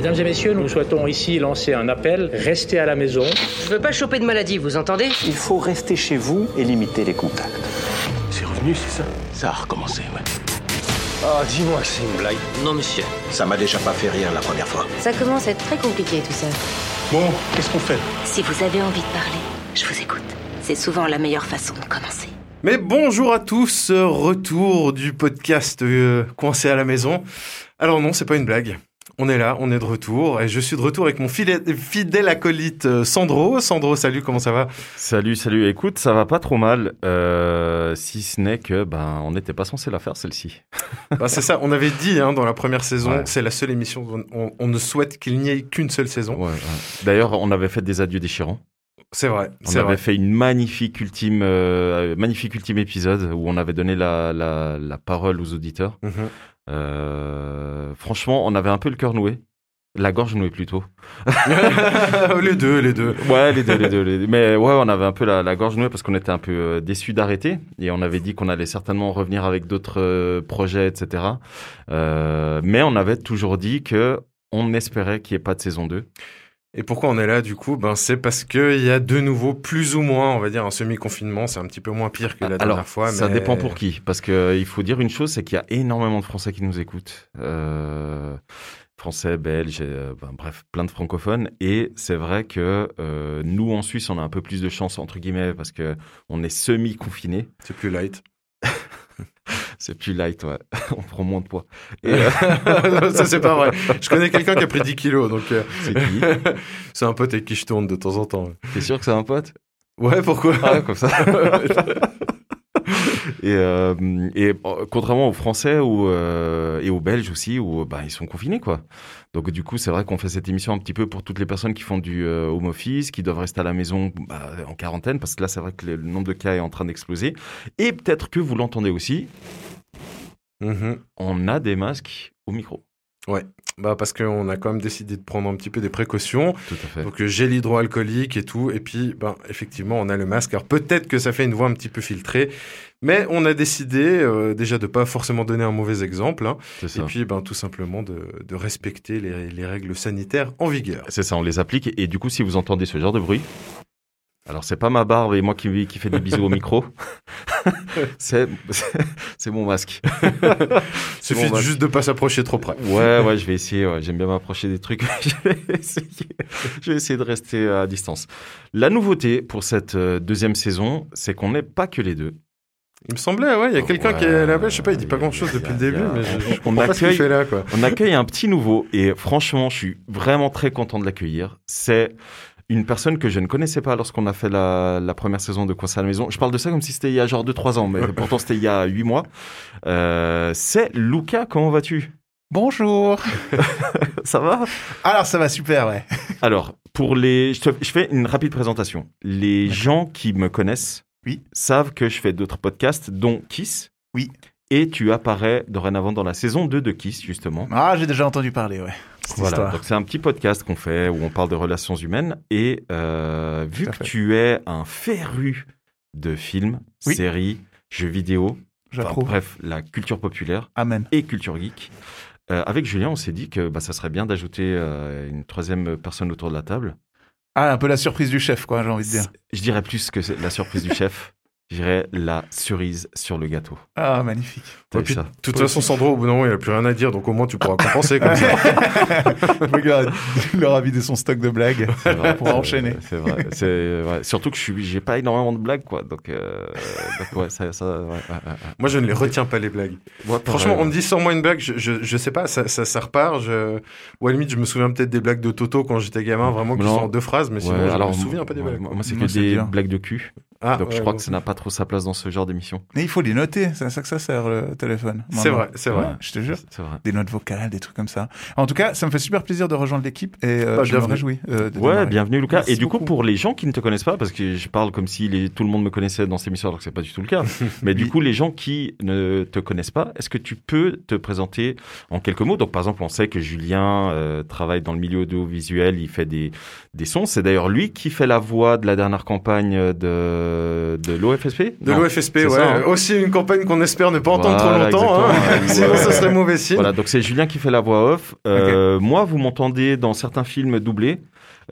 Mesdames et messieurs, nous souhaitons ici lancer un appel. Restez à la maison. Je veux pas choper de maladie, vous entendez? Il faut rester chez vous et limiter les contacts. C'est revenu, c'est ça? Ça a recommencé, ouais. Oh, dis-moi que c'est une blague. Non, monsieur. Ça m'a déjà pas fait rire la première fois. Ça commence à être très compliqué tout ça. Bon, qu'est-ce qu'on fait? Si vous avez envie de parler, je vous écoute. C'est souvent la meilleure façon de commencer. Mais bonjour à tous, retour du podcast euh, coincé à la maison. Alors non, c'est pas une blague. On est là, on est de retour et je suis de retour avec mon fidèle, acolyte euh, Sandro. Sandro, salut, comment ça va? Salut, salut. Écoute, ça va pas trop mal, euh, si ce n'est que ben on n'était pas censé la faire celle-ci. bah, C'est ça, on avait dit hein, dans la première saison, Ouais. c'est la seule émission, où on, on ne souhaite qu'il n'y ait qu'une seule saison. Ouais, ouais. D'ailleurs, on avait fait des adieux déchirants. C'est vrai, On avait vrai. fait une magnifique ultime, euh, magnifique ultime épisode où on avait donné la, la, la parole aux auditeurs. Mhm. Euh, franchement, on avait un peu le cœur noué. La gorge nouée plutôt. les deux, les deux. Ouais, les deux, les deux, les deux. Mais ouais, on avait un peu la, la gorge nouée parce qu'on était un peu euh, déçus d'arrêter et on avait dit qu'on allait certainement revenir avec d'autres euh, projets, etc. Euh, mais on avait toujours dit que on espérait qu'il n'y ait pas de saison 2. Et pourquoi on est là du coup? Ben, C'est parce qu'il y a de nouveau plus ou moins, on va dire, un semi-confinement. C'est un petit peu moins pire que la Alors, dernière fois. ça mais- dépend pour qui. Parce que euh, faut dire une chose, c'est qu'il y a énormément de Français qui nous écoutent. Euh, Français, Belges, euh, ben, bref, plein de francophones. Et c'est vrai que nous, en Suisse, on a un peu plus de chance, entre guillemets, parce que on est semi-confinés. C'est plus light. C'est plus light, ouais. on prend moins de poids. Et, euh, Non, ça, c'est pas vrai. Je connais quelqu'un qui a pris 10 kilos, donc euh, c'est qui c'est un pote avec qui je tourne de temps en temps. T'es sûr que c'est un pote? Ouais, pourquoi? Ah ouais, comme ça. et, euh, et euh, contrairement aux Français ou, euh, et aux Belges aussi, où bah, ils sont confinés, quoi. Donc du coup, c'est vrai qu'on fait cette émission un petit peu pour toutes les personnes qui font du euh, home office, qui doivent rester à la maison bah, en quarantaine, parce que là, c'est vrai que le nombre de cas est en train d'exploser. Et peut-être que vous l'entendez aussi, Mhm. on a des masques au micro. Bah parce qu'on a quand même décidé de prendre un petit peu des précautions. Tout à fait. Donc euh, gel hydroalcoolique et tout. Et puis, ben, effectivement, on a le masque. Alors peut-être que ça fait une voix un petit peu filtrée. Mais on a décidé euh, déjà de pas forcément donner un mauvais exemple. hein. Et puis, ben, tout simplement de, de respecter les, les règles sanitaires en vigueur. C'est ça, on les applique. Et du coup, si vous entendez ce genre de bruit, alors c'est pas ma barbe et moi qui, qui fais des bisous au micro, c'est mon masque. C'est Suffit juste de pas s'approcher trop près. Ouais, ouais, je vais essayer. ouais, J'aime bien m'approcher des trucs. je, vais essayer, je vais essayer de rester à distance. La nouveauté pour cette euh, deuxième saison, c'est qu'on n'est pas que les deux. Il me semblait, ouais, il y a quelqu'un qui est là-bas. Je sais pas, il dit pas grand-chose il depuis le il a- début, mais je, je on pas ce fait là, quoi. On accueille un petit nouveau et franchement, je suis vraiment très content de l'accueillir. C'est une personne que je ne connaissais pas lorsqu'on a fait la, la première saison de Coincé à la maison. Je parle de ça comme si c'était il y a genre 2-3 ans, mais pourtant c'était il y a 8 mois. Euh, c'est Luca, comment vas-tu? Bonjour. Ça va? Alors ça va super, ouais. Alors, pour les... Je, te- je fais une rapide présentation. Les gens qui me connaissent Oui. savent que je fais d'autres podcasts, dont Kiss. Oui. Et tu apparais dorénavant dans la saison 2 de Kiss, justement. Ah, j'ai déjà entendu parler, ouais. Voilà, donc c'est un petit podcast qu'on fait où on parle de relations humaines. Et euh, vu que fait. tu es un féru de films, Oui. séries, jeux vidéo, enfin, bref, la culture populaire Amen. et culture geek, euh, avec Julien, on s'est dit que bah, ça serait bien d'ajouter euh, une troisième personne autour de la table. Ah, un peu la surprise du chef, quoi, j'ai envie de dire. Je dirais plus que la surprise du chef. Je dirais la cerise sur le gâteau. Ah, magnifique. De toute façon, Sandro, au bout d'un moment, il a plus rien à dire, donc au moins tu pourras compenser comme ça. Regarde, il leur a vidé son stock de blagues. C'est vrai, Pour c'est- enchaîner. C'est vrai. C'est vrai. Surtout que je j'ai pas énormément de blagues, quoi. Donc, euh, donc ouais, ça, ça, ouais, ouais, ouais, ouais. Moi, je ne les retiens pas, les blagues. Ouais, Franchement, on me dit sors-moi une blague, je, je, je sais pas, ça, ça, ça repart. Je... Ou à la limite, je me souviens peut-être des blagues de Toto quand j'étais gamin, vraiment qui sont en deux phrases, mais sinon, Ouais, je alors, me souviens pas des ouais, blagues. Moi, c'est que des blagues de cul. Ah, donc, ouais, je crois que ça n'a pas trop sa place dans ce genre d'émission. Mais il faut les noter, c'est à ça que ça sert le téléphone. C'est vrai, c'est vrai. Ouais, je te jure. C'est vrai. Des notes vocales, des trucs comme ça. En tout cas, ça me fait super plaisir de rejoindre l'équipe et euh, Bah, je me réjouis. euh, de Ouais, démarrer. bienvenue Lucas. Merci et du coup, pour les gens qui ne te connaissent pas, parce que je parle comme si les- tout le monde me connaissait dans cette émission, alors que c'est pas du tout le cas. Mais du coup, les gens qui ne te connaissent pas, est-ce que tu peux te présenter en quelques mots? Donc, par exemple, on sait que Julien euh, travaille dans le milieu audiovisuel, il fait des, des sons. C'est d'ailleurs lui qui fait la voix de la dernière campagne de de, de l'OFSP De l'OFSP, ouais. ça, hein. Aussi une campagne qu'on espère ne pas entendre Voilà, trop longtemps, hein. sinon ça serait mauvais signe. Voilà, donc c'est Julien qui fait la voix off. Euh, Moi, vous m'entendez dans certains films doublés.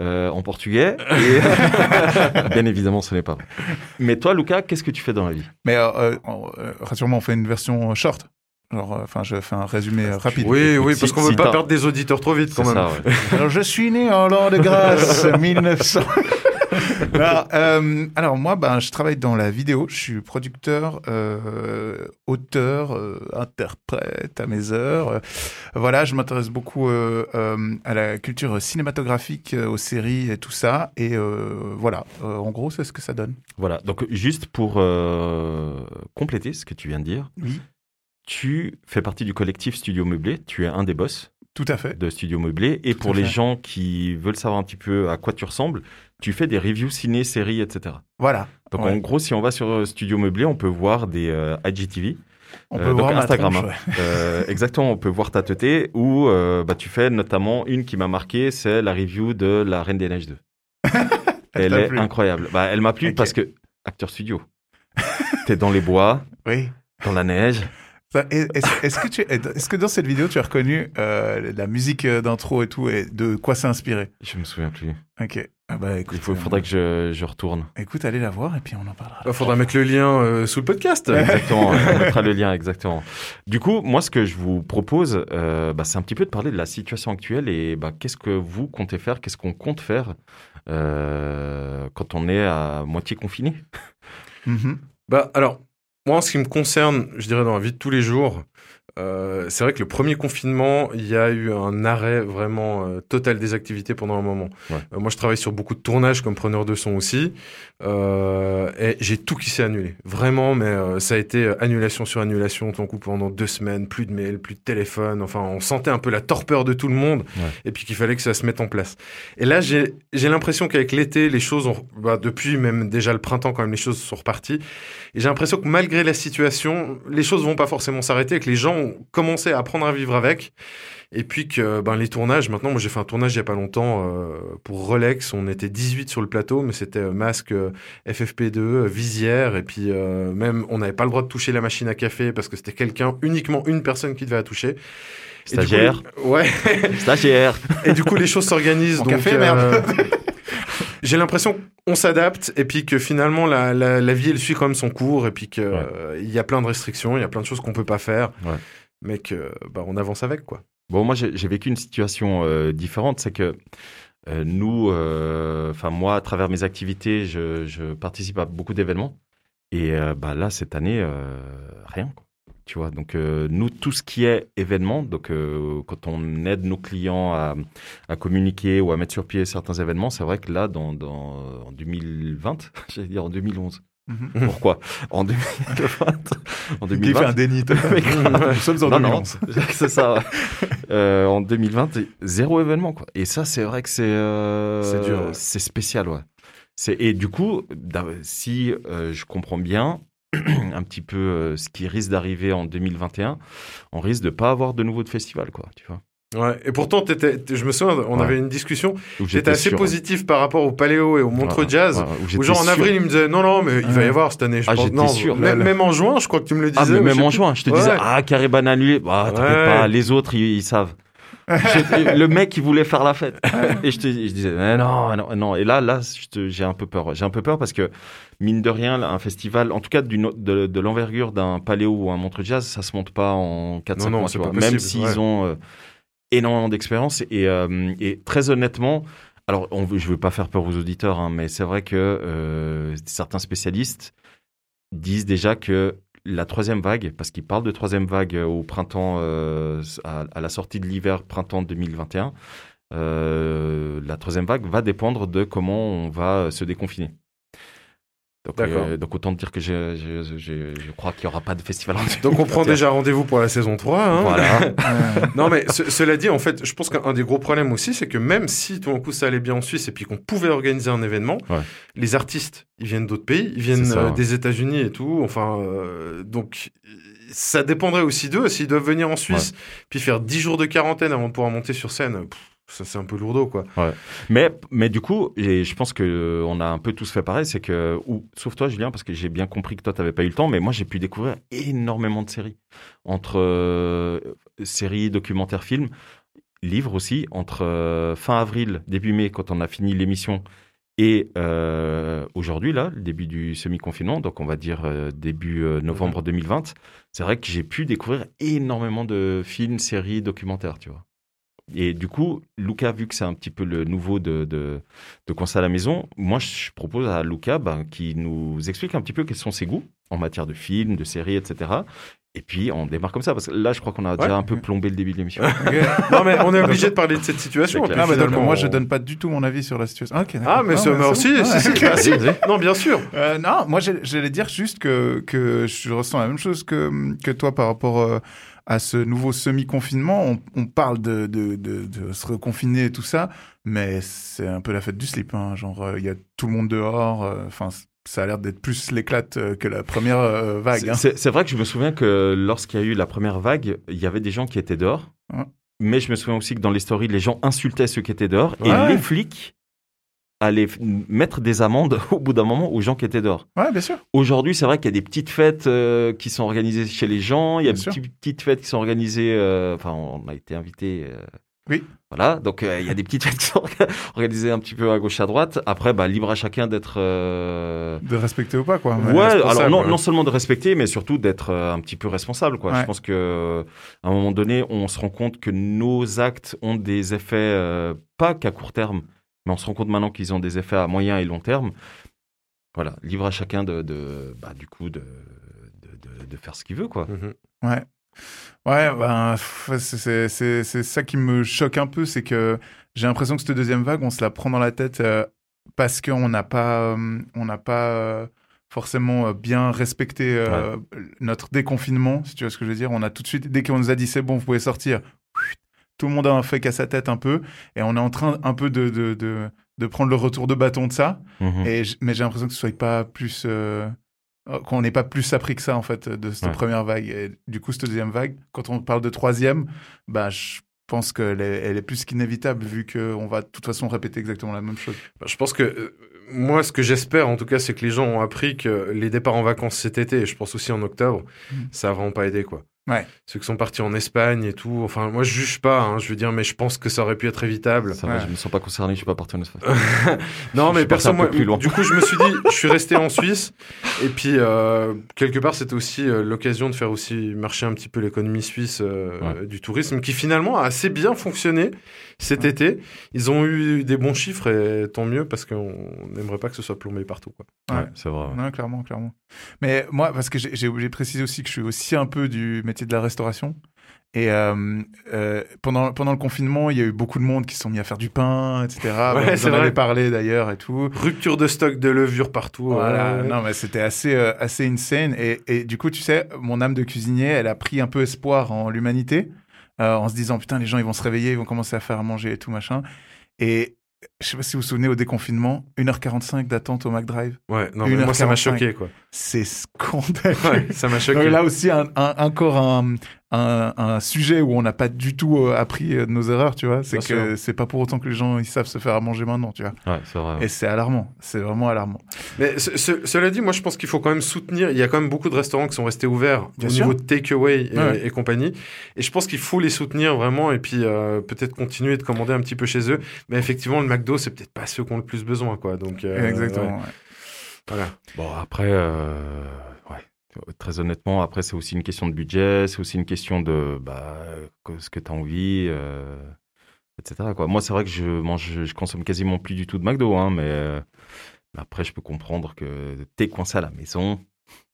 euh, en portugais. Et- Bien évidemment, ce n'est pas vrai. Mais toi, Lucas, qu'est-ce que tu fais dans la vie? Mais euh, euh, euh, rassure-moi, on fait une version short. Genre, euh, enfin, je fais un résumé euh, rapide. Oui, oui, Si- parce qu'on si veut pas perdre des auditeurs trop vite quand C'est même. ça, ouais. Alors, je suis né en l'an de grâce 1900. alors, euh, alors, moi, ben, je travaille dans la vidéo. Je suis producteur, euh, auteur, euh, interprète à mes heures. Voilà, je m'intéresse beaucoup à la culture cinématographique, aux séries et tout ça. Et voilà, en gros, c'est ce que ça donne. Voilà, donc juste pour compléter ce que tu viens de dire, Oui, tu fais partie du collectif Studio Meublé, tu es un des boss tout à fait. de Studio Meublé, et Tout pour les fait. gens qui veulent savoir un petit peu à quoi tu ressembles, tu fais des reviews ciné, séries, etc. Voilà. Donc Ouais. en gros, si on va sur euh, Studio Meublé, on peut voir des euh, IGTV, On Euh, peut donc voir ma Instagram, tronche, hein. ouais. Euh, exactement, on peut voir ta teuté, euh, bah, tu fais notamment une qui m'a marqué, c'est la review de La Reine des Neiges 2. Elle est plu incroyable. Bah, elle m'a plu parce que, acteur studio, t'es dans les bois, Oui. dans la neige. Est- Est-ce que, tu- est-ce que dans cette vidéo, tu as reconnu euh, la musique d'intro et tout, et de quoi c'est inspiré? Je me souviens plus. Ok. Ah bah écoute, Il faut- faudrait que je, je retourne. écoute, allez la voir et puis on en parlera. Il faudra mettre le lien euh, sous le podcast. Exactement, on mettra le lien, exactement. Du coup, moi, ce que je vous propose, euh, bah, c'est un petit peu de parler de la situation actuelle et bah, qu'est-ce que vous comptez faire, qu'est-ce qu'on compte faire euh, quand on est à moitié confiné? Mhm. Bah alors, moi en ce qui me concerne, je dirais dans la vie de tous les jours, euh, c'est vrai que le premier confinement, il y a eu un arrêt vraiment euh, total des activités pendant un moment. Ouais. Euh, moi, je travaille sur beaucoup de tournages comme preneur de son aussi, et j'ai tout qui s'est annulé. Vraiment, mais ça a été annulation sur annulation, en coup pendant deux semaines, plus de mails, plus de téléphone. Enfin, on sentait un peu la torpeur de tout le monde, Ouais. et puis qu'il fallait que ça se mette en place. Et là, j'ai j'ai l'impression qu'avec l'été, les choses ont, bah, depuis même déjà le printemps, quand même, les choses sont reparties. Et j'ai l'impression que malgré la situation, les choses vont pas forcément s'arrêter, et que les gens ont commencé à apprendre à vivre avec. Et puis que ben, les tournages, maintenant, moi j'ai fait un tournage il y a pas longtemps euh, pour Rolex. On était 18 sur le plateau, mais c'était euh, masque euh, FFP2, euh, visière, et puis euh, même on n'avait pas le droit de toucher la machine à café parce que c'était quelqu'un, uniquement une personne qui devait la toucher. Et du coup, Stagiaire. ouais. Stagiaire. Et du coup, les choses s'organisent. Donc, café, euh, merde. J'ai l'impression qu'on s'adapte et puis que finalement la, la, la vie elle suit quand même son cours et puis qu'il Ouais. y a plein de restrictions, il y a plein de choses qu'on peut pas faire, Ouais. Mais que bah, on avance avec quoi. Bon, moi, j'ai vécu une situation euh, différente. C'est que euh, nous, euh, enfin, moi, à travers mes activités, je, participe à beaucoup d'événements. Et bah, là, cette année, rien. Tu vois, donc nous, tout ce qui est événement, donc quand on aide nos clients à, communiquer ou à mettre sur pied certains événements, c'est vrai que là, dans, en 2020, j'allais dire en 2011. Mhm. Pourquoi En 2020, en Qui fait 2020, un déni. Nous sommes en non, non, 2011. c'est ça. Euh, en 2020, zéro événement, quoi. Et ça, c'est vrai que c'est euh, C'est dur, ouais. C'est spécial, ouais. Et du coup, si euh, je comprends bien un petit peu ce qui risque d'arriver en 2021, on risque de pas avoir de nouveau de festival, quoi. Tu vois. Ouais. Et pourtant, je me souviens, on Ouais. avait une discussion. J'étais assez sûr, positif par rapport au Paléo et au Montreux Ouais, Jazz. où genre en avril, il me disait non, non, mais il va y avoir cette année. Je Ah, pense. non, sûr. Même, Là, là. même en juin, je crois que tu me le disais. Ah, mais ou même en juin, je te disais, ah, Cariban annulé. Bah, pas, les autres, ils, ils savent. Le mec, il voulait faire la fête. Et je, te, je disais, non, non, non. Et là, là, j'ai un peu peur. J'ai un peu peur parce que, mine de rien, un festival, en tout cas de, de l'envergure d'un paléo ou un montre jazz, ça se monte pas en 4-5 Non, non, mois. pas possible, Même s'ils ont euh, énormément d'expérience. Et, euh, et très honnêtement, alors je veux pas faire peur aux auditeurs, hein, mais c'est vrai que euh, certains spécialistes disent déjà que la troisième vague, parce qu'ils parlent de troisième vague euh, au printemps, à, la sortie de l'hiver, printemps 2021, euh, la troisième vague va dépendre de comment on va se déconfiner. Donc, euh, donc autant te dire que je, je, je- je crois qu'il n'y aura pas de festival en Donc on prend 2021. déjà rendez-vous pour la saison 3. Hein. Voilà. Non, mais ce- cela dit, en fait, je pense qu'un des gros problèmes aussi, c'est que même si tout d'un coup ça allait bien en Suisse et puis qu'on pouvait organiser un événement, Ouais. les artistes, ils viennent d'autres pays, ils viennent ça, euh, ouais. des États-Unis et tout. Enfin, euh, donc ça dépendrait aussi d'eux s'ils doivent venir en Suisse puis faire 10 jours de quarantaine avant de pouvoir monter sur scène. pff, ça c'est un peu lourdeau quoi. Mais, mais du coup, et je pense que on a un peu tous fait pareil, c'est que, ou, sauf toi Julien, parce que j'ai bien compris que toi t'avais pas eu le temps, mais moi j'ai pu découvrir énormément de séries. Entre euh, séries, documentaires, films, livres aussi, entre euh, fin avril, début mai, quand on a fini l'émission, et euh, aujourd'hui, là, le début du semi-confinement, donc on va dire euh, début euh, novembre 2020, c'est vrai que j'ai pu découvrir énormément de films, séries, documentaires, tu vois. Et du coup, Luca, vu que c'est un petit peu le nouveau de, de, de Conseil à la maison, moi je propose à Luca ben, qui nous explique un petit peu quels sont ses goûts en matière de films, de séries, etc. Et puis on démarre comme ça, parce que là je crois qu'on a déjà un peu plombé le début de l'émission. non mais on est obligé de parler de cette situation. Ah, bah, donc, moi je donne pas du tout mon avis sur la situation. Ah, ok, ah mais, c'est mais aussi, bah, non bien sûr. Euh, non, moi j'allais dire juste que, que je ressens la même chose que, que toi par rapport euh, à ce nouveau semi-confinement. On, on parle de, de, de, de se reconfiner et tout ça, mais c'est un peu la fête du slip. Hein. Genre, euh, il y a tout le monde dehors. euh, Enfin, ça a l'air d'être plus l'éclate euh, que la première vague. C'est- hein. C'est c'est vrai que je me souviens que lorsqu'il y a eu la première vague, il y avait des gens qui étaient dehors. Ouais. Mais je me souviens aussi que dans les stories, les gens insultaient ceux qui étaient dehors. Ouais. Et les flics f- mettre des amendes au bout d'un moment aux gens qui étaient dehors. Ouais, bien sûr. Aujourd'hui, c'est vrai qu'il y a des petites fêtes euh, qui sont organisées chez les gens. Il y a des petites fêtes qui sont organisées. euh, Enfin, on a été invités. euh, Oui. Voilà, donc il y a des petites fêtes qui sont organisées un petit peu à gauche à droite. Après, bah, libre à chacun d'être. De respecter ou pas, quoi. Ouais, alors non, ouais. non seulement de respecter, mais surtout d'être un petit peu responsable. Quoi. Ouais. Je pense que à un moment donné, on se rend compte que nos actes ont des effets, pas qu'à court terme, mais on se rend compte maintenant qu'ils ont des effets à moyen et long terme. Voilà, libre à chacun de, de bah, du coup, de, de, de- de faire ce qu'il veut, quoi. Mhm. Ouais. Ouais, ben, c'est- ça qui me choque un peu, c'est que j'ai l'impression que cette deuxième vague, on se la prend dans la tête euh, parce qu'on n'a pas, euh, on n'a pas euh, forcément bien respecté euh, notre déconfinement, si tu vois ce que je veux dire. On a tout de suite, dès qu'on nous a dit c'est bon, vous pouvez sortir, tout le monde a fait qu'à sa tête un peu, et on est en train un peu de, de, de, de prendre le retour de bâton de ça. Mhm. Et mais j'ai l'impression que ce soit pas plus euh, euh, qu'on n'ait pas plus appris que ça en fait de cette Ouais. première vague. Et du coup, cette deuxième vague, quand on parle de troisième, bah je pense qu'elle est, elle est plus qu'inévitable vu qu'on va de toute façon répéter exactement la même chose. Bah, Je pense que euh, moi, ce que j'espère en tout cas, c'est que les gens ont appris que les départs en vacances cet été, et je pense aussi en octobre, Mm. ça a vraiment pas aidé quoi. Ouais. Ceux qui sont partis en Espagne et tout, enfin moi je juge pas, hein, je veux dire, mais je pense que ça aurait pu être évitable. Ça va, Ouais. je me sens pas concerné, je suis pas parti en Espagne. Non, Je mais personne, moi, plus loin. du coup, je me suis dit, je suis resté en Suisse. Et puis, euh, quelque part, c'était aussi euh, l'occasion de faire aussi marcher un petit peu l'économie suisse euh, Ouais. du tourisme, qui finalement a assez bien fonctionné cet été. Ils ont eu des bons chiffres et tant mieux parce qu'on n'aimerait pas que ce soit plombé partout. Quoi. Ouais. Ouais, c'est vrai. ouais. Non, clairement, clairement. Mais moi, parce que j'ai oublié de préciser aussi que je suis aussi un peu du métier de la restauration. Et euh, euh, pendant, pendant le confinement, il y a eu beaucoup de monde qui se sont mis à faire du pain, etc. Ouais, Vous en vrai. avez parlé d'ailleurs et tout. Rupture de stock de levure partout. Voilà, euh, non mais c'était assez euh, assez insane et, et du coup tu sais mon âme de cuisinier elle a pris un peu espoir en l'humanité euh, en se disant putain les gens ils vont se réveiller ils vont commencer à faire à manger et tout machin et je sais pas si vous vous souvenez au déconfinement 1h45 d'attente au McDrive Ouais, non, mais moi, ça m'a 1h45. choqué. Quoi. c'est scandaleux Ouais, ça m'a choqué. Donc là aussi un, un- encore un, un, un sujet où on n'a pas du tout euh, appris euh, de nos erreurs tu vois c'est que c'est pas pour autant que les gens ils savent se faire à manger maintenant tu vois Ouais, c'est vrai. ouais. et c'est alarmant c'est vraiment alarmant Mais ce- ce- cela dit, moi je pense qu'il faut quand même soutenir. Il y a quand même beaucoup de restaurants qui sont restés ouverts Bien au sûr. niveau de takeaway et, Ouais. et compagnie. Et je pense qu'il faut les soutenir vraiment et puis euh, peut-être continuer de commander un petit peu chez eux. Mais effectivement, le McDo, c'est peut-être pas ceux qui ont le plus besoin. quoi. Donc, euh, exactement ouais, ouais. voilà. Bon, après, euh. Très honnêtement, après, c'est aussi une question de budget, c'est aussi une question de bah, ce que tu as envie, euh, etc. Quoi. Moi, c'est vrai que je mange, je consomme quasiment plus du tout de McDo, hein, mais, euh, mais après, je peux comprendre que t'es coincé à la maison.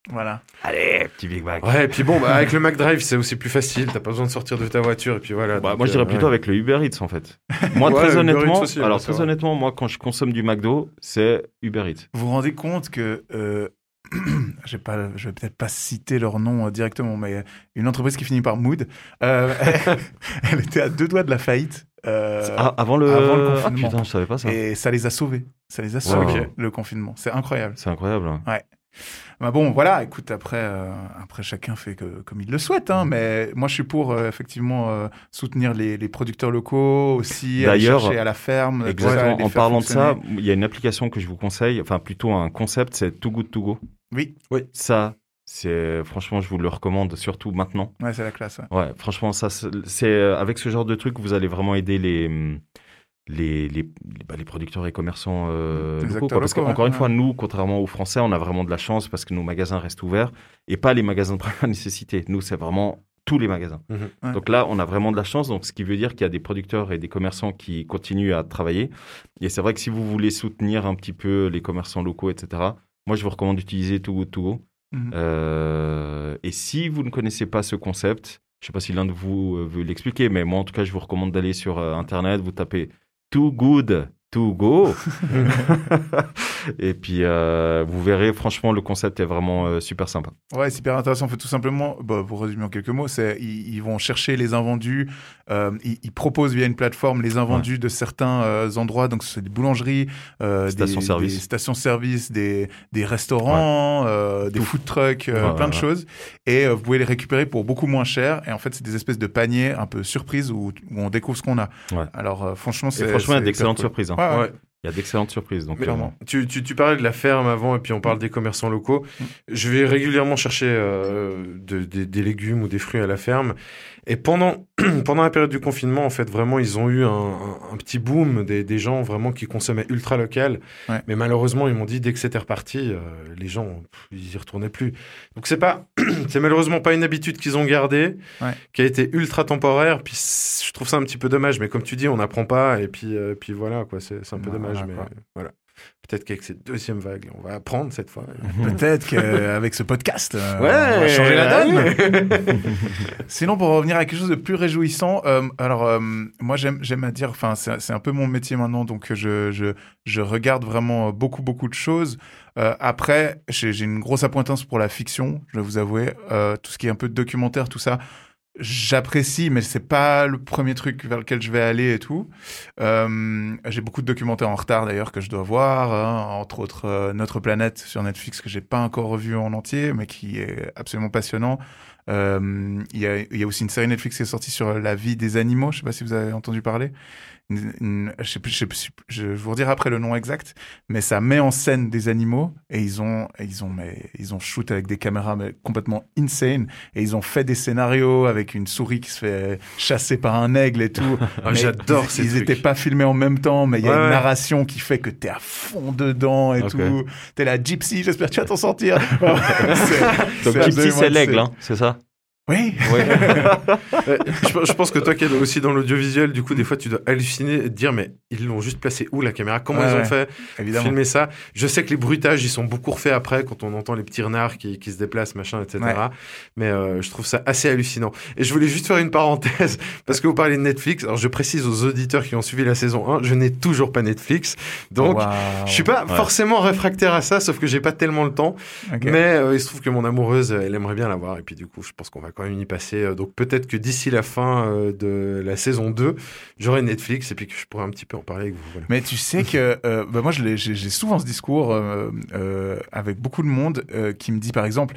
voilà Allez, petit Big Mac. Ouais, et puis bon, bah, avec le McDrive, c'est aussi plus facile. T'as pas besoin de sortir de ta voiture. Et puis voilà. Bah, donc, moi, je dirais euh, plutôt ouais. avec le Uber Eats, en fait. Moi, Ouais, très honnêtement, aussi, alors très honnêtement, moi, quand je consomme du McDo, c'est Uber Eats. Vous vous rendez compte que, euh, je vais pas, je vais peut-être pas citer leur nom euh, directement, mais une entreprise qui finit par Mood, euh, elle était à deux doigts de la faillite. euh, Ah, avant le, avant le Ah, confinement. putain, je savais pas ça. et ça les a sauvés. Ça les a sauvés, Wow. le confinement. C'est incroyable. C'est incroyable. hein. Bah bon, voilà, écoute, après, euh, après chacun fait que, comme il le souhaite, hein, mais moi je suis pour euh, effectivement euh, soutenir les, les producteurs locaux aussi, aller D'ailleurs, chercher à la ferme. ça, Exactement. En parlant de ça, il y a une application que je vous conseille, enfin plutôt un concept, c'est Too Good To Go. Oui, Ça, c'est franchement, je vous le recommande, surtout maintenant. ouais, c'est la classe. ouais. Ouais, franchement, ça, c'est avec ce genre de truc, vous allez vraiment aider les hum, les les, bah, les producteurs et commerçants euh, locaux. quoi. Parce locaux, qu'encore ouais, une fois, nous, contrairement aux Français, on a vraiment de la chance parce que nos magasins restent ouverts et pas les magasins de première nécessité. Nous, c'est vraiment tous les magasins. Mhm. Ouais. Donc là, on a vraiment de la chance. Donc, ce qui veut dire qu'il y a des producteurs et des commerçants qui continuent à travailler. Et c'est vrai que si vous voulez soutenir un petit peu les commerçants locaux, etc., moi, je vous recommande d'utiliser Too Good To Go. Mhm. Euh, et si vous ne connaissez pas ce concept, je ne sais pas si l'un de vous euh, veut l'expliquer, mais moi en tout cas, je vous recommande d'aller sur euh, Internet, vous tapez Too Good To Go. et puis, euh, vous verrez, franchement, le concept est vraiment euh, super sympa. Ouais, c'est hyper intéressant. En fait, tout simplement, bah, pour résumer en quelques mots, c'est ils, ils vont chercher les invendus. Euh, ils, ils proposent via une plateforme les invendus de certains euh, endroits. Donc, c'est des boulangeries, euh, des Stations-service. des stations-service, des, des restaurants, euh, des food trucks, euh, Ouais, plein ouais, de ouais. choses. Et euh, vous pouvez les récupérer pour beaucoup moins cher. Et en fait, c'est des espèces de paniers un peu surprises où, où on découvre ce qu'on a. Ouais. Alors, euh, franchement, c'est franchement, il y a d'excellentes surprises. hein. Ouais, ouais. Ouais. Il y a d'excellentes surprises. Donc, Mais euh, clairement. Tu, tu, tu parlais de la ferme avant et puis on parle des commerçants locaux. Je vais régulièrement chercher euh, de- des- des légumes ou des fruits à la ferme. Et pendant, pendant la période du confinement, en fait, vraiment, ils ont eu un, un- un petit boom des, des gens vraiment qui consommaient ultra local. Ouais. Mais malheureusement, ils m'ont dit dès que c'était reparti, euh, les gens, pff, ils y retournaient plus. Donc c'est pas, c'est malheureusement pas une habitude qu'ils ont gardée, Ouais. qui a été ultra temporaire. Puis je trouve ça un petit peu dommage. Mais comme tu dis, on n'apprend pas. Et puis, euh, puis voilà, quoi. C'est un peu Voilà, dommage. Mais voilà. Peut-être qu'avec cette deuxième vague, on va apprendre cette fois. Peut-être qu'avec ce podcast, euh, Ouais, on va changer la donne. Sinon, pour revenir à quelque chose de plus réjouissant, euh, alors euh, moi j'aime à dire, enfin c'est un peu mon métier maintenant, donc je je je regarde vraiment beaucoup beaucoup de choses. Après, j'ai une grosse appointance pour la fiction, je vais vous avouer, tout ce qui est un peu de documentaire, tout ça. J'apprécie, mais c'est pas le premier truc vers lequel je vais aller et tout. Euh, j'ai beaucoup de documentaires en retard d'ailleurs que je dois voir, hein, entre autres euh, Notre planète sur Netflix que j'ai pas encore revu en entier, mais qui est absolument passionnant. Euh, Il y, a, y a aussi une série Netflix qui est sortie sur la vie des animaux. Je sais pas si vous avez entendu parler. Une- une- je sais plus, je sais plus- je vais vous redire après le nom exact, mais ça met en scène des animaux et ils ont, ils ont, mais ils ont shoot avec des caméras mais complètement insane et ils ont fait des scénarios avec une souris qui se fait chasser par un aigle et tout. Ah, J'adore ces Ils trucs. étaient pas filmés en même temps, mais il y a Ouais, une ouais. narration qui fait que t'es à fond dedans et Ok. tout. T'es la gypsy, j'espère que tu vas t'en sortir. C'est- Donc, c'est Gypsy, c'est l'aigle, hein, c'est ça? Oui. Ouais, je, je pense que toi qui es aussi dans l'audiovisuel, du coup, des fois, tu dois halluciner et te dire, mais ils l'ont juste placé où la caméra? Comment Ouais, ils ont ouais. fait Évidemment. filmer ça? Je sais que les bruitages, ils sont beaucoup refaits après quand on entend les petits renards qui, qui se déplacent, machin, etc. Ouais. Mais euh, je trouve ça assez hallucinant. Et je voulais juste faire une parenthèse parce que vous parlez de Netflix. Alors, je précise aux auditeurs qui ont suivi la saison 1, je n'ai toujours pas Netflix, donc. Waouh. Je suis pas Ouais. forcément réfractaire à ça, sauf que j'ai pas tellement le temps. Mais euh, il se trouve que mon amoureuse, elle aimerait bien l'avoir. Et puis du coup, je pense qu'on va quand même y passer. Euh, Donc peut-être que d'ici la fin euh, de la saison 2, j'aurai Netflix et puis que je pourrai un petit peu en parler avec vous. Voilà. Mais tu sais que euh, bah moi j'ai souvent ce discours euh, euh, avec beaucoup de monde qui me dit par exemple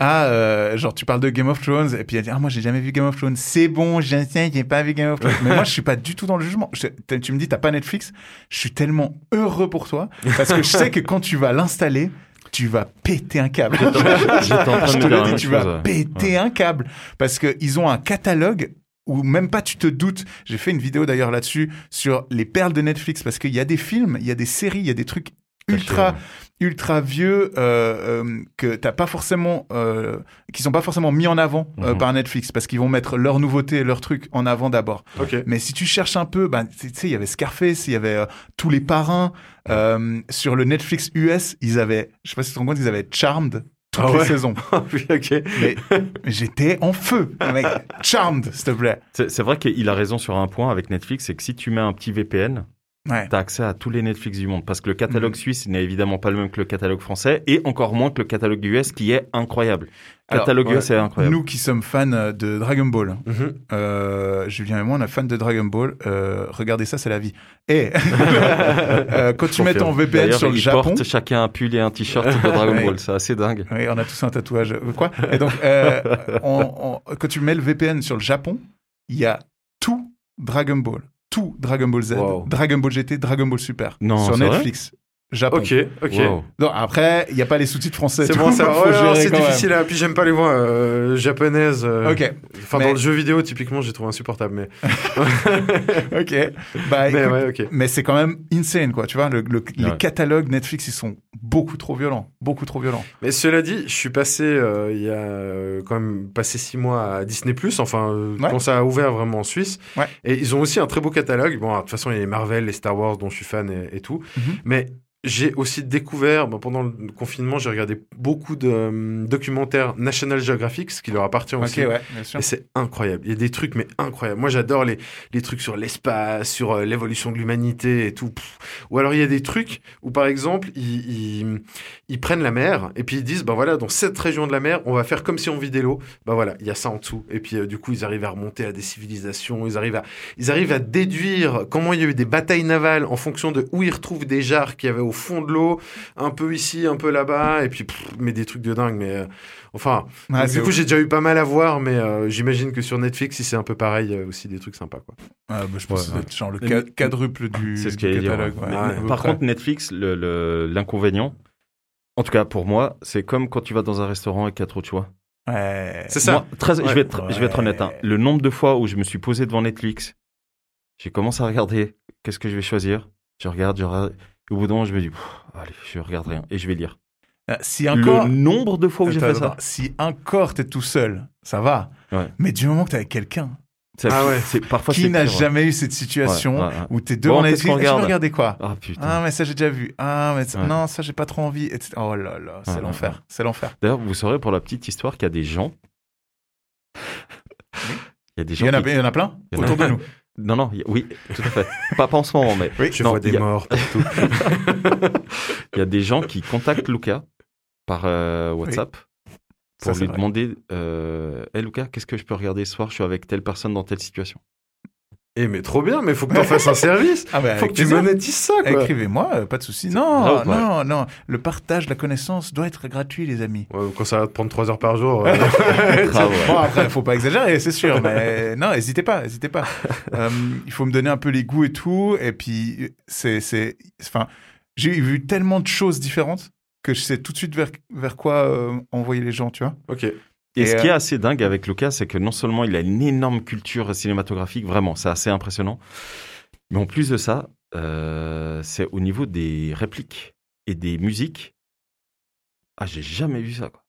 ah euh, genre tu parles de Game of Thrones et puis elle dit ah moi j'ai jamais vu Game of Thrones c'est bon j'ai j'ai pas vu Game of Thrones mais moi je suis pas du tout dans le jugement Je- tu me dis t'as pas Netflix je suis tellement heureux pour toi parce que je sais que quand tu vas l'installer tu vas péter un câble. Je te le dis, tu vas ouais. péter un câble. Parce que ils ont un catalogue où même pas tu te doutes. J'ai fait une vidéo d'ailleurs là-dessus sur les perles de Netflix. Parce qu'il y a des films, il y a des séries, il y a des trucs ultra ultra vieux euh, euh, que t'as pas forcément euh, qui sont pas forcément mis en avant euh, Mhm. par Netflix parce qu'ils vont mettre leurs nouveautés leurs trucs en avant d'abord mais si tu cherches un peu, ben, tu sais, il y avait Scarface, il y avait euh, tous les parrains. Euh, sur le Netflix US, ils avaient, je sais pas si tu te rends compte, ils avaient Charmed toutes Ah les ouais? saisons. oui, ok. Mais j'étais en feu, mec. Charmed, s'il te plaît. C'est c'est vrai qu'il a raison sur un point avec Netflix, c'est que si tu mets un petit VPN, Ouais. T'as accès à tous les Netflix du monde parce que le catalogue Mhm. suisse n'est évidemment pas le même que le catalogue français et encore moins que le catalogue US qui est incroyable. Alors, catalogue ouais. US est incroyable. Nous qui sommes fans de Dragon Ball, Mhm. euh, Julien et moi, on est fans de Dragon Ball. Euh, regardez ça, c'est la vie. Et euh, quand tu mets ton VPN sur le ils Japon, portent chacun un pull et un t-shirt de Dragon. Ball, c'est assez dingue. Oui, on a tous un tatouage. Euh, Quoi? Et donc, euh, on- on- quand tu mets le VPN sur le Japon, il y a tout Dragon Ball, tout Dragon Ball Z, Wow. Dragon Ball GT, Dragon Ball Super Non, sur Netflix. Japon. Ok, ok. Wow. Non, après, il n'y a pas les sous-titres français. C'est bon, ça. ouais, c'est quand même. difficile. À... Puis j'aime pas les voix euh, japonaises. euh, Ok, Enfin, Mais- dans le jeu vidéo, typiquement, j'ai trouvé insupportable. Mais, ok. Bah, mais ouais, mais c'est quand même insane, quoi. Tu vois, le, le- les catalogues Netflix, ils sont beaucoup trop violents. Beaucoup trop violents. Mais cela dit, je suis passé euh, il y a quand même passé six mois à Disney enfin euh, Ouais. quand ça a ouvert vraiment en Suisse. Ouais. Et ils ont aussi un très beau catalogue. Bon, de toute façon, il y a les Marvel, les Star Wars dont je suis fan et, et tout. Mhm. Mais j'ai aussi découvert, pendant le confinement, j'ai regardé beaucoup de euh, documentaires National Geographic, ce qui leur appartient Ok, aussi. ouais, bien sûr. Et c'est incroyable. Il y a des trucs, mais incroyables. Moi, j'adore les, les trucs sur l'espace, sur euh, l'évolution de l'humanité et tout. Pff. Ou alors, il y a des trucs où, par exemple, ils, ils, ils prennent la mer et puis ils disent, bah voilà, dans cette région de la mer, on va faire comme si on vidait l'eau. Bah voilà, il y a ça en dessous. Et puis, euh, du coup, ils arrivent à remonter à des civilisations. Ils arrivent à, ils arrivent à déduire comment il y a eu des batailles navales en fonction de où ils retrouvent des jarres qu'il y avait au fond de l'eau, un peu ici, un peu là-bas. Et puis, pff, mais des trucs de dingue. Mais euh, enfin, Ouais, donc, c'est du coup, j'ai déjà eu pas mal à voir, mais euh, j'imagine que sur Netflix, si c'est un peu pareil, a aussi des trucs sympas. Quoi. Ah, bah, je pense Ouais, que être genre le ca- quadruple du, C'est ce du allait dire, catalogue. ouais. ouais, peu Par contre, Netflix, le- le- l'inconvénient, en tout cas pour moi, c'est comme quand tu vas dans un restaurant et qu'il y a trop de choix. Ouais. C'est ça. Moi, très- je, vais être, je vais être honnête. hein. Le nombre de fois où je me suis posé devant Netflix, j'ai commencé à regarder qu'est-ce que je vais choisir? Je regarde, je regarde. Et au bout d'un moment, je me dis, allez, je regarde rien et je vais lire. Ah, Si encore. Le nombre de fois où j'ai fait ça. Si encore t'es tout seul, ça va. Ouais. Mais du moment que t'es avec quelqu'un Ah ouais. c'est- parfois, qui n'a ouais. jamais eu cette situation Ouais, ouais, ouais. où t'es devant Bon, Netflix, qu'est-ce qu'on et tu regarder quoi? Ah putain. Ah, mais ça j'ai déjà vu. Ah, mais non, ça j'ai pas trop envie. etc. Oh là là, c'est l'enfer. ouais. C'est l'enfer. D'ailleurs, vous saurez pour la petite histoire qu'il y a des gens. Il y a des Il gens y, en a, qui- il y en a plein Il y en a- autour de nous. Non, non, il y a- oui, tout à fait. pas, pas en ce moment, mais Oui. Je Non, vois des il y a- morts partout. il y a des gens qui contactent Luca par euh, WhatsApp pour lui demander euh, Hey Luca, qu'est-ce que je peux regarder ce soir? Je suis avec telle personne dans telle situation. Eh, mais trop bien, mais faut que t'en fasses un service. Ah, bah, Faut que tu plaisir. monétises ça. Écrivez-moi, euh, pas de souci. Non, non, non. Le partage, la connaissance doit être gratuit, les amis. Ouais, quand ça va te prendre 3 heures par jour. euh, Grave, ouais. Bon, après, faut pas exagérer, c'est sûr, mais non, n'hésitez pas, n'hésitez pas. Euh, il faut me donner un peu les goûts et tout, et puis c'est, c'est, enfin, j'ai vu tellement de choses différentes que je sais tout de suite vers, vers quoi euh, envoyer les gens, tu vois. ok. Et, Et, ce qui est euh, assez dingue avec Lucas, c'est que non seulement il a une énorme culture cinématographique, vraiment, c'est assez impressionnant, mais en plus de ça, euh, c'est au niveau des répliques et des musiques. Ah, j'ai jamais vu ça, quoi.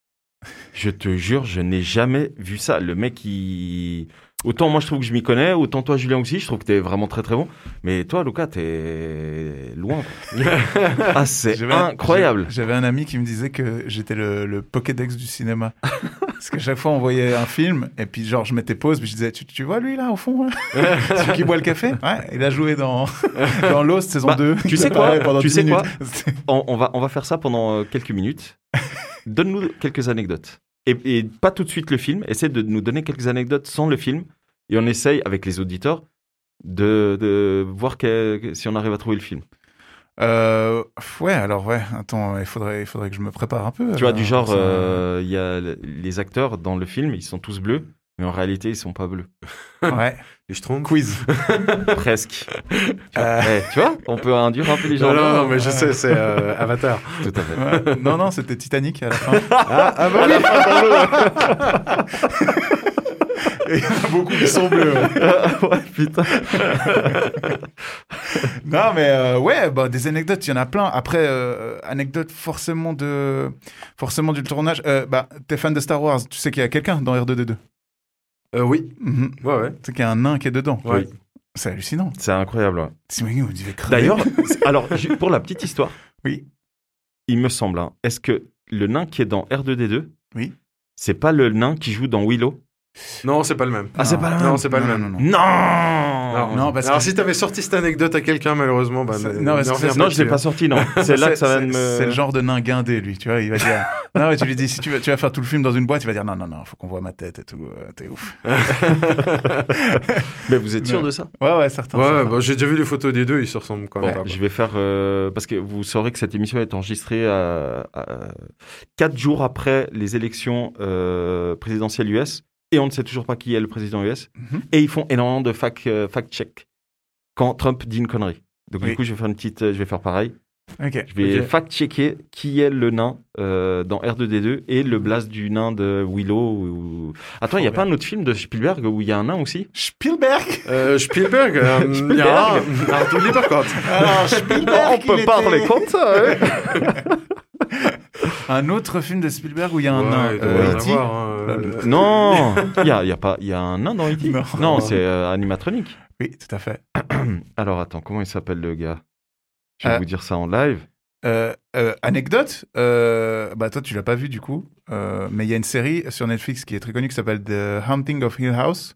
Je te jure, je n'ai jamais vu ça. Le mec, il... Autant moi, je trouve que je m'y connais, autant toi, Julien aussi, je trouve que t'es vraiment très très bon. Mais toi, Lucas, t'es loin. ah, c'est incroyable. J'avais un ami qui me disait que j'étais le, le Pokédex du cinéma. Parce qu'à chaque fois, on voyait un film, et puis genre, je mettais pause, puis je disais, tu, tu vois lui là, au fond, là? Celui qui boit le café? Ouais, il a joué dans, dans Lost saison Bah, 2. tu sais quoi? Pendant Tu 10 sais minutes. quoi on, on va, on va faire ça pendant euh, quelques minutes. Donne-nous quelques anecdotes. Et, et pas tout de suite le film. Essaie de nous donner quelques anecdotes sans le film. Et on essaye, avec les auditeurs, de, de voir que- si on arrive à trouver le film. Euh, ouais, alors ouais, attends, il faudrait, il faudrait que je me prépare un peu. Tu vois, du genre, euh, il y a le- les acteurs dans le film, ils sont tous bleus. Mais en réalité, ils sont pas bleus. Ouais, Et je trompe. quiz. Presque. Euh, Eh, tu vois, on peut induire un peu les gens. Non, non, non, mais je sais, c'est euh, Avatar. Tout à fait. ouais. Non, non, c'était Titanic à la fin. Ah, ah bah oui. Et Il y en a beaucoup qui sont bleus. ouais. ouais, putain. Non, mais euh, ouais, bah, des anecdotes, il y en a plein. Après, euh, anecdotes forcément de, forcément du tournage. Euh, bah, t'es fan de Star Wars, tu sais qu'il y a quelqu'un dans R2D2. Euh, oui. Mhm. Ouais, ouais. Tu sais qu'il y a un nain qui est dedans. Ouais. C'est hallucinant. C'est incroyable. ouais. T'imagines, vous devez crever. D'ailleurs, alors, pour la petite histoire, Oui. il me semble, hein, est-ce que le nain qui est dans R2D2, Oui. c'est pas le nain qui joue dans Willow? Non, c'est pas le même. Ah, c'est pas le Non, c'est pas le même. non, non. Non Alors, non, parce alors que- si t'avais sorti cette anecdote à quelqu'un, malheureusement, bah, Ça- non, parce ne que Non, je l'ai pas sorti, non. C'est là que ça va me. C'est le genre de nain guindé, lui, tu vois. Il va dire. non, mais tu lui dis, si tu vas, tu vas faire tout le film dans une boîte, il va dire, non, non, non, faut qu'on voit ma tête et tout. euh, T'es ouf. Mais vous êtes sûr de ça? Ouais, ouais, certain. Ouais, bah, j'ai déjà vu les photos des deux, ils se ressemblent quand même. je vais faire euh, parce que vous saurez que cette émission est enregistrée à, à- quatre jours après les élections euh, présidentielles US et on ne sait toujours pas qui est le président US Mhm. et ils font énormément de fact, euh, fact check quand Trump dit une connerie. Donc Oui. du coup, je vais faire une petite, euh, je vais faire pareil. Ok. Je vais fact checker qui est le nain euh, dans R2D2 et le blast du nain de Willow. Ou... Attends, il n'y a pas un autre film de Spielberg où il y a un nain aussi Spielberg? Euh, Spielberg, Spielberg. ja, alors, Spielberg, il était- comme ça. Un autre film de Spielberg où il y a un nain. euh, E.T. avoir, hein, euh, Non, il y a, il y a pas, il y a un nain dans E.T. Non. Non, c'est euh, animatronique. Oui, tout à fait. Alors attends, comment il s'appelle le gars? Je vais Euh, vous dire ça en live. Euh, euh, anecdote, euh, bah toi tu l'as pas vu du coup, euh, mais il y a une série sur Netflix qui est très connue qui s'appelle The Haunting of Hill House,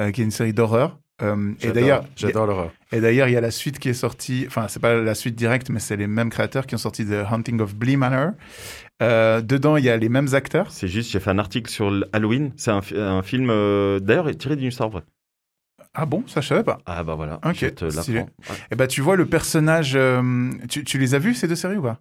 euh, qui est une série d'horreur. Euh, et d'ailleurs, j'adore l'horreur. et d'ailleurs il y a la suite qui est sortie. Enfin, c'est pas la suite directe, mais c'est les mêmes créateurs qui ont sorti The Haunting of Bly Manor. Euh, dedans, il y a les mêmes acteurs. C'est juste, j'ai fait un article sur Halloween. C'est un, fi- un film, euh, d'ailleurs, tiré d'une histoire vraie. Ah bon, ça je savais pas. Ah bah voilà, Ok, je te. Ouais. Et bah tu vois le personnage. tu, tu les as vus ces deux séries ou pas?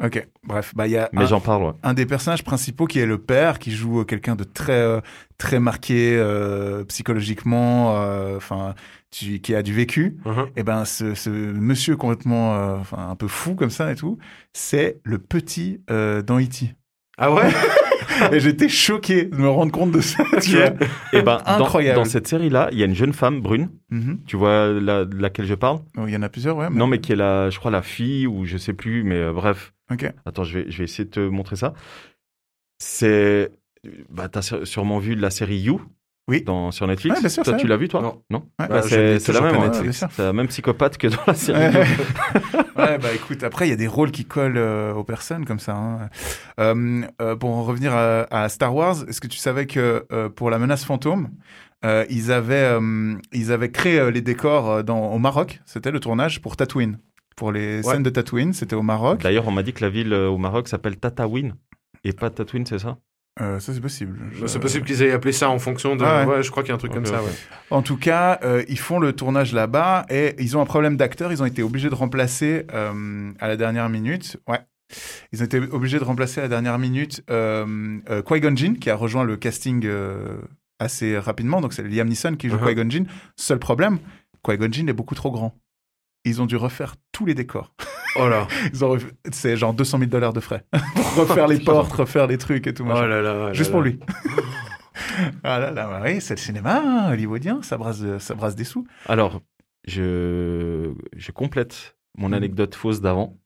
Ok, bref, bah il y a Mais j'en parle, ouais. un des personnages principaux qui est le père, qui joue quelqu'un de très euh, très marqué euh, psychologiquement, euh, enfin qui a du vécu. Mhm. Et ben ce, ce monsieur complètement, euh, enfin un peu fou comme ça et tout, c'est le petit euh, dans E.T. Ah ouais? et j'étais choqué de me rendre compte de ça. tu vois. Et ben, dans- Incroyable. Dans, cette série-là, il y a une jeune femme brune. Mhm. Tu vois la, de laquelle je parle? Oh, Il y en a plusieurs, ouais. Non, mais qui est la, je crois, la fille ou je sais plus, mais euh, bref. Ok. Attends, je vais, je vais essayer de te montrer ça. C'est. Bah, t'as sû- sûrement vu la série You? Oui. dans, sur Netflix. Ouais, bien sûr, toi, tu l'as vu, toi? Non. Non? Ouais. Bah, Bah, c'est la même. hein. C'est la psychopathe que dans la série. Ouais. Bah écoute, après, il y a des rôles qui collent euh, aux personnes comme ça. hein. Euh, euh, pour en revenir à, à Star Wars, est-ce que tu savais que euh, pour la menace fantôme, euh, ils, avaient, euh, ils avaient créé euh, les décors dans, au Maroc C'était le tournage pour Tatooine. Pour les Ouais. scènes de Tatooine, c'était au Maroc. D'ailleurs, on m'a dit que la ville euh, au Maroc s'appelle Tataouine et pas Tatooine, c'est ça? Euh, ça, c'est possible. Je- Bah, C'est possible qu'ils aient appelé ça en fonction de. Ah ouais. ouais. je crois qu'il y a un truc comme ça, ouais. En tout cas, euh, ils font le tournage là-bas et ils ont un problème d'acteur. Ils ont été obligés de remplacer euh, à la dernière minute. Ouais. Ils ont été obligés de remplacer à la dernière minute euh, euh, Qui-Gon Jinn, qui a rejoint le casting euh, assez rapidement. Donc c'est Liam Neeson qui joue Uh-huh. Qui-Gon Jinn. Seul problème, Qui-Gon Jinn est beaucoup trop grand. Ils ont dû refaire tous les décors. Oh là. Ils ont ref- C'est genre 200 000 dollars de frais pour refaire les portes, refaire les trucs et tout. Oh là là. oh Juste là. pour lui. ah là là, bah oui, c'est le cinéma hein, hollywoodien, ça brasse, de- ça brasse des sous. Alors, je, je complète mon Mhm. anecdote fausse d'avant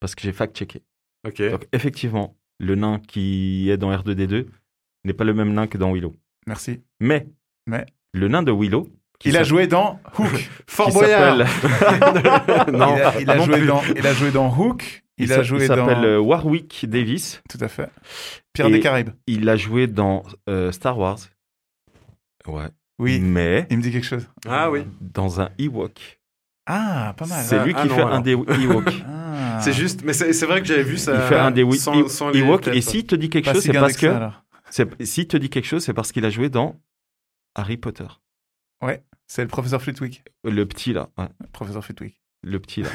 parce que j'ai fact-checké. Ok. Donc, effectivement, le nain qui est dans R2D2 n'est pas le même nain que dans Willow. Merci. Mais, Mais le nain de Willow, Il a joué dans Hook. Fort Boyard. s'appelle- Non. il a, il a non joué plus. dans, il a joué dans Hook. Il, il a joué il dans. s'appelle euh, Warwick Davis. Tout à fait. Pierre des Caraïbes. Il a joué dans euh, Star Wars. Ouais. Oui. Mais Il me dit quelque chose. Ah oui. dans un Ewok. Ah, pas mal. C'est Ah, lui ah qui non, fait alors. un des Ewoks. Ah. C'est juste, mais c'est vrai que j'avais vu ça. Il fait un des Ewoks. Et s'il te dit quelque Pas chose, si c'est parce que S'il te dit quelque chose, c'est parce qu'il a joué dans Harry Potter. C'est le professeur Flitwick. Le petit là. ouais. Professeur Flitwick. Le petit là.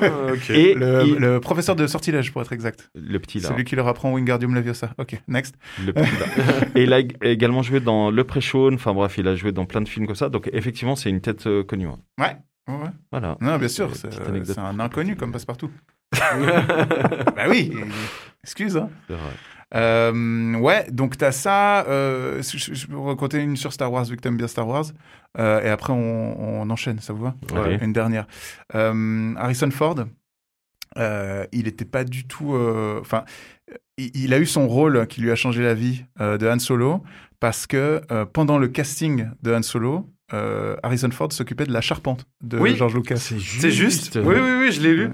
Ah, ok. Et Le, il- le professeur de sortilège, pour être exact. le petit là. Celui qui leur apprend Wingardium Leviosa. Ok, next. Le petit là. Et il a ég- également joué dans Le Pré-Shawn. Enfin bref, il a joué dans plein de films comme ça. Donc effectivement, c'est une tête euh, connue. hein. Ouais. ouais, ouais. Voilà. Non, bien sûr, c'est un inconnu comme passe-partout. bah oui, excuse. Hein. C'est vrai. Euh, ouais, donc t'as ça. Euh, je, je- peux raconter une sur Star Wars, vu que t'aimes bien Star Wars. Euh, et après, on, on enchaîne, ça vous va? Une dernière. Euh, Harrison Ford, euh, il n'était pas du tout. euh, Enfin, il, il a eu son rôle qui lui a changé la vie euh, de Han Solo parce que euh, pendant le casting de Han Solo, euh, Harrison Ford s'occupait de la charpente de Oui. George Lucas. C'est juste. C'est juste. Oui, oui, oui, je l'ai lu.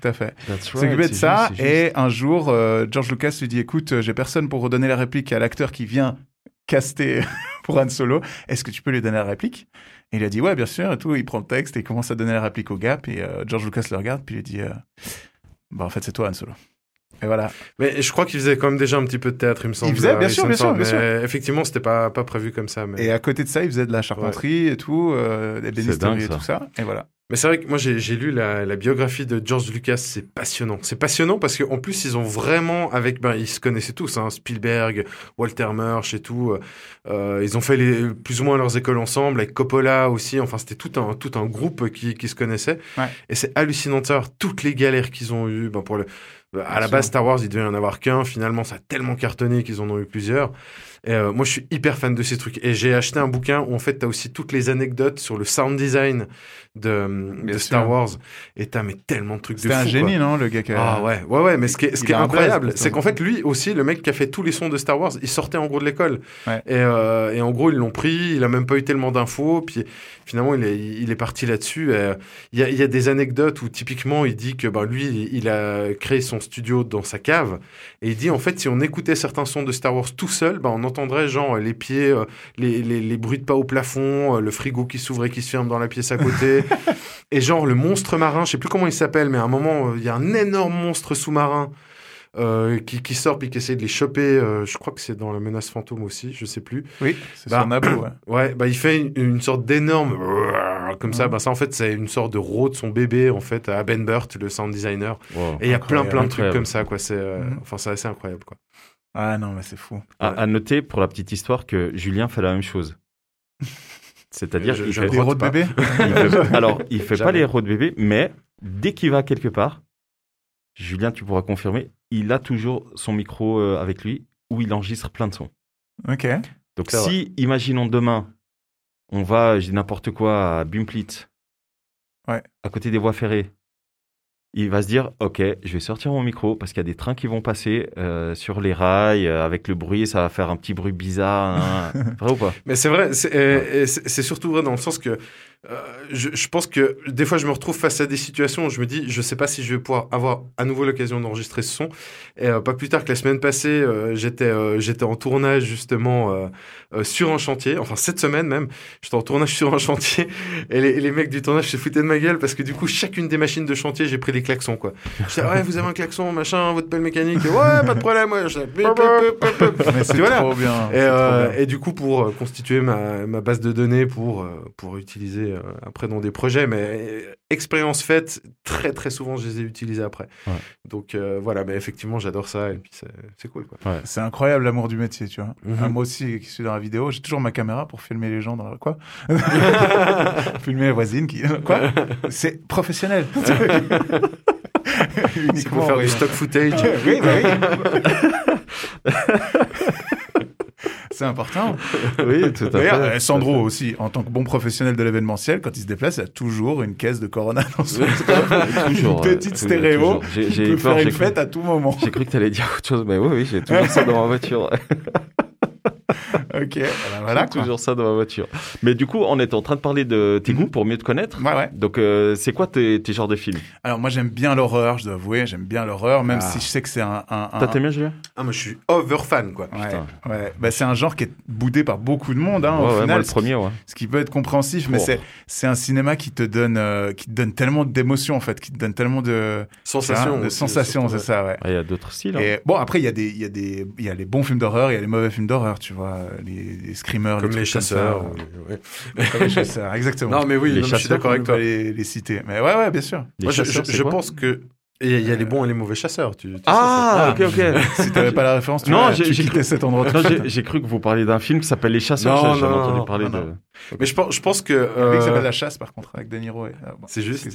Tout à fait. That's Il s'occupait right, de ça juste, c'est juste. et un jour, euh, George Lucas lui dit "Écoute, euh, j'ai personne pour redonner la réplique à l'acteur qui vient caster pour Han Solo. Est-ce que tu peux lui donner la réplique? Et il a dit ouais, bien sûr et tout. Il prend le texte et il commence à donner la réplique au gars. Puis euh, George Lucas le regarde puis il dit euh, bah en fait c'est toi Han Solo. Et voilà. Mais je crois qu'il faisait quand même déjà un petit peu de théâtre, il me semble. faisait, bien sûr, bien sûr, bien Effectivement, c'était pas, pas prévu comme ça. Mais, Et à côté de ça, il faisait de la charpenterie et tout, euh, des et tout ça. Et voilà. Mais c'est vrai que moi, j'ai lu la, la biographie de George Lucas, c'est passionnant. C'est passionnant parce qu'en plus, ils ont vraiment, avec, ben, ils se connaissaient tous, hein, Spielberg, Walter Murch et tout. euh, ils ont fait les, plus ou moins leurs écoles ensemble, avec Coppola aussi. Enfin, c'était tout un, tout un groupe qui, qui se connaissait. Ouais. Et c'est hallucinant de savoir toutes les galères qu'ils ont eues. Ben, pour le, à la base, Star Wars, il devait y en avoir qu'un. Finalement, ça a tellement cartonné qu'ils en ont eu plusieurs. Et euh, moi, je suis hyper fan de ces trucs. Et j'ai acheté un bouquin où, en fait, tu as aussi toutes les anecdotes sur le sound design de, Star. Wars. Et t'as mais tellement de trucs de C'était un génie, quoi. non, le gars qui a... Ah ouais, ouais, ouais, mais ce qui est, ce qui est incroyable, c'est qu'en fait, lui aussi, le mec qui a fait tous les sons de Star Wars, il sortait en gros de l'école. Ouais. Et, euh, et en gros, ils l'ont pris, il a même pas eu tellement d'infos, puis finalement, il est, il est parti là-dessus. Il y, a, y a des anecdotes où, typiquement, il dit que ben, lui, il- a créé son studio dans sa cave, et il dit, en fait, si on écoutait certains sons de Star Wars tout seul, ben, on entendrait, genre, les pieds, euh, les, les, les bruits de pas au plafond, euh, le frigo qui s'ouvre et qui se ferme dans la pièce à côté, et genre, le monstre marin, je sais plus comment il s'appelle, mais à un moment, euh, il y a un énorme monstre sous-marin euh, qui, qui sort puis qui essaie de les choper. euh, je crois que c'est dans la menace fantôme aussi, je sais plus. Oui, c'est Bah, son abo, ouais. Ouais, bah il fait une, une sorte d'énorme comme ça. Mhm. Bah ça en fait c'est une sorte de row de son bébé en fait à Ben Burt, le sound designer. Wow. Et il y a plein plein de trucs comme ça quoi. C'est euh, Mhm. enfin c'est assez incroyable quoi. Ah non, mais c'est fou. À, à noter pour la petite histoire que Julien fait la même chose. C'est-à-dire qu'il je fait, Des pas. bébé alors il fait pas Jamais. les héros de bébé, mais dès qu'il va quelque part, Julien, tu pourras confirmer, il a toujours son micro euh, avec lui où il enregistre plein de sons. Ok. Donc si, imaginons demain, on va, je dis n'importe quoi, à Bumplitz, Ouais. à côté des voies ferrées, il va se dire, ok, je vais sortir mon micro parce qu'il y a des trains qui vont passer euh, sur les rails euh, avec le bruit, ça va faire un petit bruit bizarre. hein. Vrai ou pas? Mais c'est vrai, c'est c'est- c'est surtout vrai dans le sens que euh, je, je pense que des fois je me retrouve face à des situations où je me dis je sais pas si je vais pouvoir avoir à nouveau l'occasion d'enregistrer ce son. Et euh, pas plus tard que la semaine passée, euh, j'étais j'étais en tournage justement sur un chantier, enfin cette semaine même, j'étais en tournage sur un chantier et les, les mecs du tournage se foutaient de ma gueule parce que du coup chacune des machines de chantier j'ai pris les klaxons quoi. Je disais ouais vous avez un klaxon machin votre pelle mécanique ouais pas de problème ouais. Je... C'est voilà. trop bien. Et, trop bien. et du coup, pour constituer ma, ma base de données pour, pour utiliser euh, après dans des projets, mais euh, expérience faite, très très souvent, je les ai utilisés après. Ouais. Donc euh, voilà, mais effectivement, j'adore ça et puis c'est c'est cool. Quoi. C'est incroyable l'amour du métier, tu vois. Mhm. Ah, moi aussi, qui suis dans la vidéo, j'ai toujours ma caméra pour filmer les gens dans la... Quoi? Filmer la voisine qui... Quoi? C'est professionnel. C'est Uniquement pour faire du stock footage. oui, bah oui. C'est important. Oui, tout à fait. euh, Sandro aussi, en tant que bon professionnel de l'événementiel, quand il se déplace, il a toujours une caisse de Corona dans son Toujours, une petite stéréo. J'ai- peut faire une fête à tout moment. J'ai cru que tu allais dire autre chose, mais oui, oui, j'ai toujours ça dans ma voiture. Ok, ben voilà J'ai quoi. toujours ça dans ma voiture. Mais du coup, on est en train de parler de tes Mhm. goûts pour mieux te connaître. Ouais, ouais. Donc, euh, c'est quoi tes, tes genres de films? Alors moi j'aime bien l'horreur, je dois avouer, j'aime bien l'horreur, même Ah. si je sais que c'est un... un, un- T'as bien, Julien? Ah, moi, je suis over fan, quoi. Ouais, Putain. ouais. Bah, c'est un genre qui est boudé par beaucoup de monde, hein, Ouais, au ouais, final, moi, le ce qui- premier, ouais. ce qui peut être compréhensif, mais Oh. c'est c'est un cinéma qui te donne euh, qui te donne tellement d'émotions en fait, qui te donne tellement de Sensation. de aussi, sensations, c'est ça, ouais. Ah, Il y a d'autres styles. hein. Et bon après il y a des il y a des il y a les bons films d'horreur, il y a les mauvais films d'horreur, tu vois, les, les screamers, Comme les chasseurs. ça. ou les- ouais. Comme les chasseurs, exactement. Non, mais oui, Les non, mais je suis chasseurs, d'accord avec toi. les, les citer. Mais ouais ouais, bien sûr. Les Moi, je, chasseurs, je- pense que. Il y, a- il y a les bons et les mauvais chasseurs. Tu, tu Ah, ça. ok, ok. si t'avais pas la référence, tu, Non, vois, j'ai- tu quittais cet endroit. Non, j'ai- cru que vous parliez d'un film qui s'appelle Les Chasseurs. Non, J'ai jamais non, entendu non, parler non, de. Mais je pense, je pense que. Euh, s'appelle La Chasse par contre avec De Niro. et- ah, bon. C'est juste.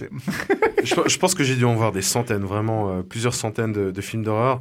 Je, je pense que j'ai dû en voir des centaines, vraiment euh, plusieurs centaines de, de films d'horreur.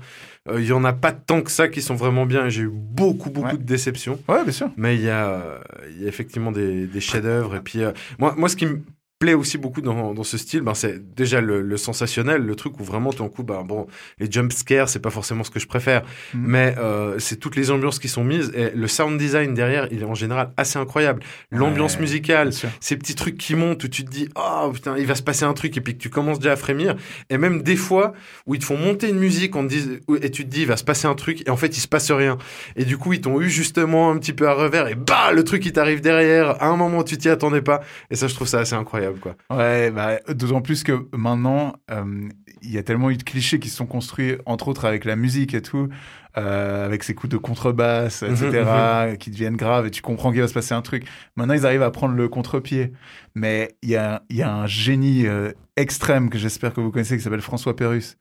Euh, Il y en a pas tant que ça qui sont vraiment bien. et J'ai eu beaucoup, beaucoup Ouais. de déceptions. Ouais, bien sûr. Mais il y a, euh, y a effectivement des, des chefs-d'œuvre. Et puis, euh, moi, moi, ce qui me plaît aussi beaucoup dans, dans ce style, ben c'est déjà le, le sensationnel, le truc où vraiment tout d'un coup, ben bon, les jump scares, c'est pas forcément ce que je préfère, Mhm. mais euh, c'est toutes les ambiances qui sont mises et le sound design derrière, il est en général assez incroyable. L'ambiance Ouais, musicale, ces petits trucs qui montent où tu te dis oh putain il va se passer un truc et puis que tu commences déjà à frémir. Et même des fois où ils te font monter une musique on te dit, et tu te dis il va se passer un truc et en fait il se passe rien. Et du coup ils t'ont eu justement un petit peu à revers et bah le truc qui t'arrive derrière. À un moment où tu t'y attendais pas. Et ça je trouve ça assez incroyable quoi Ouais, bah, d'autant plus que maintenant, euh, il y a tellement eu de clichés qui se sont construits, entre autres avec la musique et tout, euh, avec ces coups de contrebasse, Mhm, etc., qui deviennent graves et tu comprends qu'il va se passer un truc. Maintenant, ils arrivent à prendre le contre-pied. Mais il y a, il y a un génie euh, extrême que j'espère que vous connaissez qui s'appelle François Pérus,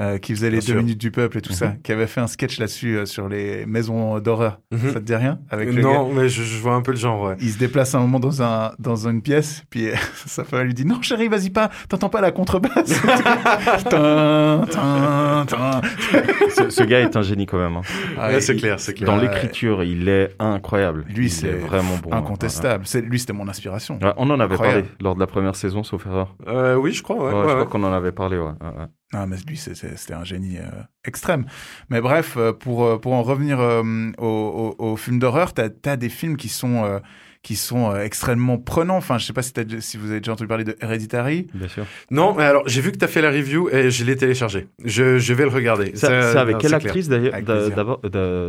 euh, qui faisait les Bien deux sûr. minutes du peuple et tout ça, qui avait fait un sketch là-dessus euh, sur les maisons d'horreur. Mhm. Ça te dit rien avec le gars non mais je, je vois un peu le genre ouais il se déplace un moment dans, un, dans une pièce, puis euh, sa femme lui dit Non, chérie, vas-y pas, t'entends pas la contrebasse ce, ce gars est un génie quand même. hein. Ah, c'est clair c'est clair Dans l'écriture, il est incroyable. Lui, c'est est vraiment bon. Incontestable. Lui, c'était mon inspiration. Ouais, on en avait. Parlé lors de la première saison, sauf erreur. Euh, oui je crois ouais, Ouais, ouais, je ouais. crois qu'on en avait parlé. Ouais. Ouais, ouais. Ah, mais lui, c'était un génie euh, extrême. Mais bref, euh, pour, pour en revenir euh, au, au, au film d'horreur, t'as as des films qui sont, euh, qui sont euh, extrêmement prenants. Enfin, je sais pas si, si vous avez déjà entendu parler de Hereditary. Bien sûr. non mais alors j'ai vu que t'as fait la review et je l'ai téléchargé je, je vais le regarder C'est avec non, quelle actrice d'ailleurs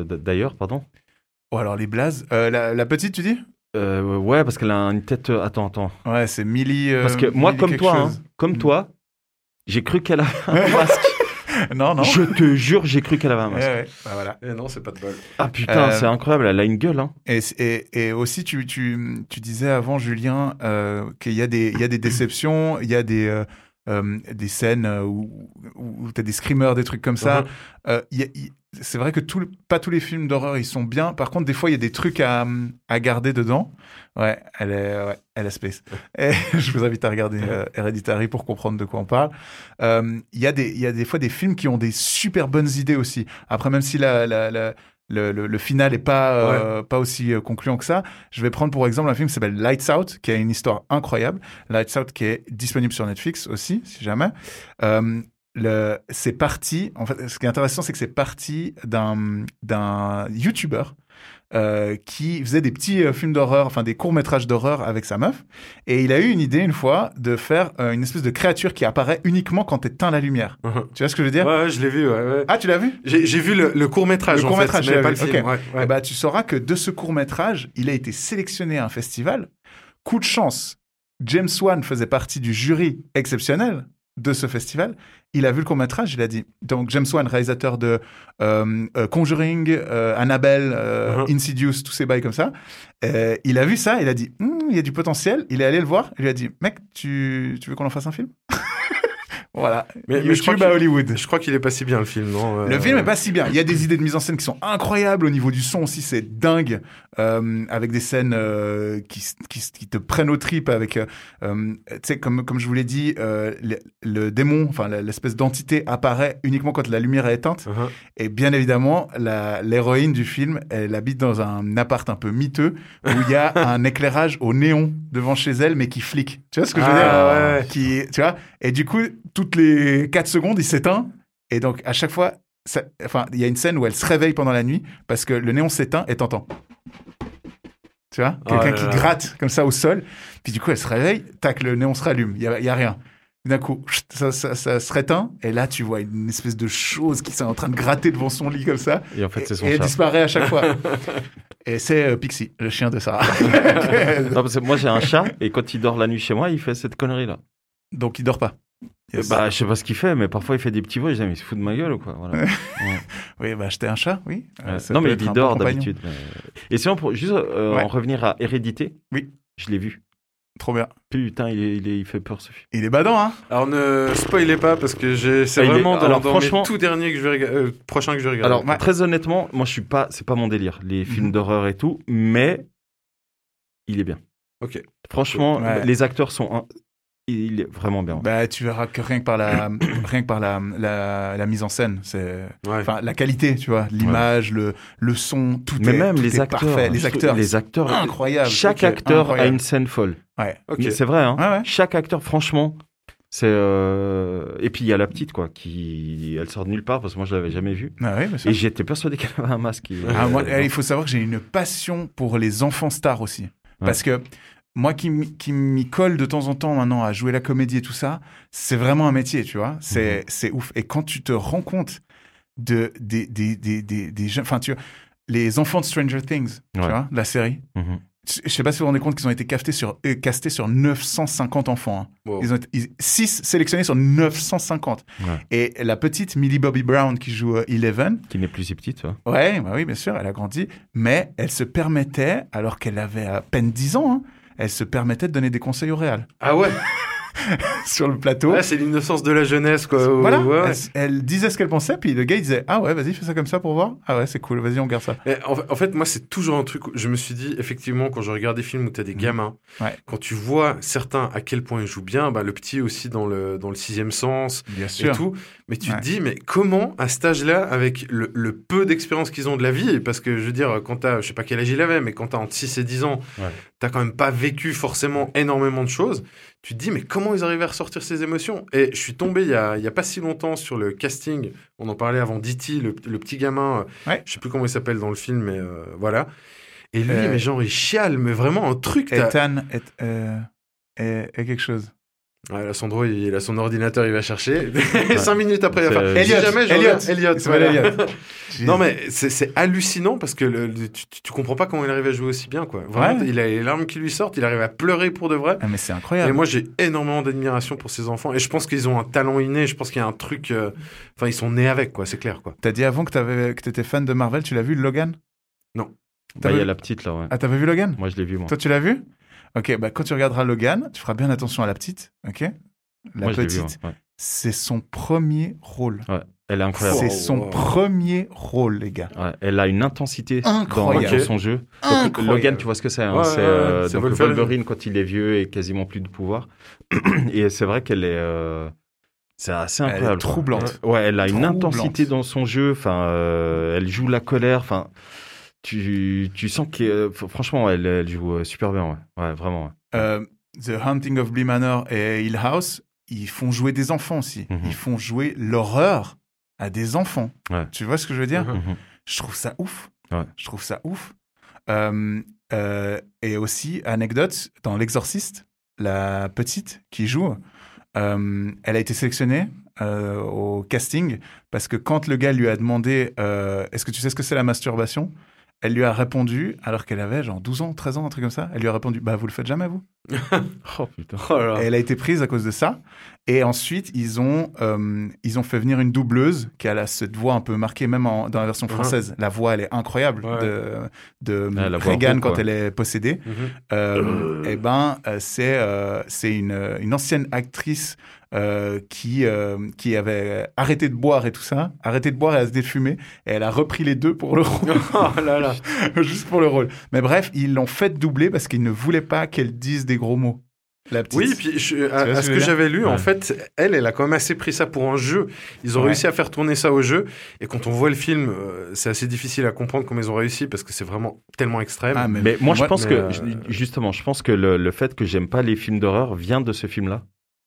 D'ailleurs, pardon? Oh, alors les blazes. Euh, la, la petite, tu dis? Euh, ouais, parce qu'elle a une tête. euh, Attends, attends. Ouais, c'est Millie. euh, Parce que moi, Millie comme toi, hein, comme Mm. toi, j'ai cru qu'elle avait un masque. non, non. Je te jure, j'ai cru qu'elle avait un masque. ouais. Bah, voilà. Eh non c'est pas de bol Ah putain, Euh, c'est incroyable. Elle a une gueule. Hein. Et, et, et aussi, tu, tu, tu disais avant, Julien, euh, qu'il y, a des- il y a des déceptions, il y a des, euh, euh, des scènes où, où tu as des screamers, des trucs comme ça. Il y a- il- c'est vrai que tout, pas tous les films d'horreur, ils sont bien. Par contre, des fois, il y a des trucs à, à garder dedans. Ouais, elle est, ouais, elle est space. Et je vous invite à regarder euh, Hereditary pour comprendre de quoi on parle. Euh, Il y, a des- y a des fois des films qui ont des super bonnes idées aussi. Après, même si la, la, la- le, le, le final est pas, euh, pas aussi concluant que ça, je vais prendre pour exemple un film qui s'appelle Lights Out, qui a une histoire incroyable. Lights Out qui est disponible sur Netflix aussi, si jamais. Euh, c'est parti. En fait, ce qui est intéressant, c'est que c'est parti d'un d'un YouTuber euh, qui faisait des petits euh, films d'horreur, enfin des courts métrages d'horreur avec sa meuf. Et il a eu une idée une fois de faire euh, une espèce de créature qui apparaît uniquement quand t'éteins la lumière. Mhm. Tu vois ce que je veux dire? Ouais, ouais je l'ai vu ouais, ouais. Ah, tu l'as vu? J'ai vu le, le court métrage. Le en court-métrage, fait, mais tu pas le film. ok. Ouais, ouais. Eh ben, tu sauras que de ce court métrage, il a été sélectionné à un festival. Coup de chance, James Wan faisait partie du jury exceptionnel de ce festival. Il a vu le court métrage, il a dit. Donc James Wan, réalisateur de euh, euh, Conjuring, euh, Annabelle, Mhm. Insidious, tous ces bails comme ça. Il a vu ça, il a dit, Hum, il y a du potentiel. Il est allé le voir, il lui a dit, mec, tu, tu veux qu'on en fasse un film? Voilà. Mais- mais je crois YouTube à Hollywood. Je crois qu'il est pas si bien le film, non Euh, Le film est pas si bien. Il y a des idées de mise en scène qui sont incroyables. Au niveau du son aussi, c'est dingue. Euh, avec des scènes euh, qui, qui, te prennent aux tripes. Avec, euh, tu sais, comme, comme je vous l'ai dit, le, le démon, enfin l'espèce d'entité apparaît uniquement quand la lumière est éteinte. Uh-huh. Et bien évidemment, l'héroïne du film, elle habite dans un appart un peu miteux où il y a un éclairage au néon devant chez elle, mais qui flique. Tu vois ce que je veux Ah, dire? ouais. Qui, tu vois? Et du coup, toutes les 4 secondes, il s'éteint. Et donc, à chaque fois, ça- enfin, il y a une scène où elle se réveille pendant la nuit parce que le néon s'éteint et t'entends. Tu vois? Oh Quelqu'un qui gratte comme ça au sol. Puis du coup, elle se réveille, tac, le néon se rallume. Il y a, y a rien. D'un coup, ça, ça, ça se réteint. Et là, tu vois une espèce de chose qui est en train de gratter devant son lit comme ça. Et en fait, c'est son et elle disparaît à chaque fois. et c'est euh, Pixie, le chien de Sarah. Non, parce que moi, j'ai un chat et quand il dort la nuit chez moi, il fait cette connerie-là. Donc, il dort pas. Yes. Bah, je sais pas ce qu'il fait, mais parfois il fait des petits bruits. Je dis, mais il se fout de ma gueule ou quoi voilà. Ouais. Oui, bah, acheter un chat, oui. Euh, ça Non, mais il dort d'habitude. Et sinon, pour juste euh, Ouais. en revenir à Hérédité, Oui. je l'ai vu. Trop bien. Putain, il, est- il, est- il fait peur ce film. Il est badant, hein Alors ne spoilez pas parce que j'ai- c'est Ah, il est- vraiment dans, alors, dans franchement- mes tout derniers que je vais rega- euh, prochain que je vais regarder. Alors, Ouais. très honnêtement, moi, je suis pas, c'est pas mon délire, les films Mhm. d'horreur et tout, mais il est bien. Ok. Franchement, Ouais. les acteurs sont, un- il est vraiment bien. Bah, tu verras que rien que par la, rien que par la, la, la mise en scène, c'est, Ouais. enfin, la qualité, tu vois, l'image, le, le son, tout Mais est, même tout les est acteurs, parfait. Les acteurs, les acteurs, incroyable. Chaque acteur a une scène folle. Ouais. Ok. Mais C'est vrai, hein. Ouais, ouais. Chaque acteur, franchement, c'est. euh, Et puis il y a la petite, quoi, qui. Elle sort de nulle part parce que moi je l'avais jamais vue. Ah oui, bien sûr. Et j'étais persuadé qu'elle avait un masque. Et- Ah, moi, Euh, il faut savoir que j'ai une passion pour les enfants stars aussi. Parce que moi qui, m'y colle de temps en temps maintenant à jouer la comédie et tout ça, c'est vraiment un métier, tu vois. C'est c'est ouf. Et quand tu te rends compte de, des, des, des, des, jeunes, enfin, tu vois, les enfants de Stranger Things, tu Ouais. vois, la série. Mhm. Je sais pas si vous vous rendez compte qu'ils ont été castés sur, euh, castés sur 950 enfants. hein. Wow. Ils ont été 6 sélectionnés sur 950. Ouais. Et la petite Millie Bobby Brown qui joue euh, Eleven, Qui n'est plus si petite, tu vois. Ouais, bah oui, bien sûr, elle a grandi, mais elle se permettait, alors qu'elle avait à peine 10 ans, hein, elle se permettait de donner des conseils au Real Ah ouais, sur le plateau. Ouais, c'est l'innocence de la jeunesse, quoi. voilà, Ouais, ouais. Elle, elle disait ce qu'elle pensait, puis le gars il disait Ah ouais, vas-y, fais ça comme ça pour voir. Ah ouais, c'est cool, vas-y, on garde ça. Mais en, fait- en fait, moi, c'est toujours un truc. où Je me suis dit, effectivement, quand je regarde des films où tu as des gamins, Mhm. Ouais. quand tu vois certains à quel point ils jouent bien, bah, le petit aussi dans le, dans le sixième sens Bien et sûr. tout, mais tu Ouais. te dis, mais comment à cet âge-là, avec le, le peu d'expérience qu'ils ont de la vie, parce que je veux dire, quand tu je sais pas quel âge il avait, mais quand tu as entre 6 et 10 ans, Ouais. T'as quand même pas vécu forcément énormément de choses. Tu te dis, mais comment ils arrivaient à ressortir ces émotions? Et je suis tombé il y a, il y a pas si longtemps sur le casting. On en parlait avant d'E.T., le, le petit gamin. euh, Ouais. Je sais plus comment il s'appelle dans le film, mais euh, voilà. Et lui, Euh, mais genre, il chiale, mais vraiment un truc. Ethan est, euh, est, est quelque chose. Ouais, là, Sandro, il, il a son ordinateur, il va chercher. Cinq minutes après, il va faire. Si Elliot, jamais, je Elliot. Elliot, voilà. Elliot. Non, mais c'est hallucinant parce que le- le- tu, tu- comprends pas comment il arrive à jouer aussi bien, quoi. Vraiment, Ouais. il a les larmes qui lui sortent, il arrive à pleurer pour de vrai. Ah, mais c'est Et incroyable. moi, j'ai énormément d'admiration pour ces enfants. Et je pense qu'ils ont un talent inné. Je pense qu'il y a un truc. euh, Enfin, ils sont nés avec, quoi. C'est clair, quoi. T'as dit avant que t'avais- que t'étais fan de Marvel, tu l'as vu Logan? Bah, T'as il y a la petite, là, ouais. Ah, t'avais vu Logan? Moi, je l'ai vu, moi. Toi, tu l'as vu? Ok, bah quand tu regarderas Logan, tu feras bien attention à la petite, ok? La moi, petite, ouais. Ouais. c'est son premier rôle. Elle est incroyable. C'est son wow. premier rôle, les gars. Ouais, elle a une intensité dans, Incroyable. dans son jeu. Donc, Incroyable. Logan, tu vois ce que c'est. hein, Ouais, c'est ouais, euh, ouais, donc Wolverine. Wolverine. quand il est vieux et quasiment plus de pouvoir. et c'est vrai qu'elle est. euh, c'est assez Elle est incroyable. troublante. Ouais, elle a une intensité dans son jeu. Enfin, euh, elle joue la colère. Enfin, tu, tu sens que euh, franchement, elle, elle joue euh, super bien. Ouais, ouais vraiment. ouais. Euh, The Hunting of Bly Manor et Hill House, ils font jouer des enfants aussi. Mhm. Ils font jouer l'horreur à des enfants. Ouais. Tu vois ce que je veux dire? Mhm. Mhm. Je trouve ça ouf. Ouais. Je trouve ça ouf. Euh, euh, et aussi, anecdote, dans L'Exorciste, la petite qui joue, euh, elle a été sélectionnée euh, au casting parce que quand le gars lui a demandé euh, Est-ce que tu sais ce que c'est la masturbation? Elle lui a répondu, alors qu'elle avait genre 12 ans, 13 ans, un truc comme ça. Elle lui a répondu Bah, vous le faites jamais, vous? Oh putain. Oh là là. et elle a été prise à cause de ça. Et ensuite, ils ont, euh, ils ont fait venir une doubleuse qui a la, cette voix un peu marquée, même en- dans la version Mhm. française. La voix, elle est incroyable Ouais. de, de Reagan rauque, quand elle est possédée. Mhm. Euh, Et ben, euh, c'est euh, c'est une, une ancienne actrice euh, qui, euh, qui avait arrêté de boire et tout ça, arrêté de boire et à se défumer. Et elle a repris les deux pour le rôle. Oh là là. Juste pour le rôle. Mais bref, ils l'ont fait doubler parce qu'ils ne voulaient pas qu'elle dise des gros mots. La petite. Oui, puis je- à, ce que j'avais lu, en fait, elle, elle a quand même assez pris ça pour un jeu. Ils ont Ouais. réussi à faire tourner ça au jeu. Et quand on voit le film, euh, c'est assez difficile à comprendre comment ils ont réussi parce que c'est vraiment tellement extrême. Ah, Mais moi, je pense mais, que, euh, ju- justement, je pense que le, le fait que j'aime pas les films d'horreur vient de ce film-là.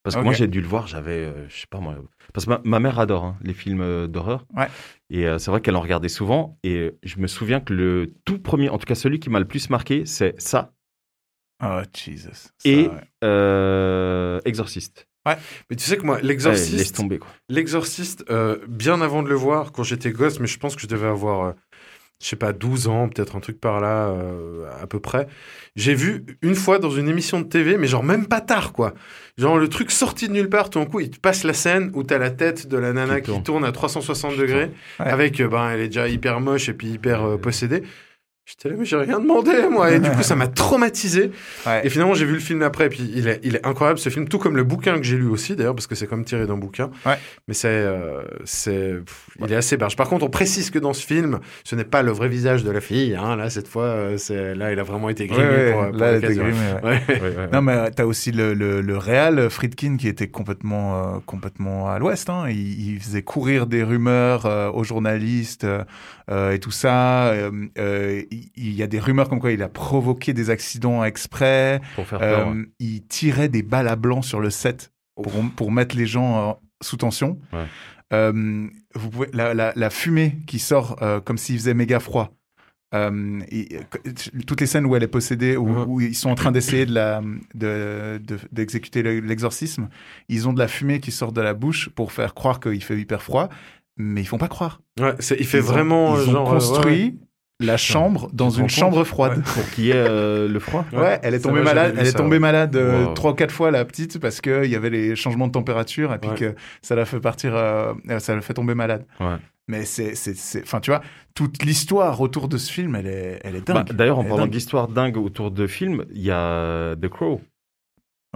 Parce que moi, j'ai dû le voir, j'avais, euh, je sais pas moi. Parce que ma, ma mère adore hein, les films euh, d'horreur. Ouais. Et euh, c'est vrai qu'elle en regardait souvent. Et euh, je me souviens que le tout premier, en tout cas celui qui m'a le plus marqué, c'est ça Oh, Jesus. Ça, et ouais. euh, Exorciste. Mais tu sais que moi, Ouais, laisse l'exorciste, tomber quoi. l'exorciste, bien avant de le voir, quand j'étais gosse, mais je pense que je devais avoir, je sais pas, 12 ans, peut-être un truc par là, euh, à peu près. J'ai vu une fois dans une émission de TV, mais genre même pas tard, quoi. Genre le truc sorti de nulle part, tout d'un coup, il te passe la scène où t'as la tête de la nana Qui qui tourne. à 360 degrés, Ouais. avec, euh, ben, elle est déjà hyper moche et puis hyper euh, possédée. J'étais là, mais j'ai rien demandé, moi. Et du coup, ça m'a traumatisé. Ouais. Et finalement, j'ai vu le film après, et puis il est, il est incroyable ce film, tout comme le bouquin que j'ai lu aussi, d'ailleurs, parce que c'est comme tiré d'un bouquin. Ouais. Mais c'est, euh, c'est, il est assez barge. Par contre, on précise que dans ce film, ce n'est pas le vrai visage de la fille. Hein. Là, cette fois, euh, c'est, là, il a vraiment été grimé Ouais, pour, pour là. Ouais, ouais, ouais. Non, mais t'as aussi le, le, le réal Friedkin qui était complètement, euh, complètement à l'ouest. Hein. Il, il faisait courir des rumeurs euh, aux journalistes et tout ça. Euh, euh, il, il y a des rumeurs comme quoi il a provoqué des accidents exprès. Pour faire peur. Euh, ouais. Il tirait des balles à blanc sur le set pour, pour mettre les gens euh, sous tension. Ouais. Euh, vous pouvez, la, la, la fumée qui sort comme s'il faisait méga froid. Euh, et, toutes les scènes où elle est possédée, où, où ils sont en train d'essayer de la, de, de- d'exécuter le- l'exorcisme, ils ont de la fumée qui sort de la bouche pour faire croire qu'il fait hyper froid, mais ils font pas croire. Ouais, il fait Ils ont- vraiment ils ont genre. construit la chambre dans une chambre froide. Pour qu'il y ait euh, le froid. Ouais, elle est tombée va, malade. Elle est tombée ouais. malade euh, Wow. trois quatre fois la petite parce que il y avait les changements de température et puis Ouais. que ça l'a fait partir, euh, ça l'a fait tomber malade. Ouais. Mais c'est, c'est, c'est, enfin tu vois, toute l'histoire autour de ce film, elle est, elle est Bah, dingue. D'ailleurs, en parlant d'histoire dingue autour de films, il y a The Crow,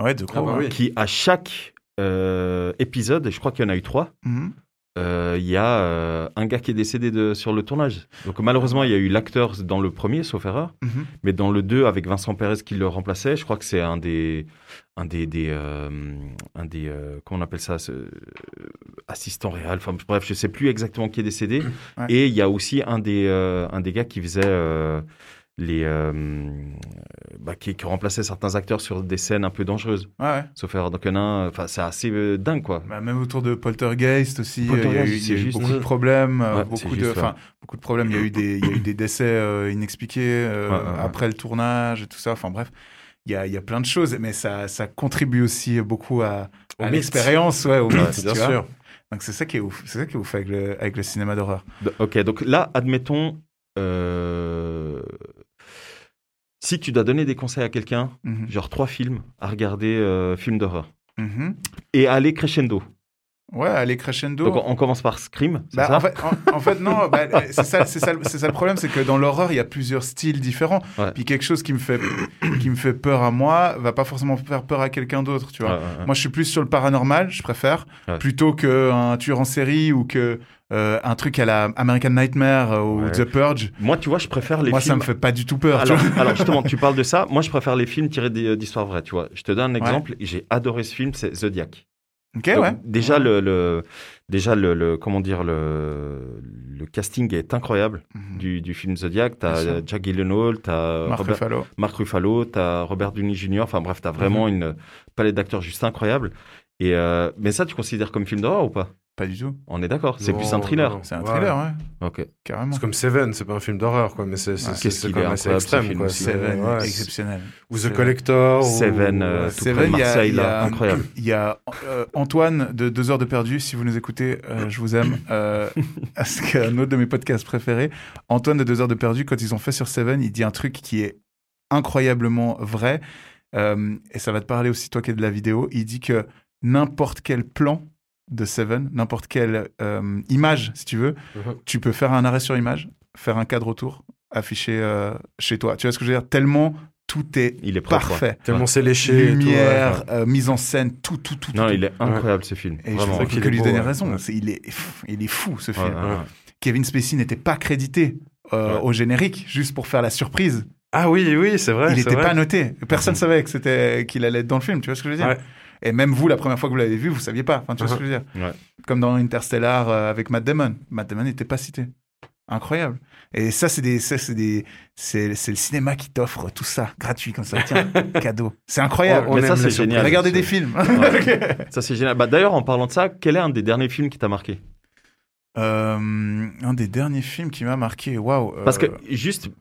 ouais, de gros. Ah bah hein. oui. qui à chaque euh, épisode, et je crois qu'il y en a eu trois, Mhm. Il y a euh, un gars qui est décédé de, sur le tournage. Donc malheureusement, il y a eu l'acteur dans le premier, sauf erreur, Mhm. mais dans le 2, avec Vincent Perez qui le remplaçait, je crois que c'est un des, un des, des, euh, un des, euh, comment on appelle ça, euh, assistant réel. Enfin bref, je sais plus exactement qui est décédé. Ouais. Et il y a aussi un des, euh, un des gars qui faisait euh, les, euh, bah, qui, qui remplaçait certains acteurs sur des scènes un peu dangereuses. Ouais, ouais. Sauf erreur. Un, enfin c'est assez euh, dingue quoi. Bah, même autour de Poltergeist aussi, Poltergeist, il y a eu, y a beaucoup de problèmes, euh, Ouais, beaucoup de, juste, enfin, beaucoup de problèmes. Il y a eu des, il y a eu des décès inexpliqués après le tournage et tout ça. Enfin bref, il y a, il y a plein de choses, mais ça, ça contribue aussi beaucoup à, l'expérience, ouais, au mythe, bien tu vois. sûr. Donc c'est ça qui est ouf, c'est ça qui est ouf avec le, avec le cinéma d'horreur. D- Ok, donc là, admettons, euh, si tu dois donner des conseils à quelqu'un, Mhm. genre trois films à regarder, euh, films d'horreur, Mhm. et aller crescendo. Ouais, aller crescendo. Donc on, commence par Scream, c'est Bah, ça en, fait, en, en fait, non, bah, c'est ça, le problème, c'est que dans l'horreur, il y a plusieurs styles différents. Ouais. Puis quelque chose qui me fait, qui me fait peur à moi, va pas forcément faire peur à quelqu'un d'autre, tu vois. Ouais, ouais, ouais. Moi, je suis plus sur le paranormal, je préfère, plutôt qu'un tueur en série ou que euh, un truc à la American Nightmare euh, ou Ouais. The Purge. Moi, tu vois, je préfère les Moi, films. ça me fait pas du tout peur. Alors, justement, tu parles de ça. Moi, je préfère les films tirés d'histoires vraies. Tu vois, je te donne un Ouais. exemple. J'ai adoré ce film, c'est Zodiac. Ok, Donc, ouais. Déjà le, le- déjà le, le- comment dire le, le casting est incroyable Mhm. du, du film Zodiac. T'as Jack Gyllenhaal, t'as Mark Robert, Ruffalo. Mark Ruffalo, t'as Robert Downey Jr. Enfin bref, t'as vraiment Mhm. une palette d'acteurs juste incroyable. Et euh, mais ça, tu considères comme film d'horreur ou pas? Pas du tout. On est d'accord. C'est plus un thriller. C'est un thriller, ouais, Ok. carrément. C'est comme Seven, c'est pas un film d'horreur, quoi, mais c'est quand est même assez extrême, film quoi. Seven, ouais, exceptionnel. Ou The Seven. Collector. ou- Seven, euh, tout près de Seven, il y a- Marseille, il y a- là, incroyable. Il y a euh, Antoine de Deux heures de perdu. Si vous nous écoutez, euh, je vous aime. Euh, c'est un autre de mes podcasts préférés. Antoine de Deux heures de perdu, quand ils ont fait sur Seven, il dit un truc qui est incroyablement vrai. Et ça va te parler aussi, toi qui es de la vidéo. Il dit que n'importe quel plan de Seven, n'importe quelle euh, image, si tu veux, Mhm. tu peux faire un arrêt sur image, faire un cadre autour, afficher euh, chez toi. Tu vois ce que je veux dire? Tellement tout est Il est propre. parfait. Tellement c'est léché. et tout, ouais. Lumière, euh, mise en scène, tout, tout, tout. Non, tout. il est incroyable ce film. Et je Vraiment. veux qu'il que lui donner ouais. raison. Ouais. C'est- Il, est, il est fou ce film. ouais, ouais. Kevin Spacey n'était pas crédité euh, Ouais. au générique juste pour faire la surprise. Ah oui, oui, c'est vrai. il n'était pas noté. Personne Mhm. savait que c'était qu'il allait être dans le film. Tu vois ce que je veux dire? Ouais. Et même vous, la première fois que vous l'avez vu, vous saviez pas. Enfin, tu vois ce que je veux dire Ouais. Comme dans Interstellar euh, avec Matt Damon. Matt Damon n'était pas cité. Incroyable. Et ça, c'est des, ça, c'est des, c'est, c'est le cinéma qui t'offre tout ça gratuit comme ça. Tiens, cadeau. C'est incroyable. On Mais ça, c'est génial. Regardez des films. Ouais. Ça, c'est génial. Bah, D'ailleurs, en parlant de ça, quel est un des derniers films qui t'a marqué? Euh, un des derniers films qui m'a marqué. Waouh. euh, Parce que, juste p-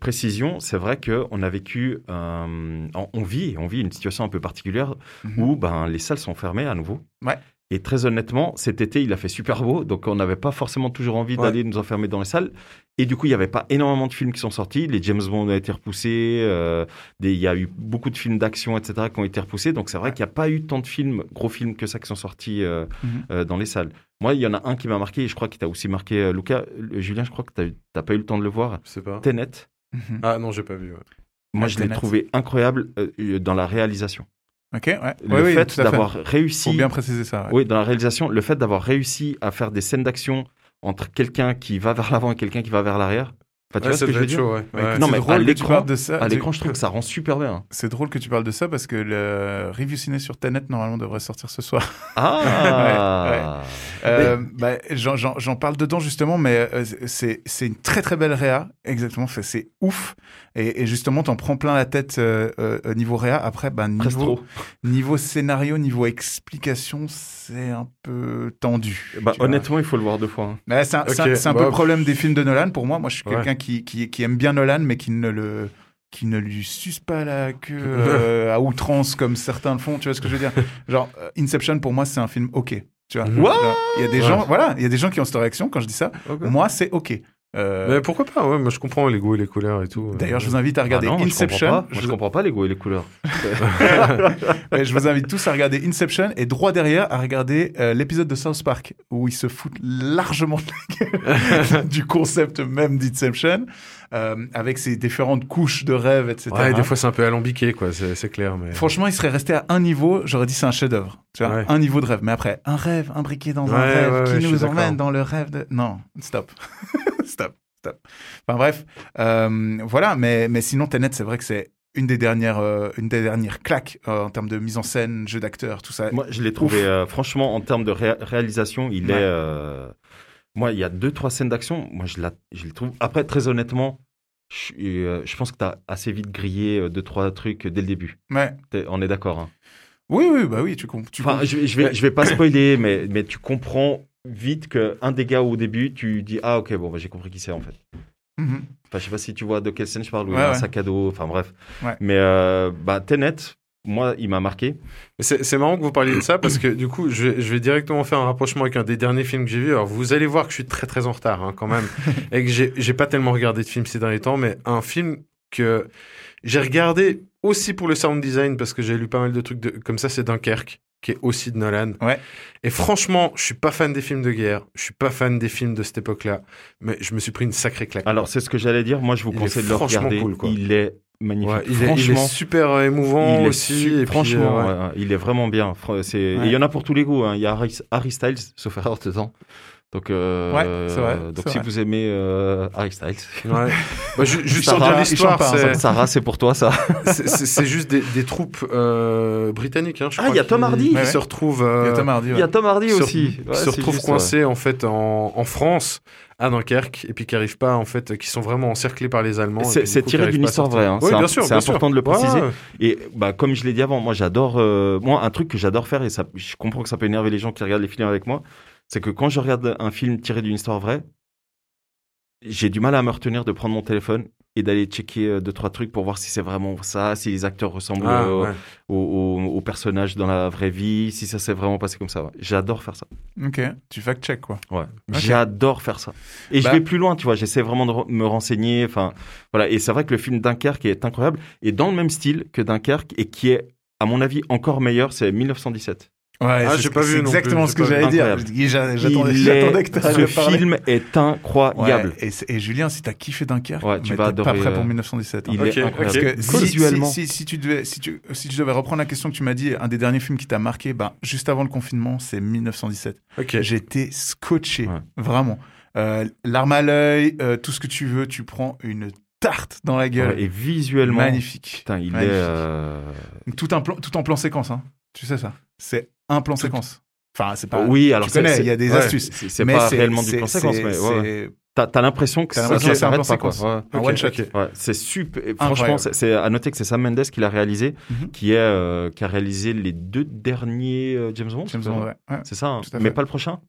précision, c'est vrai qu'on a vécu, euh, on vit, on vit une situation un peu particulière Mhm. où ben, les salles sont fermées à nouveau. Ouais. Et très honnêtement, cet été, il a fait super beau, donc on n'avait pas forcément toujours envie Ouais. d'aller nous enfermer dans les salles. Et du coup, il n'y avait pas énormément de films qui sont sortis. Les James Bond ont été repoussés. euh, des- Il y a eu beaucoup de films d'action, etc., qui ont été repoussés. Donc c'est vrai qu'il n'y a pas eu tant de films, gros films que ça, qui sont sortis euh, Mhm. euh, dans les salles. Moi, il y en a un qui m'a marqué, et je crois qu'il t'a aussi marqué, Lucas. Julien, je crois que tu n'as pas eu le temps de le voir. Je sais pas. Tenet. Mhm. Ah non, j'ai pas vu. ouais. Moi, Ah, je l'ai trouvé incroyable dans la réalisation. Ok, ouais. Le Oui, fait d'avoir Faut réussi, bien préciser ça. ouais. oui, dans la réalisation, le fait d'avoir réussi à faire des scènes d'action entre quelqu'un qui va vers l'avant et quelqu'un qui va vers l'arrière. Enfin, tu Ouais, vois ce que je veux dire chaud, ouais. Non, c'est mais drôle à que tu l'écran- parles de ça. À Tu- l'écran, je trouve que ça rend super bien. C'est drôle que tu parles de ça parce que le review ciné sur Tenet normalement devrait sortir ce soir. Ah Euh, bah, j'en- J'en j'en parle dedans justement, mais euh, c'est c'est une très très belle réa, exactement. C'est ouf. Et, et justement, t'en prends plein la tête euh, euh, niveau réa. Après, bah, niveau, niveau scénario, niveau explication, c'est un peu tendu. Bah, vois. honnêtement, il faut le voir deux fois. hein. Mais c'est un, c'est un- Ok, c'est un peu bah, le problème des films de Nolan pour moi. Moi, je suis Ouais. quelqu'un qui, qui, qui aime bien Nolan, mais qui ne le qui ne lui suce pas la queue euh, à outrance comme certains le font. Tu vois ce que je veux dire? Genre euh, Inception pour moi c'est un film ok. Tu vois? Il y a des Ouais. gens, voilà, il y a des gens qui ont cette réaction quand je dis ça. Ok. Moi c'est ok. Euh, Mais pourquoi pas Ouais, moi je comprends les goûts et les couleurs et tout. D'ailleurs, je vous invite à regarder Ah non, Inception. Je comprends pas, Je Moi, je comprends pas les goûts et les couleurs. Ouais, je vous invite tous à regarder Inception et droit derrière à regarder euh, l'épisode de South Park où ils se foutent largement de la gueule du concept même d'Inception euh, avec ses différentes couches de rêves, etc. Ouais, des fois c'est un peu alambiqué, quoi, c'est c'est clair. Mais... Franchement, il serait resté à un niveau, j'aurais dit c'est un chef-d'œuvre. Tu vois, Ouais. un niveau de rêve. Mais après, un rêve imbriqué dans un rêve qui nous emmène dans le rêve de. Non, stop. stop. Stop. Enfin bref, euh, voilà. Mais, mais sinon, Tenet, c'est vrai que c'est une des dernières, euh, une des dernières claques euh, en termes de mise en scène, jeu d'acteur, tout ça. Moi, je l'ai trouvé, euh, franchement, en termes de ré- réalisation, il Ouais. est. Moi, il y a deux, trois scènes d'action. Moi, je, la... je les trouve. Après, très honnêtement, je, pense que tu as assez vite grillé deux, trois trucs dès le début. Ouais. On est d'accord. hein. Oui, oui, bah oui, tu comprends. Enfin, je, je vais, je vais pas spoiler, mais, mais tu comprends vite qu'un des gars au début, tu dis Ah, ok, bon, bah, j'ai compris qui c'est en fait. Mhm. Enfin, je sais pas si tu vois de quelle scène je parle, où il y Ouais, a un sac à dos, enfin bref. Ouais. Mais euh, bah, Tenet, moi, il m'a marqué. C'est c'est marrant que vous parliez de ça parce que du coup, je vais, je vais directement faire un rapprochement avec un des derniers films que j'ai vu. Alors, vous allez voir que je suis très très en retard hein, quand même et que j'ai j'ai pas tellement regardé de films ces derniers temps, mais un film que j'ai regardé aussi pour le sound design parce que j'ai lu pas mal de trucs de, comme ça, c'est Dunkerque qui est aussi de Nolan. Ouais. Et franchement, je suis pas fan des films de guerre, je suis pas fan des films de cette époque-là, mais je me suis pris une sacrée claque. Alors, c'est ce que j'allais dire. Moi, je vous Il conseille de le franchement regarder. cool, quoi. Il est magnifique. Ouais, il, est, il est franchement, super euh, émouvant il est aussi. su- et puis, franchement, euh, ouais. ouais, ouais, il est vraiment bien. C'est-. Il y en a pour tous les goûts. hein. Il y a Harry, Harry Styles, sauf erreur dedans. Donc, euh, Ouais, c'est vrai, donc si vrai. vous aimez euh, Harry Styles, Ouais. Bah, ju- juste il l'histoire, hein. Sarah, c'est pour toi ça. c'est- juste des, des troupes euh, britanniques. Hein, je Ah, crois, il y a qui- Tom Hardy. qui se retrouvent, Il y a euh, Tom Hardy, Il y a. Tom Hardy se- aussi. Ouais, se juste, coincés en fait en, en France à Dunkerque et puis qui arrivent pas en fait, qui sont vraiment encerclés par les Allemands. C'est qui tiré d'une histoire vraie. hein. Oui, C'est bien un- sûr, c'est bien sûr. important de le préciser. ouais. Et bah, comme je l'ai dit avant, moi j'adore. euh, moi, un truc que j'adore faire, et ça, je comprends que ça peut énerver les gens qui regardent les films avec moi, c'est que quand je regarde un film tiré d'une histoire vraie, j'ai du mal à me retenir de prendre mon téléphone et d'aller checker euh, deux, trois trucs pour voir si c'est vraiment ça, si les acteurs ressemblent Ah, euh, ouais. aux, aux- aux personnages dans la vraie vie, si ça s'est vraiment passé comme ça. ouais. J'adore faire ça. Ok, tu fact-check quoi. Ouais. J'adore faire ça. Et Bah- je vais plus loin, tu vois. J'essaie vraiment de me renseigner. Enfin, voilà. Et c'est vrai que le film Dunkerque est incroyable et dans le même style que Dunkerque et qui est, à mon avis, encore meilleur, c'est 1917. Ouais, Ah, c'est- j'ai pas vu exactement ce que j'allais dire. J'attendais Il j'attendais est- que tu ce parler. film est incroyable. Ouais, et, Julien, si t'as kiffé Dunkerque, Ouais, tu mais vas t'es pas adorer, prêt pour euh, 1917. hein. Il Ok, est ok. incroyable. Parce que si, Visuellement. si, si, si tu devais, si, tu, si tu devais reprendre la question que tu m'as dit, un des derniers films qui t'a marqué, ben, juste avant le confinement, c'est 1917. Ok. J'étais scotché, Ouais. vraiment. Euh, L'arme à l'œil, euh, tout ce que tu veux, tu prends une tarte dans la gueule. Ouais, et visuellement, Magnifique. putain, il Magnifique. est. euh, Tout, un plan, tout en plan séquence, hein. Tu sais ça. C'est un plan séquence. Enfin, c'est pas. oui, alors tu c'est- connais, il y a des ouais, astuces. C'est pas réellement du plan séquence, mais ouais, t'as l'impression que c'est un plan séquence. Un one shot. c'est super. Franchement, c'est- à noter que c'est Sam Mendes qui l'a réalisé, Mhm. qui est euh, qui a réalisé les deux derniers euh, James Bond. James c'est Bond, ça ouais. Ouais. C'est ça, hein. À mais pas le prochain?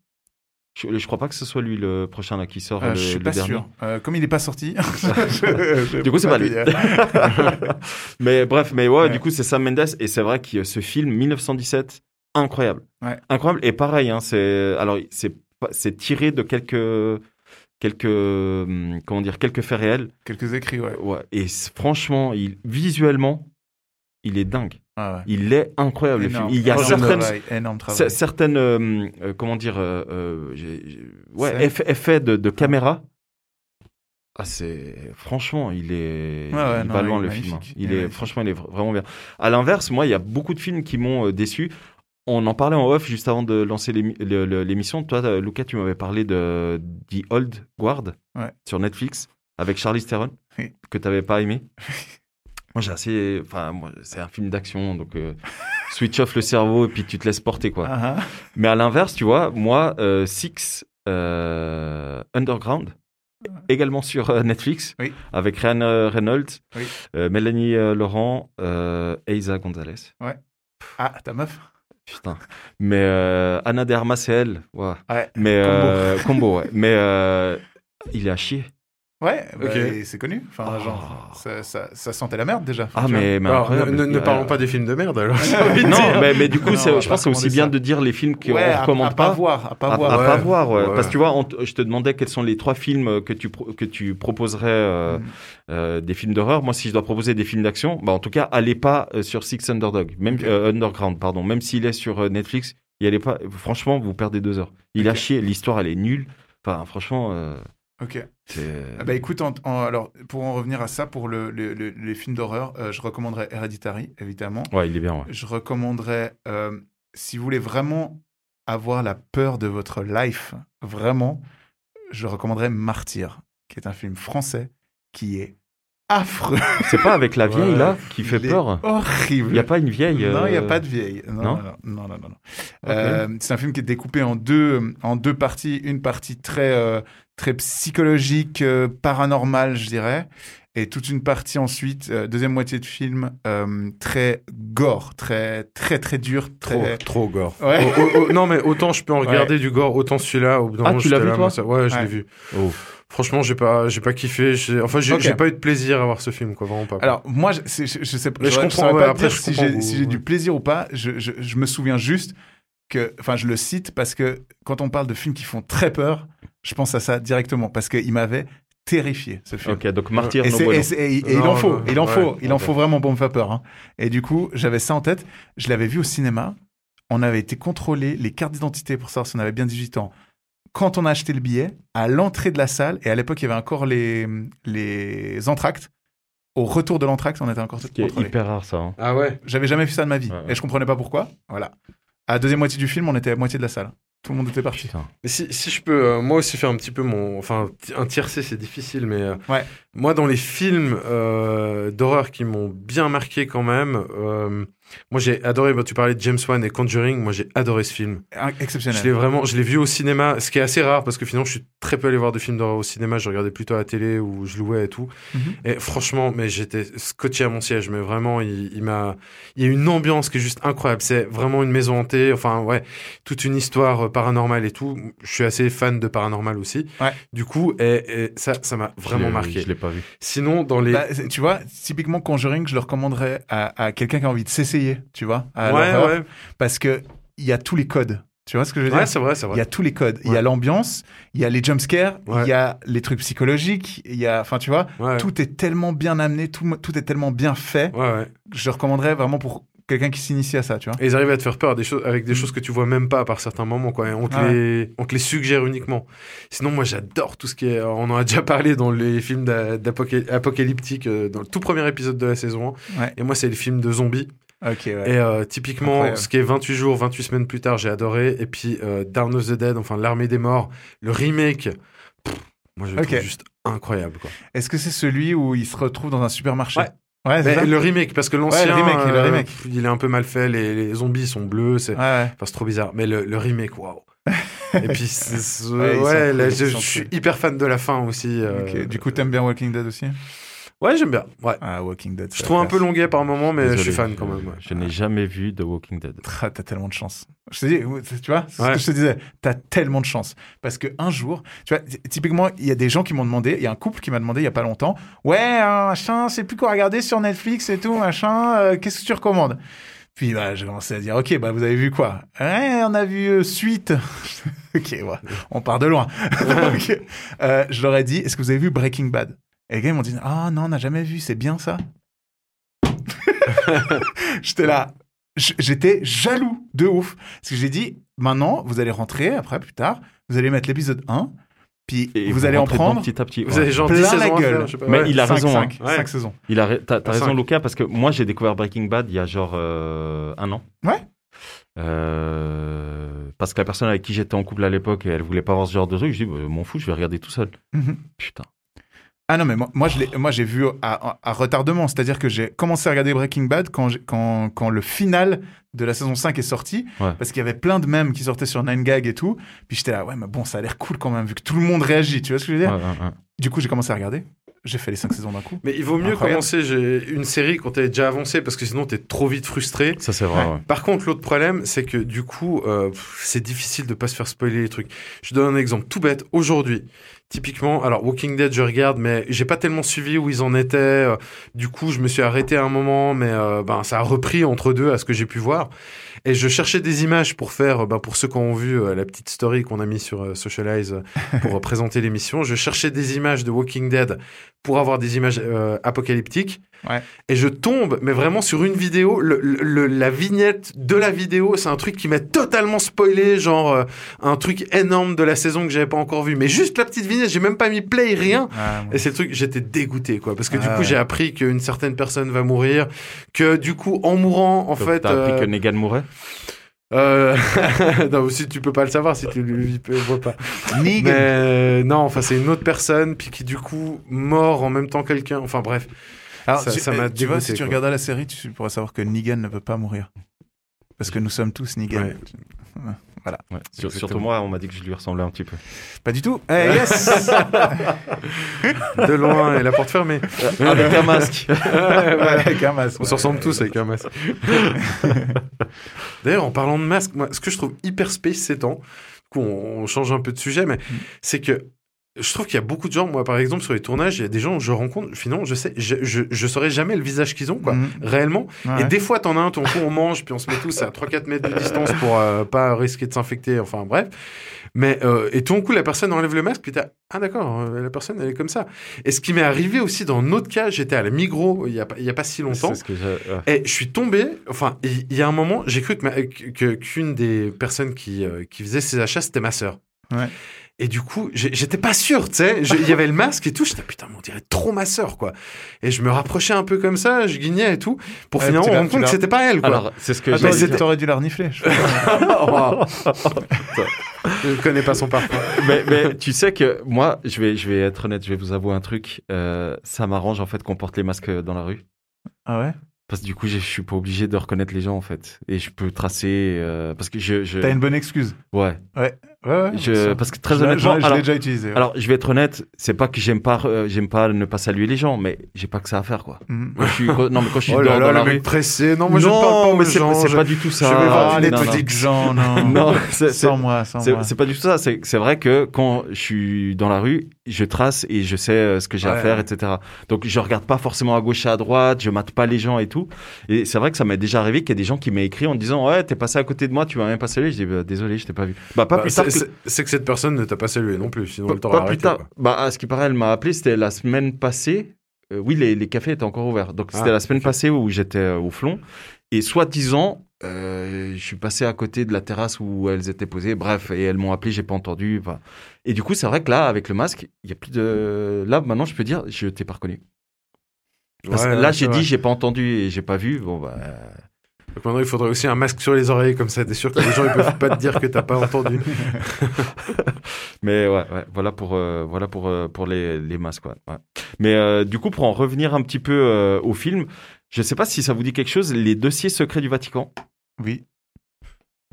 Je, je crois pas que ce soit lui le prochain là qui sort Euh, le, je suis le pas dernier. sûr. Euh, comme il est pas sorti. Du coup, c'est pas lui. mais bref, mais ouais, Ouais. du coup, c'est Sam Mendes et c'est vrai que ce film 1917 incroyable, Ouais. incroyable et pareil. Hein, c'est alors c'est pas- c'est tiré de quelques quelques hum, comment dire quelques faits réels. Quelques écrits, ouais. Ouais. Et franchement, il, visuellement, il est dingue. Ah ouais. Il est incroyable. le film. Il y a certaines, travail, travail. certaines, euh, euh, comment dire, euh, ouais, Scènes. effets, de, de caméra Ah, c'est franchement, il est, Ouais, ouais, il non, va loin le film. hein. Il Il est franchement, il est vra- vraiment bien. À l'inverse, moi, il y a beaucoup de films qui m'ont déçu. On en parlait en off juste avant de lancer l'émission. Toi, Lucas, tu m'avais parlé de The Old Guard sur Netflix avec Charlize Theron Oui. que tu n'avais pas aimé. moi, j'ai assez. Enfin, moi, c'est un film d'action, donc euh, switch off le cerveau et puis tu te laisses porter, quoi. Ah, ah. Mais à l'inverse, tu vois, moi, euh, Six euh, Underground, également sur Netflix, Oui. avec Ryan Reynolds, Oui. Mélanie Laurent, euh, Eiza Gonzalez. Ah, ta meuf Putain. Mais Anna de Armas, c'est elle. Ouais. Ouais. Mais euh, combo, ouais. Mais il est à chier. Ouais, bah, Ok. c'est connu. Enfin, Oh. genre, ça, ça, ça sentait la merde déjà. Ah, mais, mais Alors, ne, ne Euh, parlons pas des films de merde alors. Non, mais, mais du coup, Non, je pense que c'est aussi bien ça. de dire les films qu'on Ouais, ne à, recommande à pas pas. voir, à pas À, voir. à Ouais. pas voir, ouais. Ouais. Parce que tu vois, on je te demandais quels sont les trois films que tu, pro- que tu proposerais euh, Mm. euh, des films d'horreur. Moi, si je dois proposer des films d'action, bah, en tout cas, allez pas sur Six Underdog, même euh, Underground, pardon. Même s'il est sur Netflix, y allez pas. Franchement, vous perdez deux heures. Il a chié. L'histoire, elle est nulle. Enfin, franchement, Ok. C'est. Ah Bah écoute, en- en- alors pour en revenir à ça, pour le, le- le- les films d'horreur, euh, je recommanderais Hereditary, évidemment. Ouais, il est bien. Ouais. Je recommanderais, euh, si vous voulez vraiment avoir la peur de votre life, vraiment, je recommanderais Martyr, qui est un film français qui est affreux. C'est pas avec la vieille Ouais. là qui fait peur. Horrible. Il y a pas une vieille. Non, il n'y a euh, pas de vieille. Non, non non, non, non, non, non. Euh, c'est un film qui est découpé en deux, en deux parties. Une partie très, euh, très psychologique, euh, paranormale, je dirais. Et toute une partie ensuite, euh, deuxième moitié de film, euh, très gore, très, très, très dur. Trop, Très... trop gore. Ouais. Oh, oh, oh, non, mais autant je peux en regarder du gore, autant celui-là. au bout d'un Ah, moment, tu l'as vu, là, toi ça- Ouais, je Ouais. l'ai vu. Oh. Franchement, j'ai pas, j'ai pas kiffé. j'ai- Enfin, j'ai pas eu de plaisir à voir ce film, quoi. Vraiment pas. quoi. Alors, moi, je, c'est- je, je sais pas, Mais je comprends, ouais, pas après, dire je si j'ai vous, si j'ai du plaisir ou pas. Je, je, je me souviens juste que, enfin, je le cite parce que quand on parle de films qui font très peur, je pense à ça directement parce qu'il m'avait terrifié ce film. Ok, donc Martyr Et, no c'est- et c'est- il en faut, non, il en ouais, faut, il en faut vraiment pour me faire peur. hein. Et du coup, j'avais ça en tête. Je l'avais vu au cinéma. On avait été contrôler les cartes d'identité pour savoir si on avait bien 18 ans. Quand on a acheté le billet, à l'entrée de la salle, et à l'époque, il y avait encore les, les entractes. Au retour de l'entracte, on était encore qui est contrôlés. hyper rare ça. hein. Ah ouais. J'avais jamais vu ça de ma vie. Ouais, ouais. Et je comprenais pas pourquoi. Voilà. À la deuxième moitié du film, on était à moitié de la salle. Tout le monde était parti. Putain. Mais si, si je peux, euh, moi aussi faire un petit peu mon, enfin, un tiercé, c'est difficile, mais euh, Ouais. moi dans les films euh, d'horreur qui m'ont bien marqué quand même, euh, moi j'ai adoré. bah, tu parlais de James Wan et Conjuring, moi j'ai adoré ce film. Un- Je l'ai Exceptionnel. vraiment, je l'ai vu au cinéma, ce qui est assez rare parce que finalement je suis très peu allé voir de films d'horreur au cinéma. Je regardais plutôt à la télé où je louais et tout. Mhm. Et franchement, mais j'étais scotché à mon siège. Mais vraiment, il, il m'a, il y a une ambiance qui est juste incroyable. C'est vraiment une maison hantée. Enfin ouais, toute une histoire euh, paranormale et tout. Je suis assez fan de paranormal aussi. Ouais. Du coup, et, et ça, ça m'a vraiment marqué. Je l'ai pas vu. Sinon, dans les, Bah, tu vois, typiquement Conjuring, je le recommanderais à, à quelqu'un qui a envie de s'essayer, tu vois, à ouais, l'horreur, ouais, parce que il y a tous les codes. Tu vois ce que je veux ouais, dire? c'est vrai, c'est Il y vrai. a tous les codes. Il y a l'ambiance, il y a les jumpscares, Ouais. il y a les trucs psychologiques, il y a, enfin, tu vois, tout est tellement bien amené, tout, tout est tellement bien fait. Je recommanderais vraiment pour quelqu'un qui s'initie à ça, tu vois. Et ils arrivent à te faire peur des choses, avec des choses que tu vois même pas par certains moments. Quoi. Et On, te les, on te les suggère uniquement. Sinon, moi, j'adore tout ce qui est. On en a déjà parlé dans les films d'a- d'apoca- apocalyptiques, euh, dans le tout premier épisode de la saison 1. Ouais. Et moi, c'est les films de zombies. Ouais. Et euh, typiquement, Incroyable. ce qui est 28 jours, 28 semaines plus tard, j'ai adoré. Et puis, euh, Down of the Dead, enfin, L'Armée des Morts, le remake. pff, moi, je le trouve juste incroyable. Est-ce que c'est celui où il se retrouve dans un supermarché? Ouais. Ouais, Mais le remake, parce que l'ancien, le euh, il est un peu mal fait. Les, les zombies sont bleus. C'est Ouais, ouais. Enfin, trop bizarre. Mais le, le remake, waouh. Et puis, Ouais, ouais, là, je, suis hyper fan de la fin aussi. euh, Du coup, t'aimes bien Walking Dead aussi? Ouais, j'aime bien. Ouais. Ah, Walking Dead. Je trouve un peu longuet par moment, mais je suis fan quand même. ouais. Je n'ai jamais vu The Walking Dead. Ah, T'as tellement de chance. Je te dis, tu vois, c'est Ouais. ce que je te disais. T'as tellement de chance. Parce que un jour, tu vois, ty- typiquement, il y a des gens qui m'ont demandé, il y a un couple qui m'a demandé il y a pas longtemps, ouais, euh, machin, c'est plus quoi regarder sur Netflix et tout, machin, euh, qu'est-ce que tu recommandes? Puis bah, j'ai commencé à dire, ok, bah vous avez vu quoi? Ouais, on a vu euh, Suite. ok, ouais, on part de loin. Euh, je leur ai dit, est-ce que vous avez vu Breaking Bad? Et les gars ils m'ont dit, ah non, on n'a jamais vu, c'est bien ça. J'étais là, j'étais jaloux de ouf. Parce que j'ai dit, maintenant, vous allez rentrer après, plus tard, vous allez mettre l'épisode 1, Puis Et vous allez en prendre petit à petit. Vous ouais. avez genre plein 10 la gueule. faire. Mais Ouais. il a raison, cinq, hein. Ouais. cinq saisons. Il a, t'as, raison. Lucas, parce que moi, j'ai découvert Breaking Bad il y a genre euh, un an. Ouais. Euh, parce que la personne avec qui j'étais en couple à l'époque, elle voulait pas voir ce genre de truc. Je dis, bah, m'en fous, je vais regarder tout seul. Mhm. Putain. Ah non, mais moi, moi, je l'ai- moi j'ai vu à, retardement. C'est-à-dire que j'ai commencé à regarder Breaking Bad quand, quand, quand le final de la saison 5 est sorti. Ouais. Parce qu'il y avait plein de mèmes qui sortaient sur 9gag et tout. Puis j'étais là, ouais, mais bon, ça a l'air cool quand même, vu que tout le monde réagit. Tu vois ce que je veux dire? Ouais, ouais, ouais. Du coup, j'ai commencé à regarder. J'ai fait les 5 saisons d'un coup. Mais il vaut mieux Incroyable. commencer j'ai- une série quand est déjà avancée parce que sinon t'es trop vite frustré. Ça, c'est vrai. Ouais. ouais. Par contre, l'autre problème, c'est que du coup, euh, c'est difficile de pas se faire spoiler les trucs. Je donne un exemple tout bête. Aujourd'hui, typiquement, alors Walking Dead, je regarde, mais j'ai pas tellement suivi où ils en étaient. euh, Du coup, je me suis arrêté à un moment, mais euh, ben ça a repris entre deux à ce que j'ai pu voir. Et je cherchais des images pour faire, euh, ben, pour ceux qui ont vu euh, la petite story qu'on a mis sur euh, Socialize pour présenter l'émission, je cherchais des images de Walking Dead pour avoir des images apocalyptiques. Ouais. Et je tombe, mais vraiment sur une vidéo, le, le- la vignette de la vidéo, c'est un truc qui m'a totalement spoilé, genre un truc énorme de la saison que j'avais pas encore vu. Mais juste la petite vignette, j'ai même pas mis play, rien. Ah, Et c'est le truc, j'étais dégoûté, quoi. Parce que du Ah coup, ouais. j'ai appris qu'une certaine personne va mourir, que du coup, en mourant, en Donc, fait. T'as appris euh, que Negan mourait euh, non, si tu peux pas le savoir, si tu le vois pas. Negan. Mais euh, non, enfin, c'est une autre personne, puis qui du coup, mort en même temps quelqu'un. Enfin, bref. Alors, ça- tu, ça m'a euh, tu vois, si tu quoi. regardas la série, tu pourrais savoir que Negan ne peut pas mourir. Parce que nous sommes tous Negan. Ouais. Ouais. Sur- Exactement. surtout moi, on m'a dit que je lui ressemblais un petit peu. Pas du tout. Eh, yes De loin, et la porte fermée. Avec un masque. Avec un masque. On se ressemble tous avec un masque. D'ailleurs, en parlant de masque, moi, ce que je trouve hyper space ces temps, du coup, on, on change un peu de sujet, mais c'est que je trouve qu'il y a beaucoup de gens, moi, par exemple, sur les tournages, il y a des gens que je rencontre, finalement, je sais, je, je, je saurais jamais le visage qu'ils ont, quoi, Mhm. réellement. Ouais. Et des fois, t'en as un, ton coup, on mange, puis on se met tous à 3-4 mètres de distance pour euh, pas risquer de s'infecter, enfin, bref. Mais, euh, et tout d'un coup, la personne enlève le masque, puis t'as, ah d'accord, euh, la personne, elle est comme ça. Et ce qui m'est arrivé aussi dans un autre cas, j'étais à la Migros il y a, pas- il y a pas si longtemps. C'est ce que j'ai. ouais. Et je suis tombé, enfin, il y a un moment, j'ai cru que ma- que- qu'une des personnes qui, euh, qui faisait ces achats, c'était ma sœur. Ouais. Et du coup, j'étais pas sûr, tu sais. Il y avait le masque et tout. J'étais, putain, mais on dirait trop ma sœur, quoi. Et je me rapprochais un peu comme ça, je guignais et tout, pour Ouais, finalement me rendre compte que c'était pas elle, quoi. Alors, c'est ce que Attends, j'ai. t'aurais dû la renifler. je crois. je connais pas son parfum. mais, mais tu sais que moi, je vais, je vais être honnête, je vais vous avouer un truc. euh, ça m'arrange en fait qu'on porte les masques dans la rue. ah ouais? Parce que du coup, je je suis pas obligé de reconnaître les gens en fait. Et je peux tracer. euh, parce que je. je... T'as une bonne excuse. Ouais. Ouais. Ouais, ouais. Je- parce que très honnêtement. Je l'ai alors- déjà utilisé. ouais. Alors, je vais être honnête, c'est pas que j'aime pas, euh, j'aime pas ne pas saluer les gens, mais j'ai pas que ça à faire, quoi. Mhm. Quand je suis, non, mais quand je suis Oh dans, là dans la rue. pressé. Non, moi je ne non, parle pas mais c'est pas du tout ça. je vais voir Ah, les non, non. Netflix. gens, non. Non, c'est- Sans moi, sans moi. c'est pas du tout ça. C'est c'est vrai que quand je suis dans la rue, je trace et je sais euh, ce que j'ai à faire, etc. Donc je regarde pas forcément à gauche et à droite, je mate pas les gens et tout. Et c'est vrai que ça m'est déjà arrivé qu'il y a des gens qui m'ont écrit en disant ouais t'es passé à côté de moi, tu m'as même pas salué. Je dis bah, désolé, je t'ai pas vu. Bah pas Bah, plus tard. c'est- que- cette personne ne t'a pas salué non plus, sinon Pas, elle t'aurait pas plus tard. quoi. Bah, à ce qui paraît, elle m'a appelé, c'était la semaine passée. Euh, oui, les, les cafés étaient encore ouverts. Donc, c'était Ah, la semaine passée où j'étais euh, au flon. Et soi-disant, euh, je suis passé à côté de la terrasse où elles étaient posées. Bref, et elles m'ont appelé, j'ai pas entendu. enfin. Et du coup, c'est vrai que là, avec le masque, il y a plus de. Là, maintenant, je peux dire, je t'ai pas reconnu. Parce que là, j'ai dit, j'ai pas entendu et j'ai pas vu. Bon, bah. Donc maintenant, il faudrait aussi un masque sur les oreilles, comme ça, t'es sûr que les gens ils peuvent pas te dire que t'as pas entendu. Mais ouais, ouais, voilà pour, euh, voilà pour, euh, pour les, les masques. ouais, ouais. Mais euh, du coup, pour en revenir un petit peu euh, au film, je sais pas si ça vous dit quelque chose, les dossiers secrets du Vatican. Oui.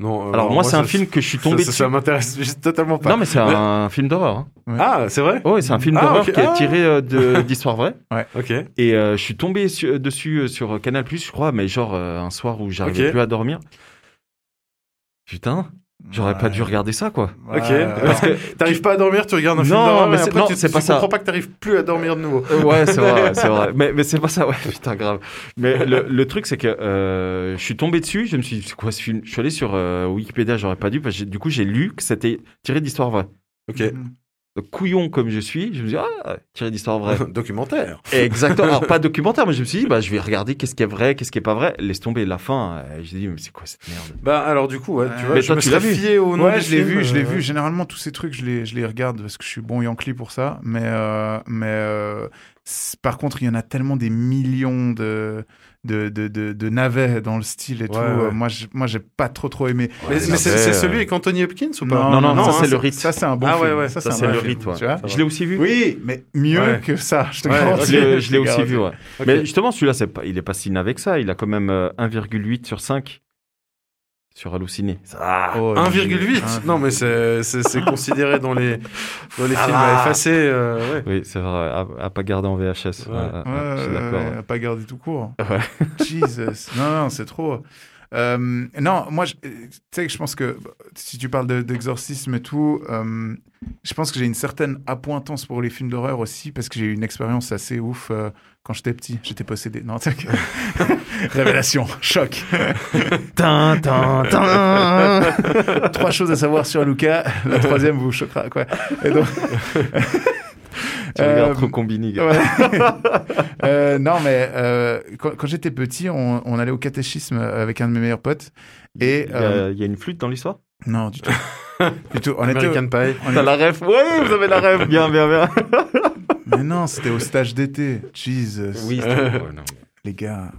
Non, euh, Alors, moi, c'est un film que je suis tombé ça, dessus. ça m'intéresse totalement pas. Non, mais c'est un film d'horreur. Hein. Ah, c'est vrai? Oh, ouais, c'est un film Ah, d'horreur qui est Ah. tiré euh, de- d'histoires vraies. Ok. Et euh, je suis tombé su- dessus euh, sur Canal je crois, mais genre euh, un soir où j'arrivais plus à dormir. Putain, j'aurais pas dû regarder ça, quoi. Ouais, Ok. ouais. Parce que T'arrives pas à dormir, tu regardes un film Non, d'horreur, mais après non, tu, c'est pas tu ça. comprends pas que t'arrives plus à dormir de nouveau. Ouais, c'est vrai, c'est vrai. Mais, mais c'est pas ça, ouais, putain, grave. Mais le, le truc, c'est que euh, je suis tombé dessus, je me suis dit, c'est quoi ce film? Je suis allé sur euh, Wikipédia, j'aurais pas dû, parce que j'ai- du coup, j'ai lu que c'était tiré d'histoire vraie. Ok. Donc, couillon comme je suis, je me dis, ah, tiré d'histoire vraie. Documentaire. Exactement. Alors, pas documentaire, mais je me suis dit, bah, je vais regarder qu'est-ce qui est vrai, qu'est-ce qui est pas vrai. Laisse tomber la fin. euh, J'ai dit, mais c'est quoi cette merde? Bah alors du coup, ouais, tu vois, mais je toi, me tu l'as serais vu fié au nom Ouais, du je l'ai film, vu, je l'ai euh, vu. Généralement, tous ces trucs, je les, je les regarde parce que je suis bon Yankee pour ça. Mais, euh, mais euh, par contre, il y en a tellement des millions de, de, de, de, de navets dans le style et tout. Ouais. Euh, Moi, j'ai- moi, j'ai pas trop, trop aimé. Mais, mais c'est c'est celui avec Anthony Hopkins ou pas? Non, non, ça, hein, c'est le rite. Ça, c'est un bon Ah, film. ouais, ça, Ça, c'est le rite, tu vois Je l'ai aussi vu. Oui, mais mieux Ouais. que ça, je te Ouais, garantis. Je l'ai- je l'ai aussi vu, ouais. Ok. Mais justement, celui-là, c'est pas, il est pas si navet que ça. Il a quand même euh, 1,8 sur 5 sur Halluciné. Ça, Oh, 1,8 un- Non, mais c'est considéré dans les, dans les Ah films à effacer. euh, ouais. Oui, c'est vrai. À, à pas garder en VHS. Ouais. Ouais, ouais, Ouais, ouais, pas garder tout court. Ouais. Jesus. Non, non, c'est trop. Euh, non, moi, je- tu sais que je pense que si tu parles de- d'exorcisme et tout, euh, je pense que j'ai une certaine appointance pour les films d'horreur aussi parce que j'ai eu une expérience assez ouf euh, quand j'étais petit. J'étais possédé. Non, Révélation, choc. Tin, tin, tin. Trois choses à savoir sur Luca. La troisième vous choquera. Quoi. Et donc, Tu regardes trop Combini. gars. Ouais. Euh, non, mais euh, quand, quand j'étais petit, on, on allait au catéchisme avec un de mes meilleurs potes. Et Il y, a, euh, il y a une flûte dans l'histoire? Non, du tout. du tout. On était American Pie. on T'as est- la ref Ouais, vous avez la ref. Bien, bien, bien. Mais non, c'était au stage d'été. Jesus. Oui, c'était- ouais, non. Les gars.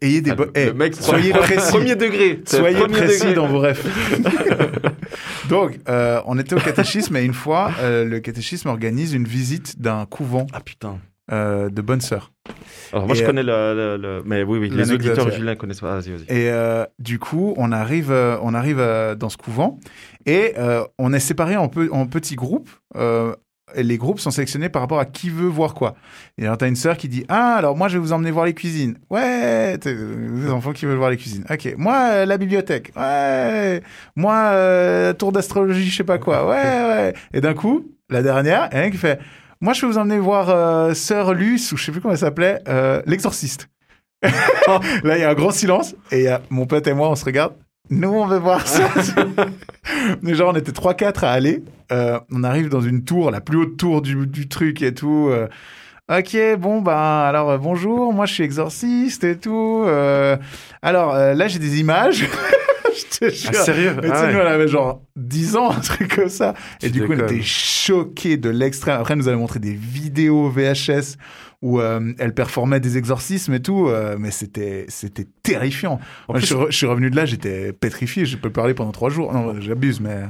Ayez des Ah, bo- le- Eh, le mec, soyez précis. Premier degré. Soyez premier précis degré. dans vos rêves. Donc, euh, on était au catéchisme et une fois, euh, le catéchisme organise une visite d'un couvent Ah putain. euh, de bonnes sœurs. Alors moi Et, je connais le, le- le- mais oui oui les auditeurs. Julien connaissent pas. Vas-y vas-y. Et euh, du coup, on arrive, euh, on arrive euh, dans ce couvent et euh, on est séparés en, pe- en petits groupes. Les groupes sont sélectionnés par rapport à qui veut voir quoi. Et alors, t'as une sœur qui dit Ah, alors moi, je vais vous emmener voir les cuisines. Ouais, des enfants qui veulent voir les cuisines. Ok. Moi, euh, la bibliothèque. Ouais. Moi, euh, tour d'astrologie, je sais pas quoi. Ouais, ouais. Et d'un coup, la dernière, il qui fait Moi, je vais vous emmener voir euh, Sœur Luce, ou je sais plus comment elle s'appelait, l'exorciste. Là, il y a un grand silence. Et y a mon pote et moi, on se regarde. Nous, on veut voir ça. Genre, on était 3-4 à aller. Euh, on arrive dans une tour, la plus haute tour du, du truc et tout. Euh, ok, bon, ben, alors, euh, bonjour, moi, je suis exorciste et tout. Alors, là, j'ai des images. Je te jure. Ah, sérieux? Mais tu Ah sais, ouais. nous, on avait genre 10 ans, un truc comme ça. Et du coup, on était choqués de l'extrême. Après, elle nous avait montré des vidéos VHS où euh, elle performait des exorcismes et tout. euh, mais c'était, c'était terrifiant. Moi, plus- je, suis re- je suis revenu de là, j'étais pétrifié. Je peux parler pendant trois jours. Non, j'abuse, mais.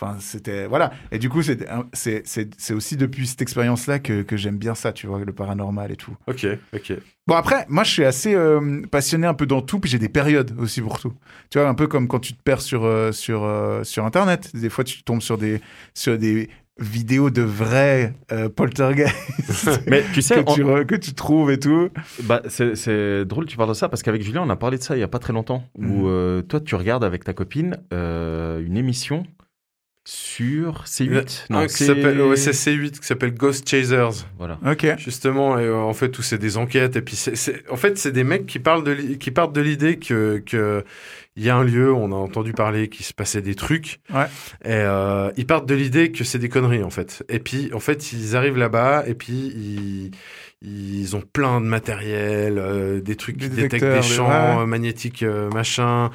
Enfin, c'était. Voilà. Et du coup, c'est, aussi depuis cette expérience-là que, que j'aime bien ça, tu vois, le paranormal et tout. Ok, ok. Bon, après, moi, je suis assez euh, passionné un peu dans tout, puis j'ai des périodes aussi pour tout. Tu vois, un peu comme quand tu te perds sur, euh, sur, euh, sur Internet. Des fois, tu tombes sur des, sur des vidéos de vrais poltergeists Mais tu sais, que, tu que tu trouves et tout. Bah, c'est, drôle que tu parles de ça parce qu'avec Julien, on a parlé de ça il y a pas très longtemps. Où euh, toi, tu regardes avec ta copine une émission sur C8. Un qui s'appelle ouais, c'est C8 qui s'appelle Ghost Chasers. Voilà. Ok. Justement, et, euh, en fait, où c'est des enquêtes. Et puis, c'est, en fait, c'est des mecs qui parlent de, qui partent de l'idée que, que il y a un lieu, on a entendu parler qu'il se passait des trucs. Ouais. Et euh, ils partent de l'idée que c'est des conneries, en fait. Et puis, en fait, ils arrivent là-bas et puis ils, ils ont plein de matériel, euh, des trucs Des qui détectent des champs ouais. euh, magnétiques, euh, machin.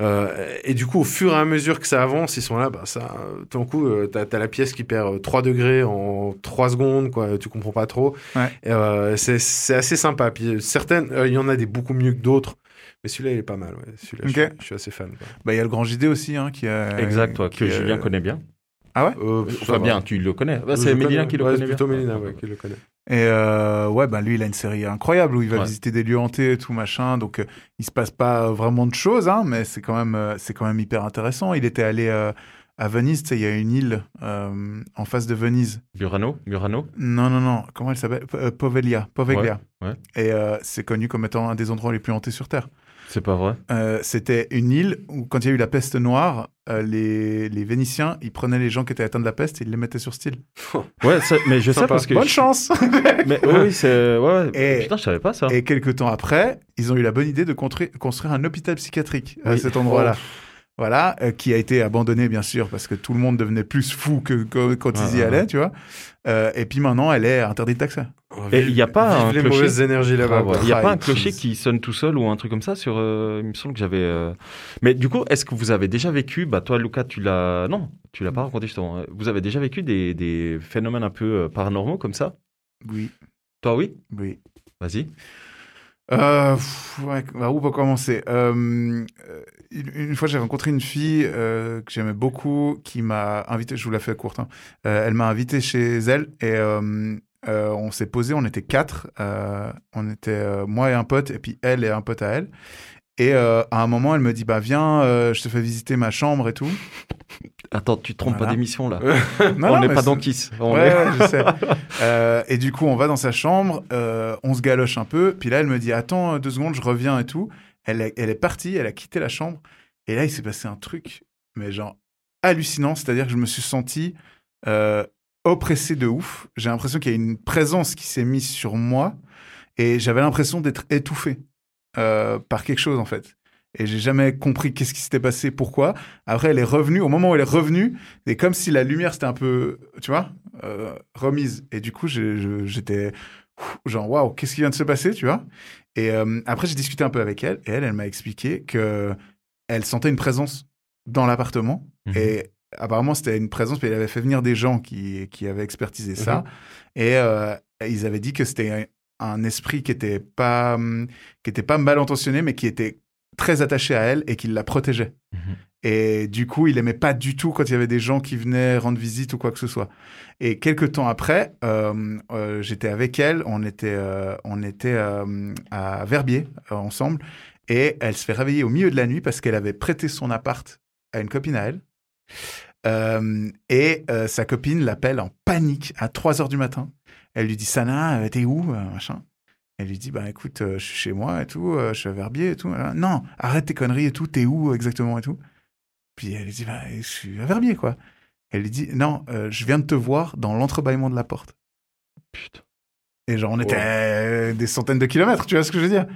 Euh, et du coup, au fur et à mesure que ça avance, ils sont là, bah, ça, tout d'un coup, euh, t'as, t'as la pièce qui perd euh, 3 degrés en 3 secondes, quoi. Tu comprends pas trop. Ouais. Euh, c'est, assez sympa. Puis certaines, euh, il y en a des beaucoup mieux que d'autres. Mais celui-là, il est pas mal. Ouais. Celui-là, je Ok. suis- je, suis assez fan. Bah, il y a le Grand JD aussi, hein, qui a. Exact, toi, que euh, Julien connaît bien. Ah ouais? Euh, Enfin, bien, tu le connais. Bah, c'est Mélina qui le Ouais, connaît c'est bien. plutôt Mélina ouais, qui le connaît. Et euh, ouais, ben lui, il a une série incroyable où il va Ouais. visiter des lieux hantés et tout machin. Donc, euh, il se passe pas vraiment de choses, hein, mais c'est quand même, euh, c'est quand même hyper intéressant. Il était allé euh, à Venise, tu sais, il y a une île en face de Venise. Murano, Murano? Non, non, non. Comment elle s'appelle? Poveglia. Poveglia. Ouais, ouais. Et c'est connu comme étant un des endroits les plus hantés sur Terre. C'est pas vrai. Euh, C'était une île où, quand il y a eu la peste noire, euh, les, les Vénitiens, ils prenaient les gens qui étaient atteints de la peste et ils les mettaient sur île. Ouais, ça- mais je sais parce que. Bonne chance Mais oui, oui, c'est. Ouais. Et- Putain, je savais pas ça. Et quelques temps après, ils ont eu la bonne idée de construire, construire un hôpital psychiatrique à cet endroit-là. Voilà, euh, qui a été abandonnée bien sûr parce que tout le monde devenait plus fou que, que- quand ils y allaient, tu vois. Euh, et puis maintenant, elle est interdite d'accès. Et il y a pas Vive un les clocher mauvaises énergies là-bas. Ah, ouais. n'y a pas un Ah, clocher qui sonne tout seul ou un truc comme ça sur. euh, il me semble que j'avais. euh, Mais du coup, est-ce que vous avez déjà vécu Bah toi, Lucas, tu l'as. Non, tu l'as pas raconté justement. Vous avez déjà vécu des, des phénomènes un peu euh, paranormaux comme ça? Oui, Toi, oui? oui. Vas-y. Euh, pff, ouais, bah, où pour commencer? Euh, euh, une, fois, j'ai rencontré une fille euh, que j'aimais beaucoup, qui m'a invité. Je vous la fais courte. hein. Euh, elle m'a invité chez elle et euh, on s'est posé. On était quatre. on était moi et un pote, et puis elle et un pote à elle. Et à un moment, elle me dit bah viens, je te fais visiter ma chambre et tout. Attends, tu te trompes Voilà. pas d'émission là. Non, on n'est pas dans Kiss. On Ouais, est- ouais, je sais. Euh, et du coup, on va dans sa chambre, euh, on se galoche un peu, puis là, elle me dit Attends deux secondes, je reviens et tout. Elle, est- partie, elle a quitté la chambre, et là, il s'est passé un truc, mais genre hallucinant, c'est-à-dire que je me suis senti euh, oppressé de ouf. J'ai l'impression qu'il y a une présence qui s'est mise sur moi, et j'avais l'impression d'être étouffé euh, par quelque chose, en fait. Et j'ai jamais compris qu'est-ce qui s'était passé, pourquoi. Après, elle est revenue. Au moment où elle est revenue, c'est comme si la lumière c'était un peu, tu vois, euh, remise. Et du coup, j'étais genre waouh, qu'est-ce qui vient de se passer, tu vois? Et euh, après, j'ai discuté un peu avec elle, et elle, elle m'a expliqué que elle sentait une présence dans l'appartement. Mhm. Et apparemment, c'était une présence, puis elle avait fait venir des gens qui, qui avaient expertisé ça. Et euh, ils avaient dit que c'était un, un esprit qui était pas, qui était pas mal intentionné, mais qui était très attaché à elle et qui la protégeait. Et du coup, il aimait pas du tout quand il y avait des gens qui venaient rendre visite ou quoi que ce soit. Et quelques temps après, euh, euh, j'étais avec elle, on était, euh, on était à Verbier ensemble, et elle se fait réveiller au milieu de la nuit parce qu'elle avait prêté son appart à une copine à elle. Et sa copine l'appelle en panique à 3 heures du matin. Elle lui dit Sana, t'es où machin. Elle lui dit bah écoute, je suis chez moi et tout, je suis à Verbier et tout. Non, arrête tes conneries et tout, t'es où exactement et tout. Puis elle lui dit bah je suis à Verbier quoi. Elle lui dit non, euh, je viens de te voir dans l'entrebâillement de la porte. Putain. Et genre on était à des centaines de kilomètres, tu vois ce que je veux dire?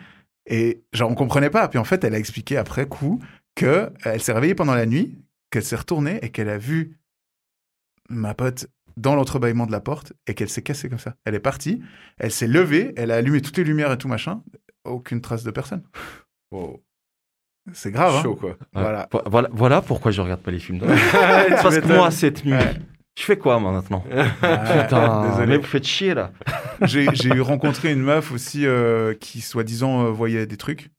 Et genre on comprenait pas. Puis en fait elle a expliqué après coup que euh, elle s'est réveillée pendant la nuit, qu'elle s'est retournée et qu'elle a vu ma pote dans l'entrebâillement de la porte et qu'elle s'est cassée comme ça. Elle est partie, elle s'est levée, elle a allumé toutes les lumières et tout machin, aucune trace de personne. Wow. C'est grave, hein Chaud quoi. Voilà. Vo- Voilà, voilà pourquoi je regarde pas les films. Parce que moi, cette nuit, Ouais. je fais quoi moi maintenant Ouais, Putain, désolé. mais vous faites chier là. J'ai j'ai eu rencontré une meuf aussi euh, qui, soi-disant, euh, voyait des trucs.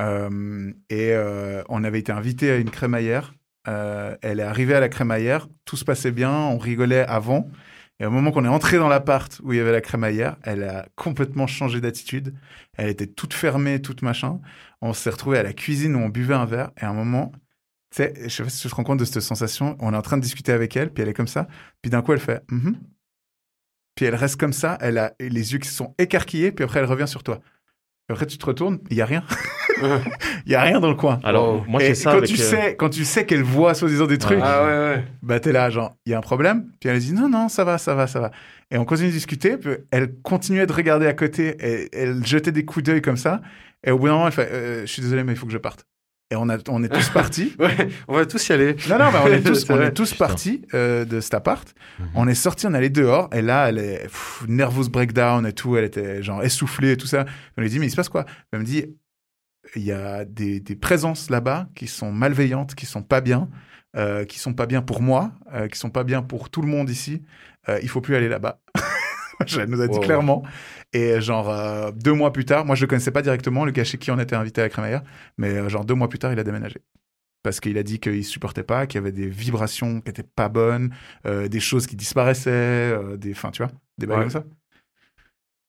Euh, et euh, on avait été invité à une crémaillère. Euh, elle est arrivée à la crémaillère, tout se passait bien, on rigolait avant. Et au moment qu'on est entré dans l'appart où il y avait la crémaillère, elle a complètement changé d'attitude. Elle était toute fermée, toute machin. On s'est retrouvé à la cuisine où on buvait un verre. Et à un moment, tu sais, je sais pas si tu te rends compte de cette sensation. On est en train de discuter avec elle, puis elle est comme ça. Puis d'un coup, elle fait Mhm. Puis elle reste comme ça. Elle a les yeux qui se sont écarquillés. Puis après, elle revient sur toi. Après, tu te retournes. Il y a rien. Il y a rien dans le coin. Alors, moi, j'ai ça quand avec. tu euh, sais, quand tu sais qu'elle voit soi-disant des trucs, Ah ouais, ouais. bah t'es là, genre, il y a un problème. Puis elle dit non, non, ça va, ça va, ça va. Et on continue de discuter. Puis elle continuait de regarder à côté. Et elle jetait des coups d'œil comme ça. Et au bout d'un moment, elle fait euh, je suis désolé, mais il faut que je parte. Et on, a, on est tous partis. Ouais, on va tous y aller. Non, non, mais on est tous, on est tous partis euh, de cet appart. Mhm. On est sortis, on allait dehors. Et là, elle est pff, nervous breakdown et tout. Elle était genre essoufflée et tout ça. On lui dit, mais il se passe quoi? Elle me dit, il y a des, des présences là-bas qui sont malveillantes, qui sont pas bien, euh, qui sont pas bien pour moi, euh, qui sont pas bien pour tout le monde ici. Euh, il faut plus aller là-bas. Elle nous a dit Wow. clairement. Et genre euh, deux mois plus tard, moi je le connaissais pas directement, le gars chez qui on était invité à la crémaillère, mais euh, genre deux mois plus tard, il a déménagé. Parce qu'il a dit qu'il supportait pas, qu'il y avait des vibrations qui étaient pas bonnes, euh, des choses qui disparaissaient, euh, des, enfin tu vois, des bails Ouais. comme ça.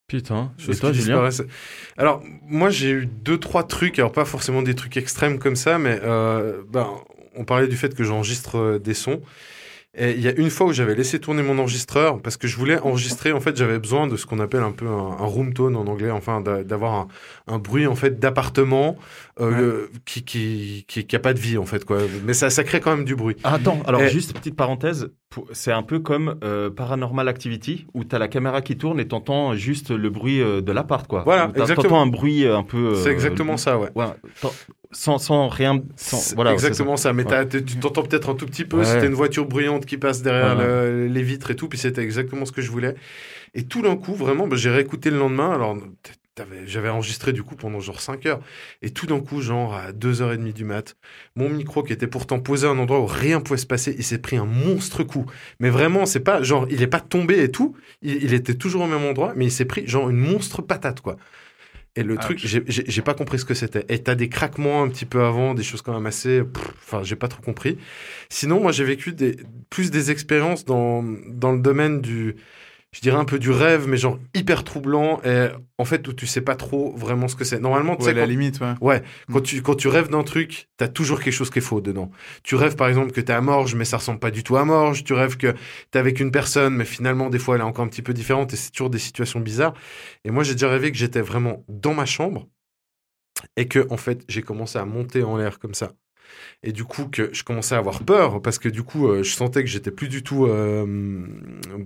Putain. Chose toi, Julien. Alors, moi, j'ai eu deux, trois trucs. Alors, pas forcément des trucs extrêmes comme ça, mais euh, ben, on parlait du fait que j'enregistre des sons. Et il y a une fois où j'avais laissé tourner mon enregistreur parce que je voulais enregistrer. En fait, j'avais besoin de ce qu'on appelle un peu un, un room tone en anglais, enfin d'a- d'avoir un, un bruit en fait d'appartement euh, qui, qui, qui qui a pas de vie en fait quoi. Mais ça ça crée quand même du bruit. Attends, alors juste petite parenthèse, c'est un peu comme euh, Paranormal Activity où tu as la caméra qui tourne et t'entends juste le bruit euh, de l'appart quoi. Voilà, t'as- exactement. T'entends un bruit un peu. euh, C'est exactement ça, ouais. Ouais, sans, sans rien. Sans, voilà, exactement ça. Mais Ouais. tu t'entends peut-être un tout petit peu. Ouais. C'était une voiture bruyante qui passe derrière le- les vitres et tout. Puis c'était exactement ce que je voulais. Et tout d'un coup, vraiment, bah, j'ai réécouté le lendemain. Alors, j'avais enregistré du coup pendant genre 5 heures. Et tout d'un coup, genre à 2h30 du mat, mon micro qui était pourtant posé à un endroit où rien pouvait se passer, il s'est pris un monstre coup. Mais vraiment, c'est pas genre, il est pas tombé et tout. Il, il était toujours au même endroit, mais il s'est pris genre une monstre patate, quoi. Et le Ah, truc, je- j'ai- pas compris ce que c'était. Et t'as des craquements un petit peu avant, des choses quand même assez. Enfin, j'ai pas trop compris. Sinon, moi, j'ai vécu des, plus des expériences dans, dans le domaine du. Je dirais un peu du rêve, mais genre hyper troublant. Et en fait, où tu sais pas trop vraiment ce que c'est. Normalement, tu Ouais, sais, la quand, limite, ouais. ouais, quand, Mm. tu, quand tu rêves d'un truc, t'as toujours quelque chose qui est faux dedans. Tu rêves par exemple que t'es à Morges, mais ça ressemble pas du tout à Morges. Tu rêves que t'es avec une personne, mais finalement, des fois, elle est encore un petit peu différente et c'est toujours des situations bizarres. Et moi, j'ai déjà rêvé que j'étais vraiment dans ma chambre et que, en fait, j'ai commencé à monter en l'air comme ça. Et du coup, que je commençais à avoir peur parce que du coup, euh, je sentais que j'étais plus du tout, euh,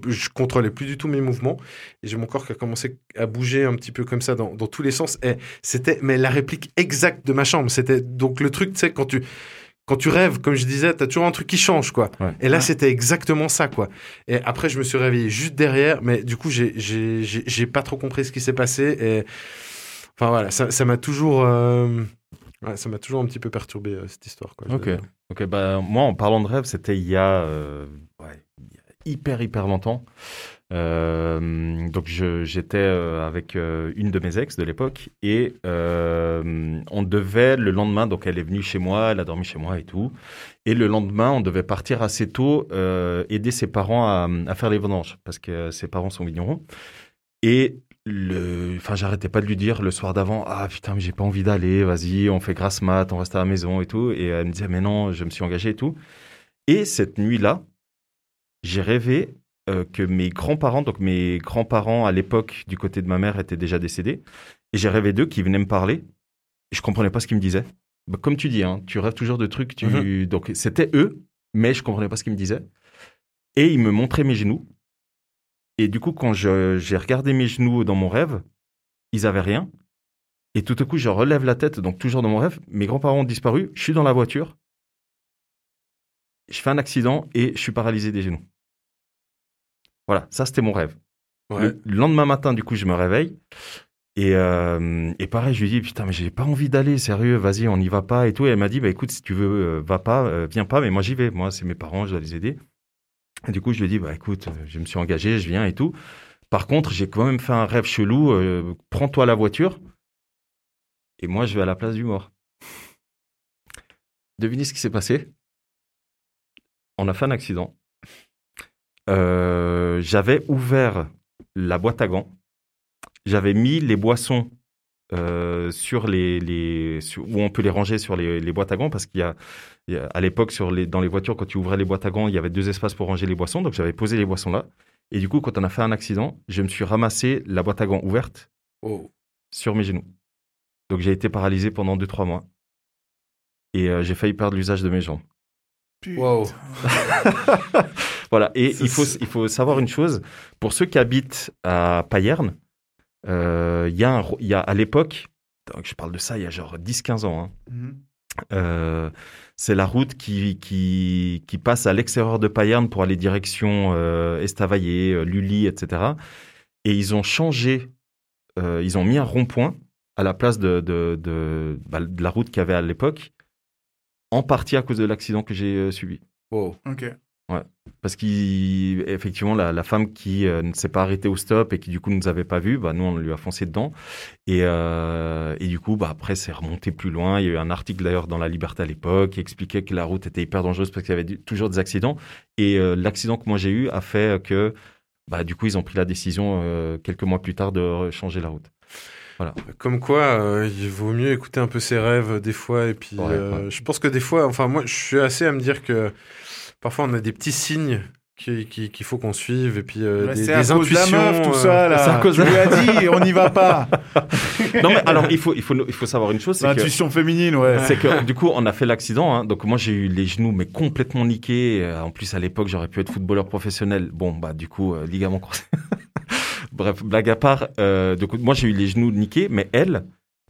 je contrôlais plus du tout mes mouvements. Et j'ai mon corps qui a commencé à bouger un petit peu comme ça dans, dans tous les sens. Et c'était, mais la réplique exacte de ma chambre. C'était donc le truc, tu sais, quand tu, quand tu rêves, comme je disais, t'as toujours un truc qui change, quoi. Ouais. Et là, Ouais. c'était exactement ça, quoi. Et après, je me suis réveillé juste derrière, mais du coup, j'ai, j'ai, j'ai, j'ai pas trop compris ce qui s'est passé. Et enfin voilà, ça, ça m'a toujours, euh, ouais, ça m'a toujours un petit peu perturbé euh, cette histoire, quoi. Ok. Ok, bah, moi, en parlant de rêve, c'était il y a, euh, ouais, hyper, hyper longtemps. Euh, donc, j'étais euh, avec euh, une de mes ex de l'époque et on devait le lendemain, donc elle est venue chez moi, elle a dormi chez moi et tout. Et le lendemain, on devait partir assez tôt, aider ses parents à, à faire les vendanges parce que ses parents sont vignerons. Et le, enfin, j'arrêtais pas de lui dire le soir d'avant, ah putain, mais j'ai pas envie d'aller, vas-y, on fait grasse mat, on reste à la maison et tout. Et elle me disait, mais non, je me suis engagé et tout. Et cette nuit-là, j'ai rêvé euh, que mes grands-parents, donc mes grands-parents à l'époque du côté de ma mère étaient déjà décédés. Et j'ai rêvé d'eux qui venaient me parler. Et je comprenais pas ce qu'ils me disaient. Bah, comme tu dis, hein, tu rêves toujours de trucs. Tu... Donc c'était eux, mais je comprenais pas ce qu'ils me disaient. Et ils me montraient mes genoux. Et du coup, quand j'ai regardé mes genoux dans mon rêve, ils avaient rien. Et tout à coup, je relève la tête, donc toujours dans mon rêve. Mes grands-parents ont disparu. Je suis dans la voiture. Je fais un accident et je suis paralysé des genoux. Voilà, ça c'était mon rêve. Ouais. Le, le lendemain matin, du coup, je me réveille. Et, euh, et pareil, je lui dis, putain, mais j'ai pas envie d'aller, sérieux, vas-y, on n'y va pas et tout. Et elle m'a dit, bah écoute, si tu veux, euh, va pas, euh, viens pas, mais moi j'y vais. Moi, c'est mes parents, je dois les aider. Du coup, je lui ai dit, bah écoute, je me suis engagé, je viens et tout. Par contre, j'ai quand même fait un rêve chelou, euh, prends-toi la voiture. Et moi, je vais à la place du mort. Devinez ce qui s'est passé? On a fait un accident. Euh, j'avais ouvert la boîte à gants. J'avais mis les boissons euh, sur les, où on peut les ranger sur les, les boîtes à gants parce qu'il y a- à l'époque sur les dans les voitures quand tu ouvrais les boîtes à gants il y avait deux espaces pour ranger les boissons. Donc j'avais posé les boissons là. Et du coup quand on a fait un accident je me suis ramassé la boîte à gants ouverte Oh. sur mes genoux. Donc j'ai été paralysé pendant 2-3 mois. Et euh, j'ai failli perdre l'usage de mes jambes. Wow. Voilà, et il faut, c'est- il faut savoir une chose, pour ceux qui habitent à Payerne, euh, il y, a y à l'époque, je parle de ça il y a genre 10-15 ans, hein, Mhm. Euh, c'est la route qui, qui, qui passe à l'extérieur de Payerne pour aller direction euh, Estavayer, euh, Lully, etc. Et ils ont changé, euh, ils ont mis un rond-point à la place de, de, de, bah, de la route qu'il y avait à l'époque, en partie à cause de l'accident que j'ai euh, subi. Wow. Ok. Parce qu'effectivement, la, la femme qui euh, ne s'est pas arrêtée au stop et qui du coup ne nous avait pas vus, bah, nous on lui a foncé dedans. Et, euh, et du coup, bah, après c'est remonté plus loin. Il y a eu un article d'ailleurs dans La Liberté à l'époque qui expliquait que la route était hyper dangereuse parce qu'il y avait toujours des accidents. Et euh, l'accident que moi j'ai eu a fait que bah, du coup ils ont pris la décision quelques mois plus tard de changer la route. Comme quoi, euh, il vaut mieux écouter un peu ses rêves des fois. Et puis, Ouais, euh, ouais. je pense que des fois, enfin, moi, je suis assez à me dire que parfois on a des petits signes qui- qui- qu'il faut qu'on suive. Et puis, euh, des, à des cause de la intuitions. meuf, tout euh, ça, là. c'est à cause Tu de- lui as dit, on n'y va pas. non mais alors il faut, il faut, il faut savoir une chose, c'est que L'intuition féminine, ouais. C'est que du coup, on a fait l'accident. Hein. Donc moi, j'ai eu les genoux mais complètement niqués. Euh, En plus, à l'époque, j'aurais pu être footballeur professionnel. Bon, bah du coup, euh, ligament croisé. Bref, blague à part. Euh, du coup, moi, j'ai eu les genoux niqués, mais elle,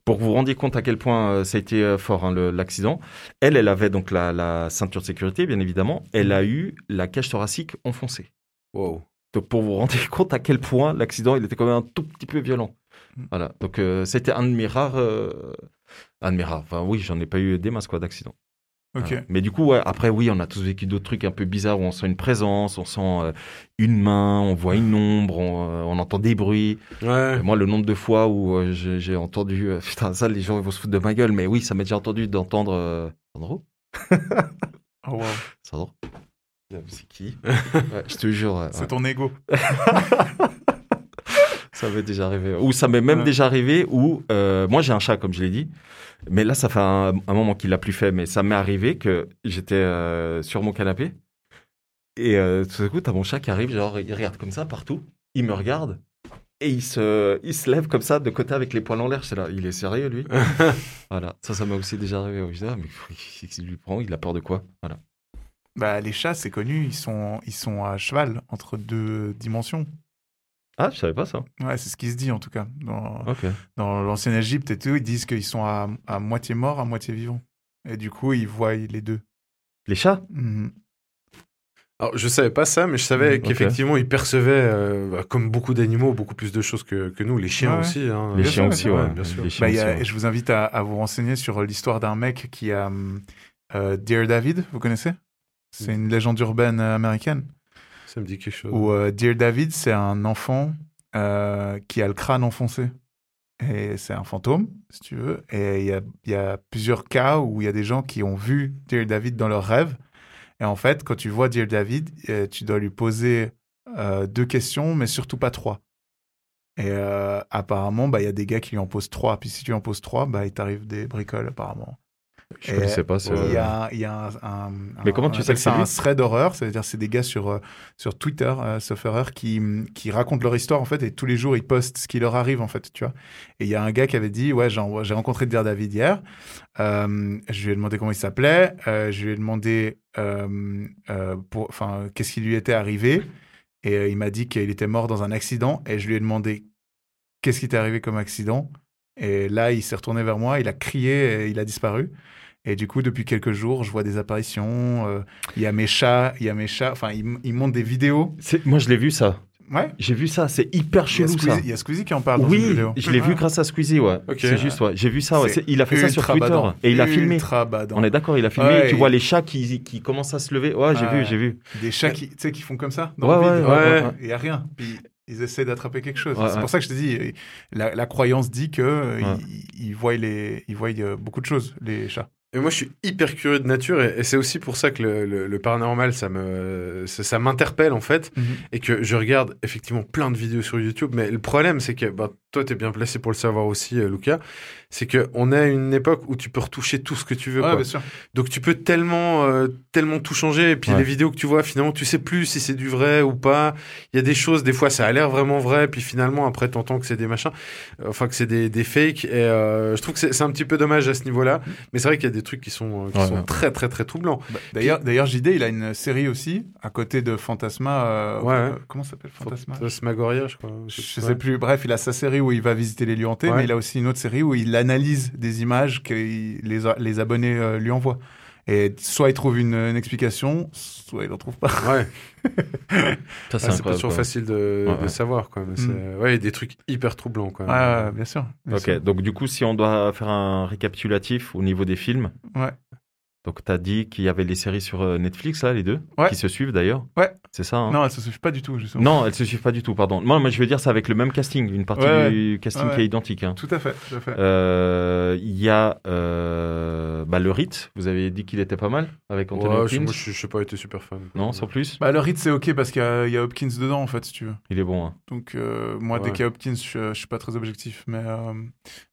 pour que vous vous rendiez compte à quel point euh, ça a été euh, fort hein, l'accident, elle, elle avait donc la, la ceinture de sécurité, bien évidemment. Elle a eu la cage thoracique enfoncée. Wow. Donc pour vous rendre compte à quel point l'accident, il était quand même un tout petit peu violent. Mm. Voilà. Donc euh, c'était un de mes rares, euh, un de mes rares. Enfin oui, j'en ai pas eu des masses quoi d'accidents. Voilà. Mais du coup, ouais, après, oui, on a tous vécu d'autres trucs un peu bizarres où on sent une présence, on sent euh, une main, on voit une ombre, on, euh, on entend des bruits. Ouais. Moi, le nombre de fois où euh, j'ai entendu, euh, putain, ça, les gens ils vont se foutre de ma gueule, mais oui, ça m'est déjà entendu d'entendre. Euh... Sandro Oh, wow. Sandro C'est qui? Ouais, Je te jure. ouais, C'est ouais. ton ego. Ça m'est déjà arrivé. Ou ça m'est même Ouais. déjà arrivé où, euh, moi j'ai un chat, comme je l'ai dit, mais là ça fait un, un moment qu'il l'a plus fait, mais ça m'est arrivé que j'étais euh, sur mon canapé et euh, tout à coup t'as mon chat qui arrive, genre il regarde comme ça partout, il me regarde et il se, il se lève comme ça de côté avec les poils en l'air. C'est là, il est sérieux lui Voilà, ça ça m'est aussi déjà arrivé. Je dis, ah, mais qu'est-ce qu'il lui prend? Il a peur de quoi? Voilà. Bah, les chats, c'est connu, ils sont, ils sont à cheval entre deux dimensions. Ah, je savais pas ça. Ouais, c'est ce qui se dit en tout cas. Dans, Ok. dans l'ancienne Égypte et tout, ils disent qu'ils sont à, à moitié morts, à moitié vivants. Et du coup, ils voient les deux. Les chats? Mhm. Alors, je savais pas ça, mais je savais ok. qu'effectivement, ils percevaient, euh, bah, comme beaucoup d'animaux, beaucoup plus de choses que, que nous. Les chiens Ouais, aussi. hein. Les Bien chiens sûr, aussi, ouais, bien sûr. Les chiens Bah, y a- aussi, ouais. Je vous invite à, à vous renseigner sur l'histoire d'un mec qui a euh, Dear David, vous connaissez? C'est une légende urbaine américaine. Ça me dit quelque chose. Où euh, Dear David, c'est un enfant euh, qui a le crâne enfoncé. Et c'est un fantôme, si tu veux. Et il y a, plusieurs cas où il y a des gens qui ont vu Dear David dans leurs rêves. Et en fait, quand tu vois Dear David, euh, tu dois lui poser deux questions, mais surtout pas trois. Et apparemment, bah, il y a des gars qui lui en posent trois. Puis si tu en poses trois, bah, il t'arrive des bricoles, apparemment. Je Et connaissais pas. Il y a, il y a un, un- Mais un- comment on tu sais que c'est un thread d'horreur C'est-à-dire, c'est des gars sur, euh, sur Twitter, euh, sauf erreur, qui, qui racontent leur histoire, en fait, et tous les jours, ils postent ce qui leur arrive, en fait, tu vois. Et il y a un gars qui avait dit, ouais, j'ai rencontré Dear David hier. Euh, je lui ai demandé comment il s'appelait. Euh, je lui ai demandé, euh, enfin, qu'est-ce qui lui était arrivé. Et il m'a dit qu'il était mort dans un accident. Et je lui ai demandé, qu'est-ce qui t'est arrivé comme accident? Et là, il s'est retourné vers moi, il a crié et il a disparu. Et du coup, depuis quelques jours, je vois des apparitions. euh, Il y a mes chats, il y a mes chats. Enfin, il, m- il monte des vidéos. Moi, je l'ai vu ça. Ouais. J'ai vu ça. C'est hyper Il y, chelou ça. Squeezie, il y a Squeezie qui en parle dans une Oui, vidéo. je l'ai vu grâce à Squeezie, ouais. Ok. C'est juste, ouais. J'ai vu ça, ouais. Il a fait ça sur Twitter badant. et il a filmé. Ultra badant. On est d'accord, il a filmé. Ouais, et tu et- vois les chats qui, qui commencent à se lever. Ouais, j'ai vu, j'ai vu. Des chats qui, tu sais, qui font comme ça dans Ouais, le ouais, vide. ouais, ouais, ouais. Il n'y a rien. Puis ils essaient d'attraper quelque chose. Ouais, c'est ouais. pour ça que je te dis, la, la croyance dit que euh, Ouais. ils, ils voient les, ils voient euh, beaucoup de choses, les chats. Et moi, je suis hyper curieux de nature, et, et c'est aussi pour ça que le, le- le paranormal, ça me, ça, ça m'interpelle en fait, Mhm. et que je regarde effectivement plein de vidéos sur YouTube. Mais le problème, c'est que bah, toi, tu es bien placé pour le savoir aussi, euh, Lucas. C'est que on est à une époque où tu peux retoucher tout ce que tu veux. Ouais, quoi. bien sûr. Donc tu peux tellement, euh, tellement tout changer. Et puis Ouais. les vidéos que tu vois, finalement, tu sais plus si c'est du vrai ou pas. Il y a des choses, des fois, ça a l'air vraiment vrai. Puis finalement, après, t'entends que c'est des machins, euh, enfin que c'est des, des fakes. Et euh, je trouve que c'est un petit peu dommage à ce niveau-là. Mais c'est vrai qu'il y a des trucs qui sont, euh, qui Ouais, sont ouais. très, très, très troublants. Bah, D'ailleurs, d'ailleurs, JD, il a une série aussi à côté de Fantasma. euh, Ouais, euh, ouais. comment ça s'appelle Fantasma? Fantasmagoria, je crois. Je sais plus. Bref, il a sa série où il va visiter les lieux hantés, Ouais. mais il a aussi une autre série où il analyse des images que les, les abonnés euh, lui envoient. Et soit il trouve une, une explication, soit il n'en trouve pas. Ouais, Ça, Ah, c'est pas incroyable, toujours quoi. facile de, Ouais, de ouais. savoir. Quoi. Mais Mm. ouais, il y a des trucs hyper troublants. Quoi. Ouais, bien sûr. bien Ok, sûr. donc du coup, si on doit faire un récapitulatif au niveau des films. Ouais. Donc, tu as dit qu'il y avait les séries sur euh, Netflix, là, les deux, Ouais. qui se suivent d'ailleurs. Ouais. C'est ça, hein? Non, elle se suffit pas du tout, justement. Non, elles se suivent pas du tout, pardon. Moi, moi je veux dire, c'est avec le même casting, une partie Ouais, du casting Ouais, qui est identique. hein. Tout à fait, tout à fait. Euh, Il y a euh, bah, le Rite, vous avez dit qu'il était pas mal avec Anthony Hopkins. moi, je n'ai pas été super fan. Non, sans plus? Bah, le rythme, c'est ok parce qu'il y, a- il y a Hopkins dedans, en fait, si tu veux. Il est bon. hein. Donc, euh, moi, dès qu'il y a Hopkins, je, je suis pas très objectif. Mais, euh,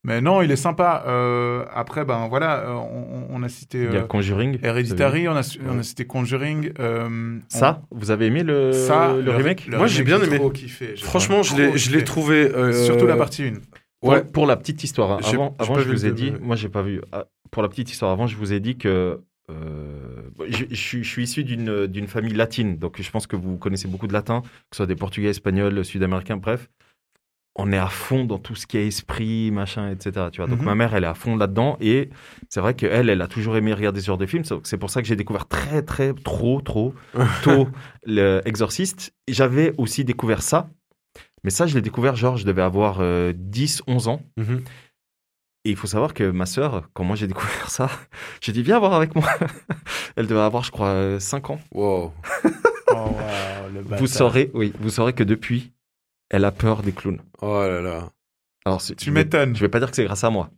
mais non, il est sympa. Euh, après, ben voilà, on, on a cité Il y a euh, Conjuring. Hereditary, on a, on a cité Conjuring. euh, Ça, vous avez aimé le, on- ça, le remake le Moi, j'ai bien aimé. trop kiffé. J'ai Franchement, je l'ai, trop je l'ai kiffé. trouvé. euh, Surtout la partie 1. Pour, Ouais. pour la petite histoire, hein, avant, je vous ai dit, moi j'ai pas vu. Ah, Pour la petite histoire, avant je vous ai dit que euh, je, je suis- je suis issu d'une d'une famille latine, donc je pense que vous connaissez beaucoup de latin, que ce soit des portugais, espagnols, sud-américains, bref. On est à fond dans tout ce qui est esprit, machin, etc. Tu vois. Donc Mhm. ma mère, elle est à fond là-dedans et c'est vrai qu'elle, elle a toujours aimé regarder ce genre de films. C'est pour ça que j'ai découvert très, très, trop, trop tôt le Exorciste. J'avais aussi découvert ça, mais ça, je l'ai découvert genre, je devais avoir euh, 10, 11 ans. Mhm. Et il faut savoir que ma sœur, quand moi j'ai découvert ça, j'ai dit viens voir avec moi. Elle devait avoir, je crois, euh, 5 ans. Wow. Oh, wow, le bâtard. Vous saurez, oui, vous saurez que depuis, elle a peur des clowns. Oh là là. Alors, c'est- Tu je vais- m'étonnes. Je vais pas dire que c'est grâce à moi.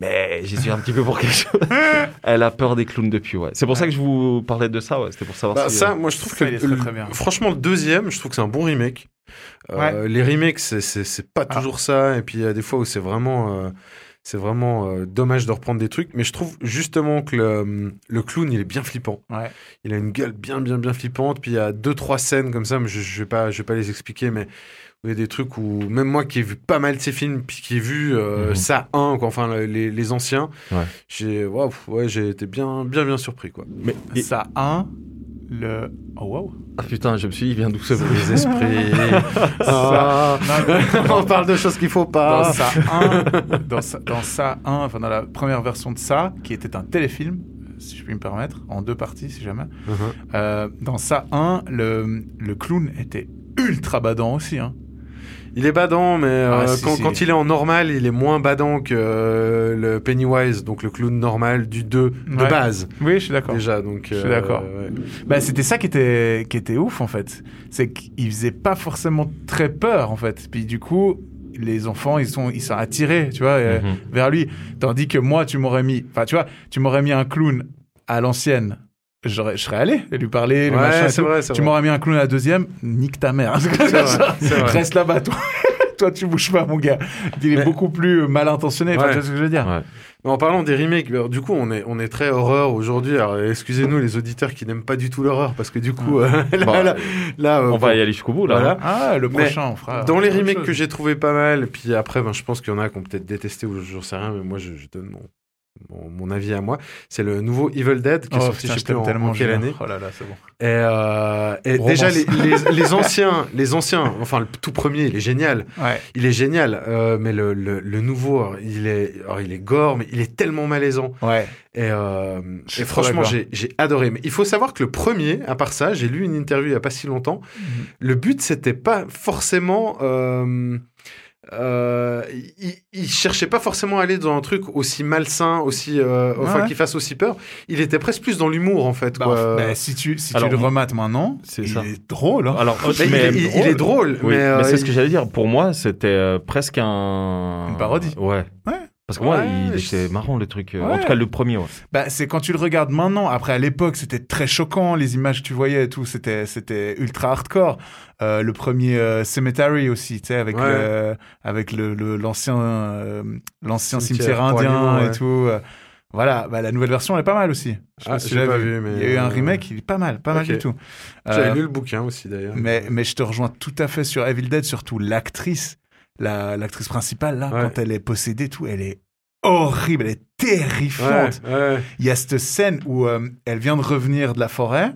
Mais j'y suis un petit peu pour quelque chose. Elle a peur des clowns depuis, ouais. C'est pour ça que je vous parlais de ça, ouais. C'était pour savoir Bah, si, ça, euh, moi, je trouve ça, que très, le- très bien. franchement, le deuxième, je trouve que c'est un bon remake. Euh, Les remakes, c'est- c'est c'est pas Ah. toujours ça. Et puis, il y a des fois où c'est vraiment, euh, c'est vraiment euh, dommage de reprendre des trucs. Mais je trouve justement que le, le clown, il est bien flippant. Ouais. Il a une gueule bien, bien, bien flippante. Puis il y a deux, trois scènes comme ça, mais je, je vais pas, je vais pas les expliquer, mais il y a des trucs où même moi qui ai vu pas mal de ces films, puis qui ai vu euh, Mhm. ça un, quoi, enfin les, les anciens, Ouais. j'ai, waouh, ouais, j'ai été bien, bien, bien surpris, quoi. Mais, et- Ça, un, le. Oh, wow. Ah putain, je me suis dit, il vient d'où ce bruit Les esprits? Ça- non, On parle de choses qu'il faut dans pas. ça 1, dans ça, dans ça 1, enfin dans la première version de ça, qui était un téléfilm, si je puis me permettre, en deux parties si jamais. Mhm. Euh, dans ça 1, le, le clown était ultra badant aussi. Hein. Il est badant, mais euh, Ah, si, quand, si. quand il est en normal, il est moins badant que euh, le Pennywise, donc le clown normal du 2 de base. Oui, je suis d'accord. Déjà, donc. Je suis euh, d'accord. ouais. Bah, c'était ça qui était, qui était ouf en fait. C'est qu'il faisait pas forcément très peur en fait. Puis du coup, les enfants, ils sont, ils sont attirés, tu vois, euh, Mhm. vers lui. Tandis que moi, tu m'aurais mis, enfin, tu vois, tu m'aurais mis un clown à l'ancienne. Je serais allé lui parler, le Ouais, machin et c'est tout. vrai, c'est Tu vrai. m'aurais mis un clown à la deuxième, nique ta mère. C'est vrai, c'est vrai. Reste là-bas, toi. toi, tu bouges pas, mon gars. Il est Mais- beaucoup plus mal intentionné. Enfin, tu vois ce que je veux dire. Ouais. Mais En parlant des remakes, alors, du coup, on est, on est très horreur aujourd'hui. Alors, excusez-nous les auditeurs qui n'aiment pas du tout l'horreur, parce que du coup, euh, là, Bon, là, là, euh, On va y aller jusqu'au bout, là. Voilà. hein. Ah, le Mais prochain, on fera. Dans les remakes chose. que j'ai trouvé pas mal, puis après, ben, je pense qu'il y en a qui ont peut-être détesté ou j'en sais rien, mais moi, je, je donne mon, mon, mon avis à moi. C'est le nouveau Evil Dead qui est Oh, sorti, putain, je sais plus en, quelle année. Oh là là, c'est bon. Et, euh, et déjà, les, les, les anciens, les anciens, enfin, le tout premier, il est génial. Ouais. Il est génial, euh, mais le, le, le nouveau, alors, il est, alors, il est gore, mais il est tellement malaisant. Ouais. Et, euh, et franchement, j'ai j'ai adoré. Mais il faut savoir que le premier, à part ça, j'ai lu une interview il y a pas si longtemps. Le but, c'était pas forcément. Euh, euh, il, il cherchait pas forcément à aller dans un truc aussi malsain, aussi, euh, enfin, Ouais. qui fasse aussi peur. Il était presque plus dans l'humour, en fait. Bah, quoi. bah, si tu, si Alors, tu le remates maintenant, c'est il ça. est drôle. Hein. Alors, Mais il, mais- est- il- il est drôle, Oui, mais, euh, mais c'est ce il- que j'allais dire. Pour moi, c'était euh, presque un. Une parodie. Ouais. Ouais. Parce que moi, Ouais, il je- était marrant le truc. euh, En Ouais. tout cas, le premier. Ouais. Bah, c'est quand tu le regardes maintenant. Après, à l'époque, c'était très choquant. Les images que tu voyais et tout, c'était, c'était ultra hardcore. Euh, le premier euh, Cemetery aussi, tu sais, avec Ouais. le, avec le, le- l'ancien, euh, l'ancien Cimetière indien animaux, et ouais. tout. Voilà, bah, la nouvelle version elle est pas mal aussi. Je Ah, si pas vu, mais, Il y a eu un remake, il est pas mal, pas mal du tout. J'avais Euh, lu le bouquin aussi, d'ailleurs. mais, mais je te rejoins tout à fait sur Evil Dead, surtout l'actrice, la, l'actrice principale, là, Ouais. quand elle est possédée, tout, elle est horrible, elle est terrifiante. Ouais, ouais. Il y a cette scène où euh, elle vient de revenir de la forêt.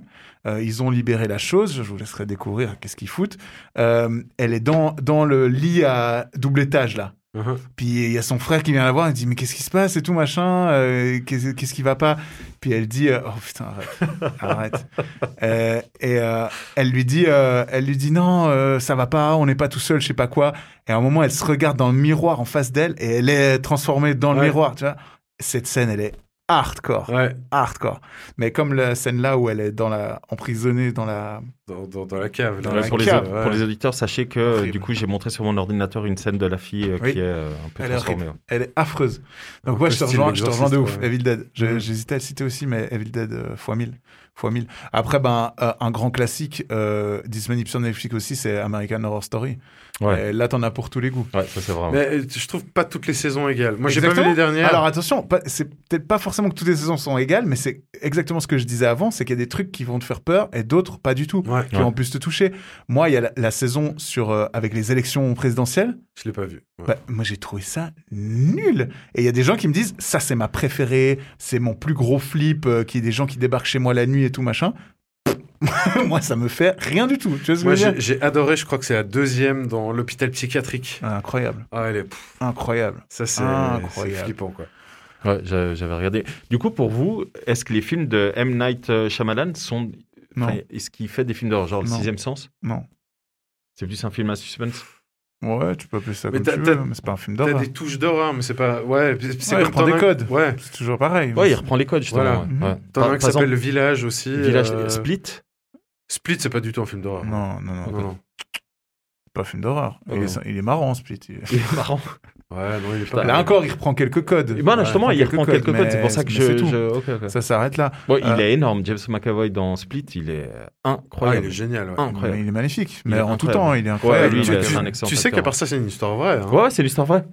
euh, ils ont libéré la chose. Je vous laisserai découvrir qu'est-ce qu'ils foutent. Euh, elle est dans, dans le lit à double étage, là. Mhm. Puis il y a son frère qui vient la voir, il dit mais qu'est-ce qui se passe et tout machin, euh, qu'est-ce qu'est-ce qui va pas? Puis elle dit euh, oh putain arrête, arrête. Euh, et euh, elle lui dit elle lui dit non ça va pas, on n'est pas tout seul, je sais pas quoi. Et à un moment elle se regarde dans le miroir en face d'elle et elle est transformée dans le Ouais. miroir, tu vois. Cette scène elle est hardcore, Ouais, hardcore. Mais comme la scène là où elle est dans la emprisonnée dans la dans, dans, dans la cave. Dans la pour, les, cave, pour les auditeurs, sachez que euh, du coup, j'ai montré sur mon ordinateur une scène de la fille euh, Oui. qui est euh, un peu Elle est transformée. horrible. Elle est affreuse. Donc, peu je te rejoins, je te rejoins de ouf. Evil Dead. J'hésitais à le citer aussi, mais Evil Dead euh, fois 1000. Fois 1000. Après, ben, euh, un grand classique, euh, disponible sur Netflix aussi, c'est American Horror Story. Ouais. Et là, t'en as pour tous les goûts. Ouais, ça c'est vraiment. Mais euh, je trouve pas toutes les saisons égales. Moi, j'ai pas vu les dernières. Alors attention, c'est peut-être pas forcément que toutes les saisons sont égales, mais c'est exactement ce que je disais avant, c'est qu'il y a des trucs qui vont te faire peur et d'autres pas du tout, Ouais, qui Ouais. vont plus te toucher. Moi, il y a la, la saison sur euh, avec les élections présidentielles. je l'ai pas vu. Ouais. Bah, moi, j'ai trouvé ça nul. Et il y a des gens qui me disent, ça, c'est ma préférée, c'est mon plus gros flip, euh, qu'il y ait des gens qui débarquent chez moi la nuit et tout, machin. Moi, ça me fait rien du tout. Tu vois ce que Moi, je veux j'ai dire j'ai adoré, je crois que c'est la deuxième dans l'hôpital psychiatrique. Ah, Incroyable, Ah, elle est, pff, incroyable. ça, c'est flippant, quoi. Ouais, j'a- j'avais regardé. Du coup, pour vous, est-ce que les films de M. Night euh, Shyamalan sont. Non, enfin, Est-ce qu'il fait des films d'horreur, genre Le Non. Sixième Sens? Non. C'est plus un film à suspense? Ouais, tu peux appeler ça Mais comme t'as- tu t'as- veux, mais c'est pas un film T'as d'horreur. des touches d'horreur, mais c'est pas. Ouais, c'est Ouais, il reprend des codes. Ouais. C'est toujours pareil. Ouais, il reprend les codes, justement. Voilà. ouais. Ouais. T'en as un qui s'appelle exemple, Le Village aussi. Village euh, Split Split, c'est pas du tout un film d'horreur. Non, non, non, non, non. c'est pas un film d'horreur. Oh, il, il est marrant, Split. Il est marrant. Ouais, non, il est pas. Là encore, il reprend quelques codes. Et ben, justement, Ouais, il reprend quelques codes. C'est pour ça que je. c'est tout. je-. Ça s'arrête là. Bon, il Euh, est énorme. James McAvoy dans Split, il est Ah, incroyable. il est génial. ouais. Incroyable. Il est magnifique. Mais est en tout temps, il est Ouais, incroyable. lui, le il mec. est tu, un excellent tu sais qu'à part ça, c'est une histoire vraie. hein. Ouais, c'est l'histoire vraie.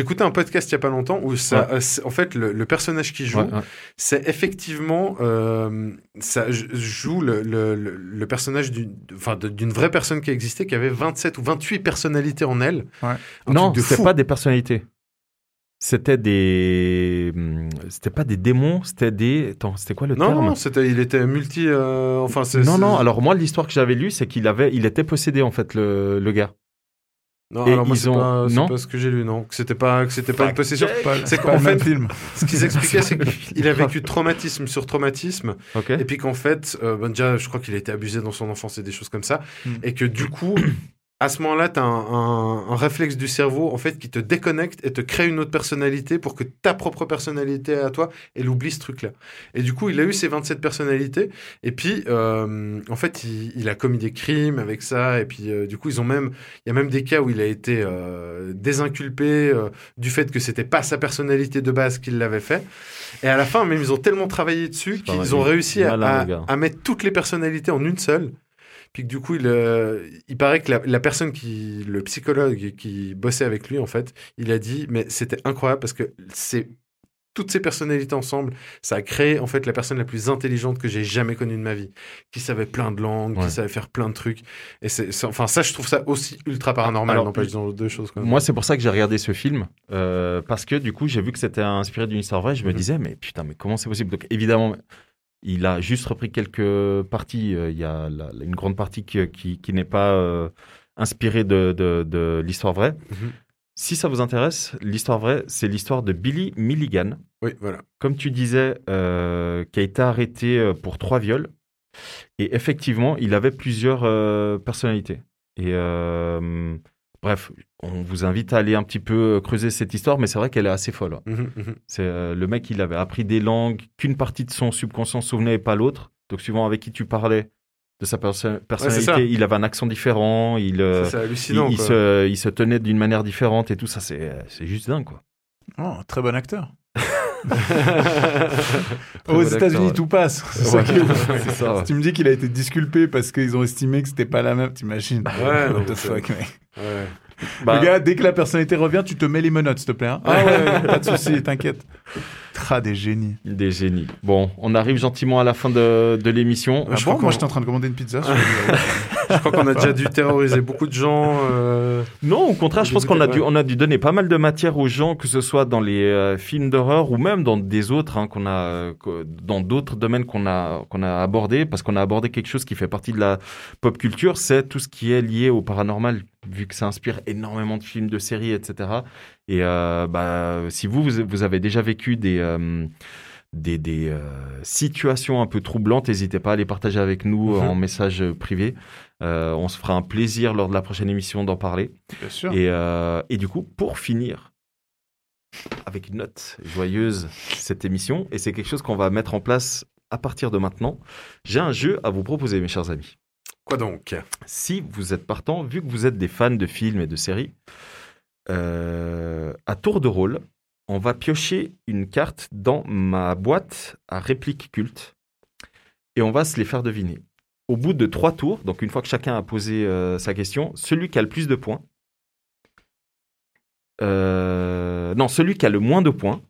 Écouté un podcast il y a pas longtemps où ça, Ouais. euh, c'est- en fait, le, le personnage qui joue, Ouais, ouais. c'est effectivement, euh, ça joue le, le, le- le personnage d'une, vraie personne qui a existé, qui avait 27 ou 28 personnalités en elle. Non, de c'était pas des personnalités. C'était des. hum, C'était pas des démons, c'était des. Attends, c'était quoi le Non, terme? non, c'était, il était multi, euh, enfin, c'est, Non, c'est- non, alors moi, l'histoire que j'avais lue, c'est qu'il avait, il était possédé, en fait, le, le gars. non, et alors moi, ils c'est ont- pas, c'est non? pas ce que j'ai lu, non, que c'était pas, que c'était pas une possession. Pas- C'est qu'en fait- film. Ce qu'ils expliquaient, c'est qu'il a vécu traumatisme sur traumatisme. Ok. Et puis qu'en fait, euh, ben déjà, je crois qu'il a été abusé dans son enfance et des choses comme ça. Mm. Et que du coup, à ce moment-là, tu as un, un- un réflexe du cerveau en fait qui te déconnecte et te crée une autre personnalité pour que ta propre personnalité à toi, elle oublie ce truc-là. Et du coup, il a eu ses 27 personnalités. Et puis, euh, en fait, il, il a commis des crimes avec ça. Et puis, euh, du coup, ils ont même, il y a même des cas où il a été euh, désinculpé du fait que c'était pas sa personnalité de base qu'il l'avait fait. Et à la fin, même, ils ont tellement travaillé dessus qu'ils ont réussi à mettre toutes les personnalités en une seule. Puis que du coup, il, euh, il paraît que la, la personne qui, le psychologue qui bossait avec lui, en fait, il a dit, mais c'était incroyable parce que c'est toutes ces personnalités ensemble, ça a créé en fait la personne la plus intelligente que j'ai jamais connue de ma vie, qui savait plein de langues, Ouais. qui savait faire plein de trucs. Et c'est, enfin, ça, je trouve ça aussi ultra paranormal. Alors, non pas disant deux choses. Quand même. Moi, c'est pour ça que j'ai regardé ce film, euh, parce que du coup, j'ai vu que c'était inspiré d'une histoire vraie. Je me Mhm. disais, mais putain, mais comment c'est possible? Donc, évidemment, il a juste repris quelques parties. Euh, Il y a la- une grande partie qui, qui, qui n'est pas euh, inspirée de, de, de l'histoire vraie. Mhm. Si ça vous intéresse, l'histoire vraie, c'est l'histoire de Billy Milligan, Oui, voilà. comme tu disais, euh, qui a été arrêté euh, pour trois viols. Et effectivement, il avait plusieurs euh, personnalités. Et euh, bref, on vous invite à aller un petit peu creuser cette histoire, mais c'est vrai qu'elle est assez folle. hein. Mhm, mhm. C'est euh, le mec, il avait appris des langues qu'une partie de son subconscient se souvenait et pas l'autre. Donc suivant avec qui tu parlais de sa perso- personnalité, il avait un accent différent, il, euh, Ça, il, hallucinant. il quoi. se, il se tenait d'une manière différente et tout ça, c'est c'est juste dingue quoi. Oh, très bon acteur. Aux bon États-Unis, tout passe. C'est ça Ouais. Si tu me dis qu'il a été disculpé parce qu'ils ont estimé que c'était pas la même, t'imagines Ouais, What the fuck, mec. Bah, Le gars, dès que la personnalité revient, tu te mets les menottes, s'il te plaît. hein. Ah ouais, pas de souci, t'inquiète. Tra des génies. Des génies. Bon, on arrive gentiment à la fin de, de l'émission. Ah je bon, crois moi j'étais en train de commander une pizza. sur Je crois qu'on a déjà dû terroriser beaucoup de gens. euh, Non, au contraire, je pense qu'on a, dû, on a dû donner pas mal de matière aux gens, que ce soit dans les euh, films d'horreur ou même dans des autres, hein, qu'on a, dans d'autres domaines qu'on a, qu'on a abordé, parce qu'on a abordé quelque chose qui fait partie de la pop culture, c'est tout ce qui est lié au paranormal, vu que ça inspire énormément de films, de séries, etc. Et euh, bah, si vous, vous, avez déjà vécu des, euh, des, des euh, situations un peu troublantes, n'hésitez pas à les partager avec nous Mhm. en message privé. Euh, on se fera un plaisir lors de la prochaine émission d'en parler. Bien sûr. Et, euh, et du coup, pour finir, avec une note joyeuse, cette émission, et c'est quelque chose qu'on va mettre en place à partir de maintenant, j'ai un jeu à vous proposer, mes chers amis. Quoi donc? Si vous êtes partant, vu que vous êtes des fans de films et de séries, euh, à tour de rôle, on va piocher une carte dans ma boîte à répliques cultes et on va se les faire deviner. Au bout de trois tours, donc une fois que chacun a posé euh, sa question, celui qui a le plus de points, euh, non, celui qui a le moins de points,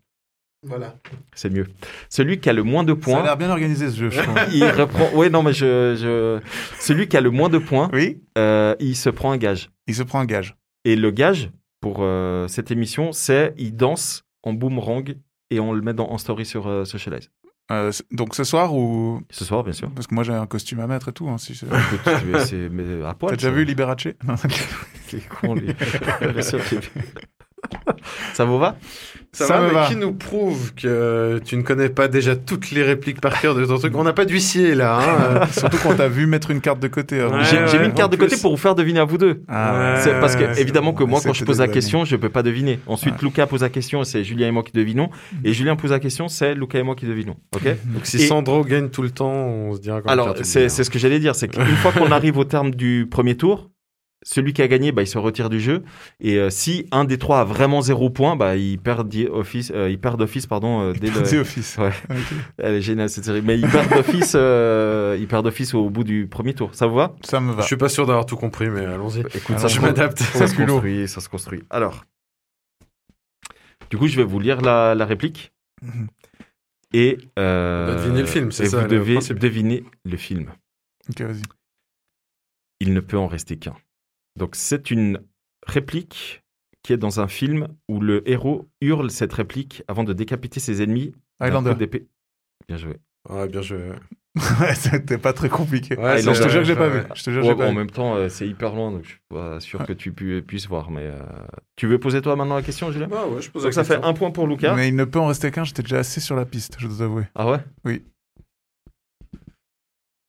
Voilà. c'est mieux. Celui qui a le moins de Ça a points, l'air bien organisé ce jeu, je il reprend. Oui, non, mais je, je... celui qui a le moins de points, Oui, euh, il se prend un gage. il se prend un gage. Et le gage pour euh, cette émission, c'est il danse en boomerang et on le met dans, en story sur euh, Socialize. Euh, donc ce soir ou? Ce soir, bien sûr. parce que moi j'ai un costume à mettre et tout. Hein, si Écoute, c'est- mais à poil. T'as déjà vu Liberace? Non. C'est con, Ça vous va? Ça, Ça va, me mais va. qui nous prouve que tu ne connais pas déjà toutes les répliques par cœur de ton truc? On n'a pas d'huissier là. Hein Surtout qu'on t'a vu mettre une carte de côté. Ouais, J'ai j'ai mis une carte de côté plus. pour vous faire deviner à vous deux. Ah, ouais. Parce que, évidemment, que moi, quand je pose la question, je peux pas deviner. Ensuite, Ouais. Lucas pose la question, c'est Julien et moi qui devinons. Et Julien pose la question, c'est Lucas et moi qui devinons. Ok? Donc si Et- Sandro gagne tout le temps, on se dira. Alors, c'est ce que j'allais dire, c'est qu'une fois qu'on arrive au terme du premier tour, celui qui a gagné, bah, il se retire du jeu. Et euh, si un des trois a vraiment zéro point, bah, il perd di- office, euh, il perd d'office, pardon, euh, dès The le. Office. Ouais. Elle est géniale cette série, mais il perd d'office, euh, il perd d'office au bout du premier tour. Ça vous va? Ça me va. Je suis pas sûr d'avoir tout compris, mais allons-y. Écoute, Alors, ça, je se- m'adapte. Ça se construit, ça se construit. Alors, du coup, je vais vous lire la, la réplique. Mhm. Et euh, deviner le film, c'est et ça, Vous le devez principe. deviner le film. Ok, vas-y. Il ne peut en rester qu'un. Donc, c'est une réplique qui est dans un film où le héros hurle cette réplique avant de décapiter ses ennemis. Highlander. d'épée. Bien joué. Ouais, bien joué. Ouais, C'était pas très compliqué. Ouais, je c'est te jure que j'ai pas vu. Je te jure que Ouais, j'ai bon, pas en vu. même temps, euh, c'est hyper loin, donc je suis pas sûr que tu pu- puisses voir. Mais euh, tu veux poser toi maintenant la question, Julien? Bah ouais, je pose Donc, ça fait un point pour Lucas. Mais il ne peut en rester qu'un. J'étais déjà assez sur la piste, je dois avouer. Ah ouais?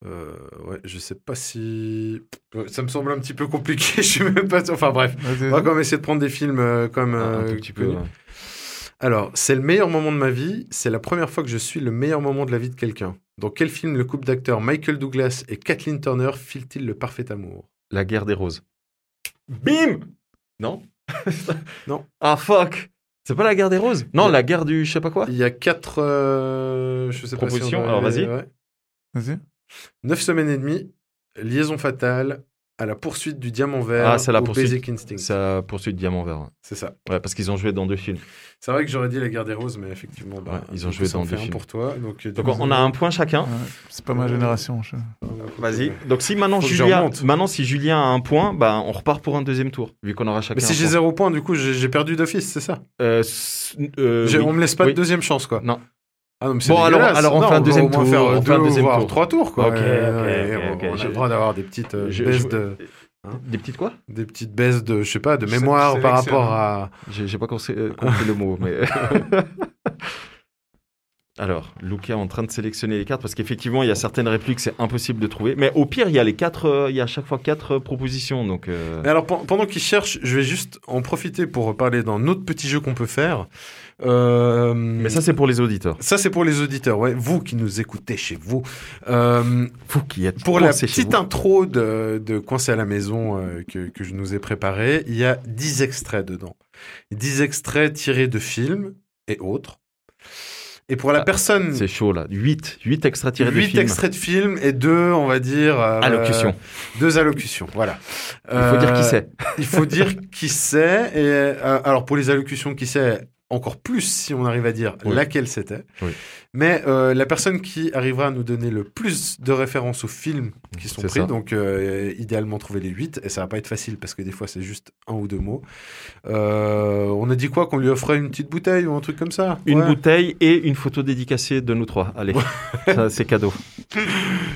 Euh, ouais, je sais pas si. Ça me semble un petit peu compliqué, je suis même pas sûr. Enfin bref, on va quand même essayer de prendre des films euh, comme. Un- un euh, tout petit peu. ouais. Alors, c'est le meilleur moment de ma vie, c'est la première fois que je suis le meilleur moment de la vie de quelqu'un. Dans quel film le couple d'acteurs Michael Douglas et Kathleen Turner filent-ils le parfait amour? La guerre des roses. Bim Non Non. Ah fuck C'est pas la guerre des roses? Non, la guerre du je sais pas quoi? Il y a quatre. euh, je sais pas si on Propositions, alors vas-y. ouais. Vas-y. Neuf semaines et demie, liaison fatale, à la poursuite du diamant vert. Ah, c'est la ou poursuite. Basic Instinct. Ça poursuit de Diamant Vert. C'est ça. Ouais, parce qu'ils ont joué dans deux films. C'est vrai que j'aurais dit la guerre des roses, mais effectivement, bah, Ouais, ils ont joué ça en dans fait deux films. pour toi. Donc, euh, Donc on a un point chacun. Ouais, C'est pas ma génération. je- Vas-y. Donc si maintenant Julien, maintenant si Julien a un point, bah on repart pour un deuxième tour, vu qu'on aura chacun. Mais si j'ai zéro point, du coup, j'ai perdu d'office, c'est ça? Euh, euh, oui. On me laisse pas Oui. de deuxième chance, quoi. Non. Ah non, mais c'est Bon, alors- alors on Non, fait un deuxième tour, faire on deux, fait un deuxième voire tour. trois tours, quoi. Ok, Ouais, ok, ouais, ok, on- ok. On a Je- le droit d'avoir des petites euh, Je- baisses je- de, Des petites quoi? Des petites baisses de, je sais pas, de mémoire par rapport à. J'ai j'ai pas compris, euh, compris le mot, mais. Alors, Luca est en train de sélectionner les cartes parce qu'effectivement, il y a certaines répliques, c'est impossible de trouver. Mais au pire, il y a les quatre, euh, il y a à chaque fois quatre euh, propositions. Donc, euh, Mais alors, pen- pendant qu'ils cherchent, je vais juste en profiter pour parler d'un autre petit jeu qu'on peut faire. Mais ça, c'est pour les auditeurs. ça, c'est pour les auditeurs, ouais. Vous qui nous écoutez chez vous. Vous qui êtes Pour la petite intro de, de Coincé à la maison que, que je nous ai préparé, il y a 10 extraits dedans. 10 extraits tirés de films et autres. Et pour la Ah, personne, C'est chaud là. 8, 8 extraits tirés 8 du film. extraits de films et deux, on va dire... euh, Allocution. Deux allocutions, voilà. Il faut dire qui Euh, c'est. Il faut dire qui c'est. Et euh, alors pour les allocutions, qui c'est encore plus si on arrive à dire Oui. laquelle c'était. Oui. Mais euh, la personne qui arrivera à nous donner le plus de références aux films qui sont pris, ça. donc euh, idéalement trouver les 8, et ça va pas être facile parce que des fois c'est juste un ou deux mots. Euh, on a dit quoi? Qu'on lui offrait une petite bouteille ou un truc comme ça? Une Ouais. bouteille et une photo dédicacée de nous trois. Allez, c'est cadeau.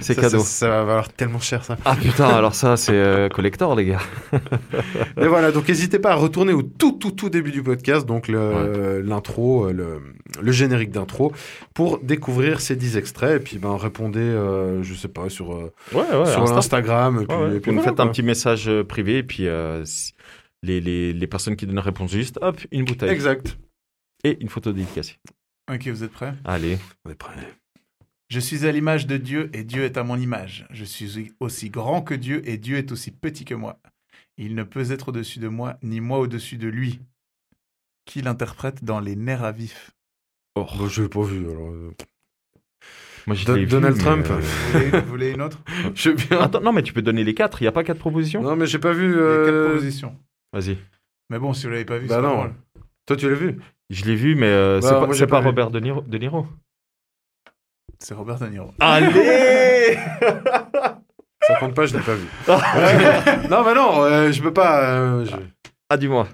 C'est cadeau. Ça, va valoir tellement cher ça. Ah putain, alors ça, c'est collector, les gars. Mais voilà, donc n'hésitez pas à retourner au tout tout tout début du podcast, donc le- l'intro, le, le générique d'intro, pour découvrir ces 10 extraits. Et puis ben répondez, euh, je sais pas, sur, euh, Ouais, ouais. sur Insta. Instagram. Et puis, Ouais, ouais. et puis Vous nous voilà, faites un petit message euh, privé et puis euh, si- les, les, les personnes qui donnent la réponse juste, hop, une bouteille Exact. et une photo dédicacée. Ok, vous êtes prêts? Allez. On est prêt. Je suis à l'image de Dieu et Dieu est à mon image. Je suis aussi grand que Dieu et Dieu est aussi petit que moi. Il ne peut être au-dessus de moi, ni moi au-dessus de lui. Qui l'interprète dans Les nerfs à vif? Oh, Bon, je l'ai pas vu. Alors, euh, moi, je Don- l'ai vu, Donald mais, Trump. euh, vous voulez, vous voulez une autre? Je veux bien. Attends, non, mais tu peux donner les quatre. Il n'y a pas quatre propositions? Non, mais j'ai pas vu. Il y a euh, quatre propositions. Vas-y. Mais bon, si vous l'avez pas vu, Bah c'est pas non. drôle. Toi, tu l'as vu? Je l'ai vu, mais euh, Bah, c'est moi, pas, j'ai c'est pas pas vu. Robert De Niro. De Niro. C'est Robert De Niro. Allez Ça compte pas, je l'ai pas vu. non, mais non, euh, je peux pas. euh, je- Ah, dis-moi.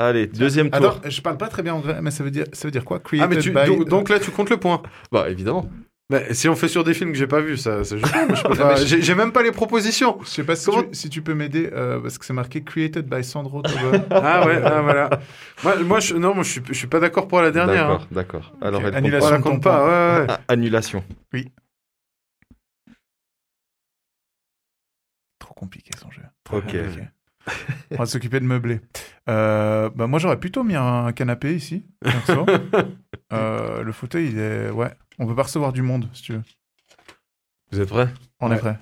Allez, deuxième tour. Attends, je parle pas très bien anglais, mais ça veut dire, ça veut dire quoi Ah, Created mais tu, by... do- donc là, tu comptes le point. Bah, évidemment. Mais si on fait sur des films que j'ai pas vus, ça, ça je sais pas, moi, je peux pas- J'ai j'ai même pas les propositions. Je sais pas si, Comment- tu, si tu peux m'aider, euh, parce que c'est marqué Created by Sandro Tobin. Ah ouais, ah, voilà. Moi, moi, je, non, moi, je suis, je suis pas d'accord pour la dernière. D'accord, hein. d'accord. Alors, Ok, elle annulation. Ton compte pas. Ouais, ouais. compte- Ah, annulation. Trop compliqué son jeu. Trop Ok. compliqué. On va s'occuper de meubler. Euh, bah moi, j'aurais plutôt mis un canapé ici. perso. Euh, le fauteuil, il est. Ouais. On peut pas recevoir du monde, si tu veux. Vous êtes prêts? On est prêt.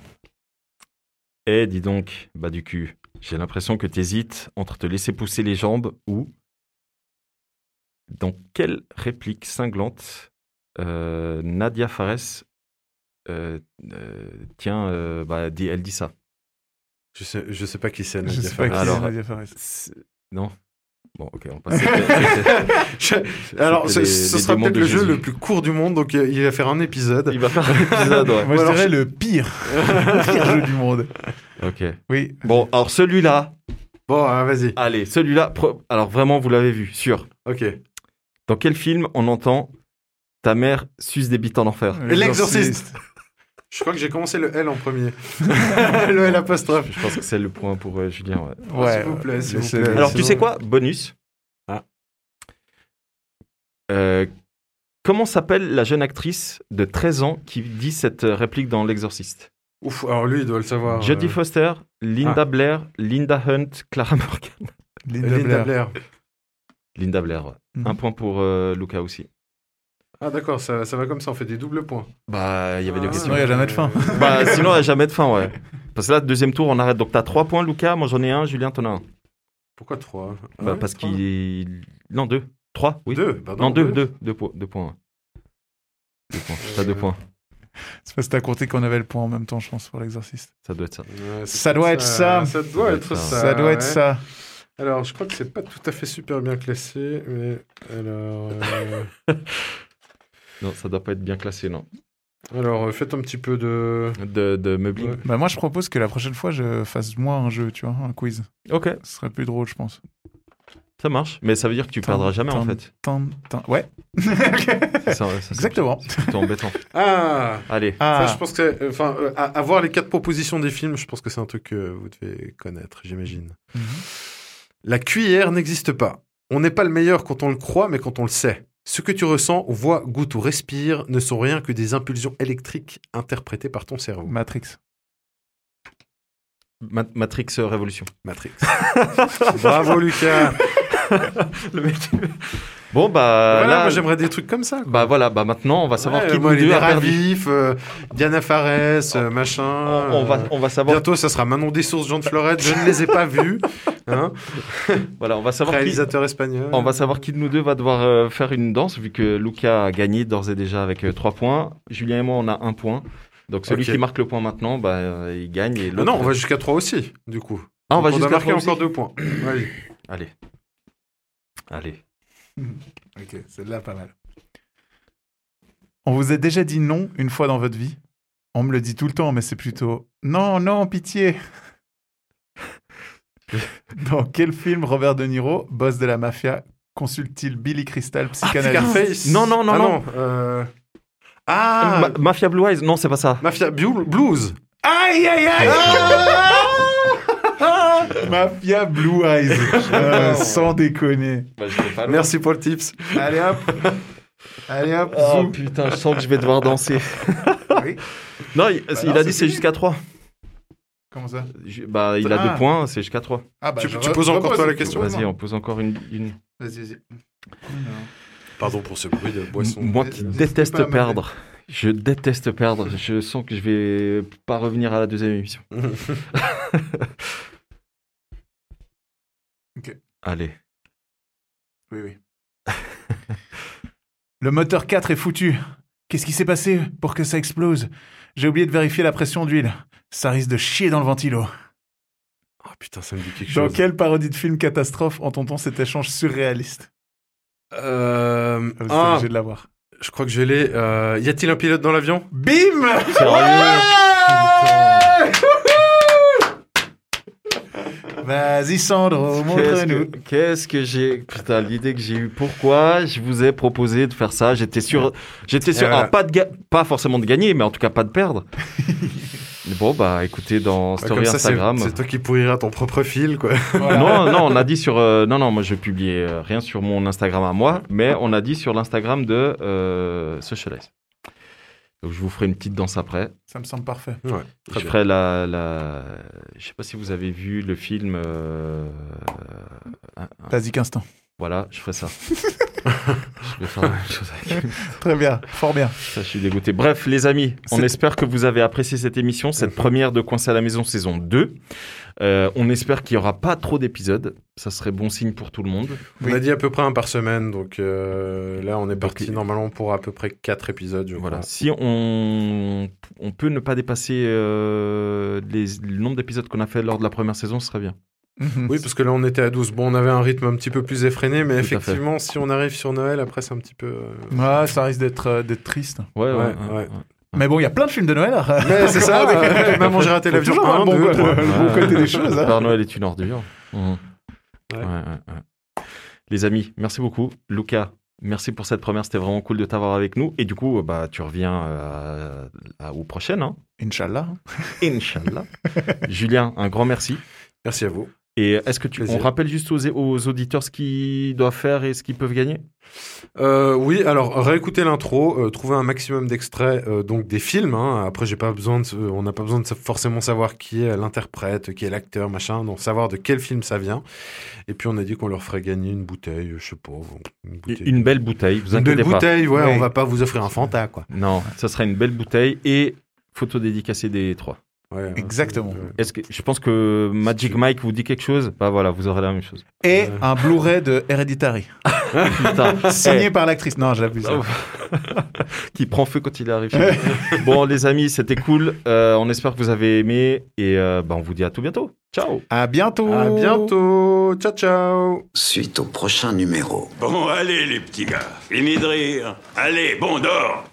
Eh, dis donc, bah du cul, j'ai l'impression que t'hésites entre te laisser pousser les jambes ou... Dans quelle réplique cinglante euh, Nadia Fares euh, euh, tiens, bah, dit- elle dit ça Je sais, je sais pas qui c'est. Je Nadia Fares. Alors, Nadia Fares. Non? Bon, ok, on passe. Je- Alors, ce, C'était ce les sera peut-être le jeu le plus court du monde, donc euh, il va faire un épisode. Il va faire un épisode, ouais. Moi, je alors, dirais je- le pire. le pire jeu du monde. Ok. Oui. Bon, alors celui-là, Bon, ah, vas-y. allez, celui-là, pro- alors vraiment, vous l'avez vu, sûr. Ok. Dans quel film on entend ta mère suce des bites en enfer l'exorciste. Je crois que j'ai commencé le L en premier. le L apostrophe. Je pense que c'est le point pour euh, Julien. ouais. Oh, Ouais. s'il vous plaît, s'il vous plaît. Alors, tu sais quoi? Bonus. Ah. Euh, comment s'appelle la jeune actrice de 13 ans qui dit cette euh, réplique dans L'Exorciste? Ouf, alors lui, il doit le savoir. Jodie euh, Foster, Linda Ah. Blair, Linda Hunt, Clara Morgan. Linda, Linda Blair. Blair. Linda Blair, ouais. Mhm. Un point pour euh, Luca aussi. Ah d'accord, ça, ça va comme ça, on fait des doubles points. Bah, il y avait deux Ah, questions. Sinon, il y a jamais de fin. Bah, sinon, il n'y a jamais de fin, ouais. Parce que là, deuxième tour, on arrête. Donc, t'as 3 points, Lucas. Moi, j'en ai un. Julien, t'en as un. Pourquoi trois? Ah Bah, ouais, parce qu'il. Non, deux. Trois, oui. Deux, pardon. Non, deux, deux. Deux, po- deux points. ouais. Deux points. T'as deux Euh, points. C'est parce que t'as compté qu'on avait le point en même temps, je pense, pour l'exorciste. Ça doit être ça. Ouais, Ça doit être ça. Ça doit être ça. Ça doit être ouais. ça. Alors, je crois que c'est pas tout à fait super bien classé, mais alors, euh, Non, ça doit pas être bien classé, non. alors euh, faites un petit peu de. De, de meubling. Ouais. Bah, moi, je propose que la prochaine fois, je fasse moi un jeu, tu vois, un quiz. Ok, Ce serait plus drôle, je pense. ça marche. Mais ça veut dire que tu perdras jamais, en fait. Ouais, ça, ça, exactement. C'est plutôt embêtant. Ah. Allez. Ah, Ça, je pense que, euh, enfin, euh, à- avoir les quatre propositions des films, je pense que c'est un truc que vous devez connaître, j'imagine. Mhm. La cuillère n'existe pas. On n'est pas le meilleur quand on le croit, mais quand on le sait. Ce que tu ressens, vois, goûtes ou respires ne sont rien que des impulsions électriques interprétées par ton cerveau. Matrix. Ma- Matrix euh, Révolution. Matrix. Bravo Lucas. Le mec. Bon, bah. voilà, là, moi j'aimerais des trucs comme ça. quoi. Bah voilà, bah maintenant, on va savoir Ouais, qui de moi, nous deux a perdu. euh, Diana Fares, euh, machin. On, on va, euh, on va savoir. Bientôt, ça sera Manon Dessources, Jean de Florette. Je ne les ai pas vus. Hein Voilà, on va savoir qui. Réalisateur espagnol. On va savoir qui de nous deux va devoir euh, faire une danse, vu que Luca a gagné d'ores et déjà avec 3 points. Julien et moi, on a un point. Donc celui qui marque le point maintenant, bah, il gagne. Et Ah non, on va jusqu'à 3 aussi, du coup. Ah, on va jusqu'à aussi encore 2 points. Allez. Allez. Allez. Ok, celle-là, pas mal. On vous a déjà dit non une fois dans votre vie On me le dit tout le temps, mais c'est plutôt non, non, pitié. dans quel film Robert De Niro, boss de la mafia, consulte-t-il Billy Crystal, psychanalyste Scarface. Non, non, non, ah, non. euh, Ah Ma- Mafia Blue Eyes Non, c'est pas ça. Mafia Blu- Blues. Aïe, aïe, aïe Mafia Blue Eyes. Euh, sans déconner. Merci pour le tips. Allez hop. Allez hop. Oh zoom. putain, je sens que je vais devoir danser. Oui. Non, il, il non, a dit c'est jusqu'à 3. Comment ça? Bah, il a Ah. deux points, c'est jusqu'à 3. ah, bah, Tu- poses encore, toi, la question Vas-y, on pose encore une. une... Vas-y, vas-y. Pardon pour ce bruit de boisson. Moi qui déteste perdre. Je déteste perdre. Je sens que je vais pas revenir à la deuxième émission. Allez. Oui, oui. Le moteur 4 est foutu. Qu'est-ce qui s'est passé pour que ça explose? J'ai oublié de vérifier la pression d'huile. Ça risque de chier dans le ventilo. Oh putain, ça me dit quelque Dans chose. quelle parodie de film catastrophe entend-on cet échange surréaliste? Euh, Ah, Vous êtes ah, obligé de l'avoir. je crois que je l'ai. Euh, y a-t-il un pilote dans l'avion? Bim Vas-y Sandro, Qu'est-ce montre-nous. que, qu'est-ce que j'ai putain l'idée que j'ai eue. Pourquoi je vous ai proposé de faire ça? J'étais sûr j'étais sûr voilà. ah, pas de ga- pas forcément de gagner mais en tout cas pas de perdre. Bon bah écoutez dans story ça, Instagram. c'est toi qui pourriras ton propre fil, quoi. non non on a dit sur euh, non non moi je publiais euh, rien sur mon Instagram à moi mais on a dit sur l'Instagram de euh, Socialize donc je vous ferai une petite danse après Ça me semble parfait. Ouais, je bien. ferai la, la je sais pas si vous avez vu le film euh, Basique instant. voilà je ferai ça je vais faire la même chose avec Très bien, fort bien. Ça, je suis dégoûté. Bref, les amis, on espère que vous avez apprécié cette émission, cette première de Coincé à la maison saison 2. Euh, on espère qu'il n'y aura pas trop d'épisodes. Ça serait bon signe pour tout le monde. On a dit à peu près un par semaine, donc euh, là, on est parti Donc, normalement pour à peu près 4 épisodes, je Voilà. crois. Si on, on peut ne pas dépasser euh, les- le nombre d'épisodes qu'on a fait lors de la première saison, ce serait bien. Oui, parce que là, on était à 12. Bon, on avait un rythme un petit peu plus effréné, mais Tout effectivement, si on arrive sur Noël, après, c'est un petit peu... euh, Ouais, ça risque d'être euh, d'être triste. Ouais, ouais, Ouais, ouais, ouais. ouais. Mais bon, il y a plein de films de Noël. Mais c'est ça, euh, Maman, j'ai raté l'avion. toujours Un, le bon, deux, trois. le bon côté des choses. hein. Père Noël est une ordure. Ouais. Ouais, ouais, ouais. Les amis, merci beaucoup. Lucas, merci pour cette première. C'était vraiment cool de t'avoir avec nous. Et du coup, bah, tu reviens euh, à- aux prochaines. Hein. Inch'Allah. Inch'Allah. Julien, un grand merci. Merci à vous. Et est-ce que tu, Plaisir. on rappelle juste aux, aux auditeurs ce qu'ils doivent faire et ce qu'ils peuvent gagner? Euh, oui, alors réécoutez l'intro, euh, trouvez un maximum d'extraits euh, donc des films. hein. Après, j'ai pas besoin de, on n'a pas besoin de forcément savoir qui est l'interprète, qui est l'acteur, machin. Donc savoir de quel film ça vient. Et puis on a dit qu'on leur ferait gagner une bouteille, je sais pas, une bouteille. Une belle bouteille, vous Une belle pas. bouteille, ouais. Oui. On va pas vous offrir un Fanta, quoi. Non, ça sera une belle bouteille et photo dédicacée des trois. Ouais, Exactement. Est-ce que je pense que Magic Mike vous dit quelque chose? Bah voilà, vous aurez la même chose. Et un Blu-ray de Hereditary. Putain, Signé Eh, par l'actrice. Non, je l'abuse. Oh. qui prend feu quand il arrive. bon, les amis, c'était cool. Euh, on espère que vous avez aimé et euh, bah, on vous dit à tout bientôt. Ciao. À bientôt. À bientôt. Ciao, ciao. Suite au prochain numéro. Bon, allez, les petits gars. Fini de rire. Allez, bon, dors.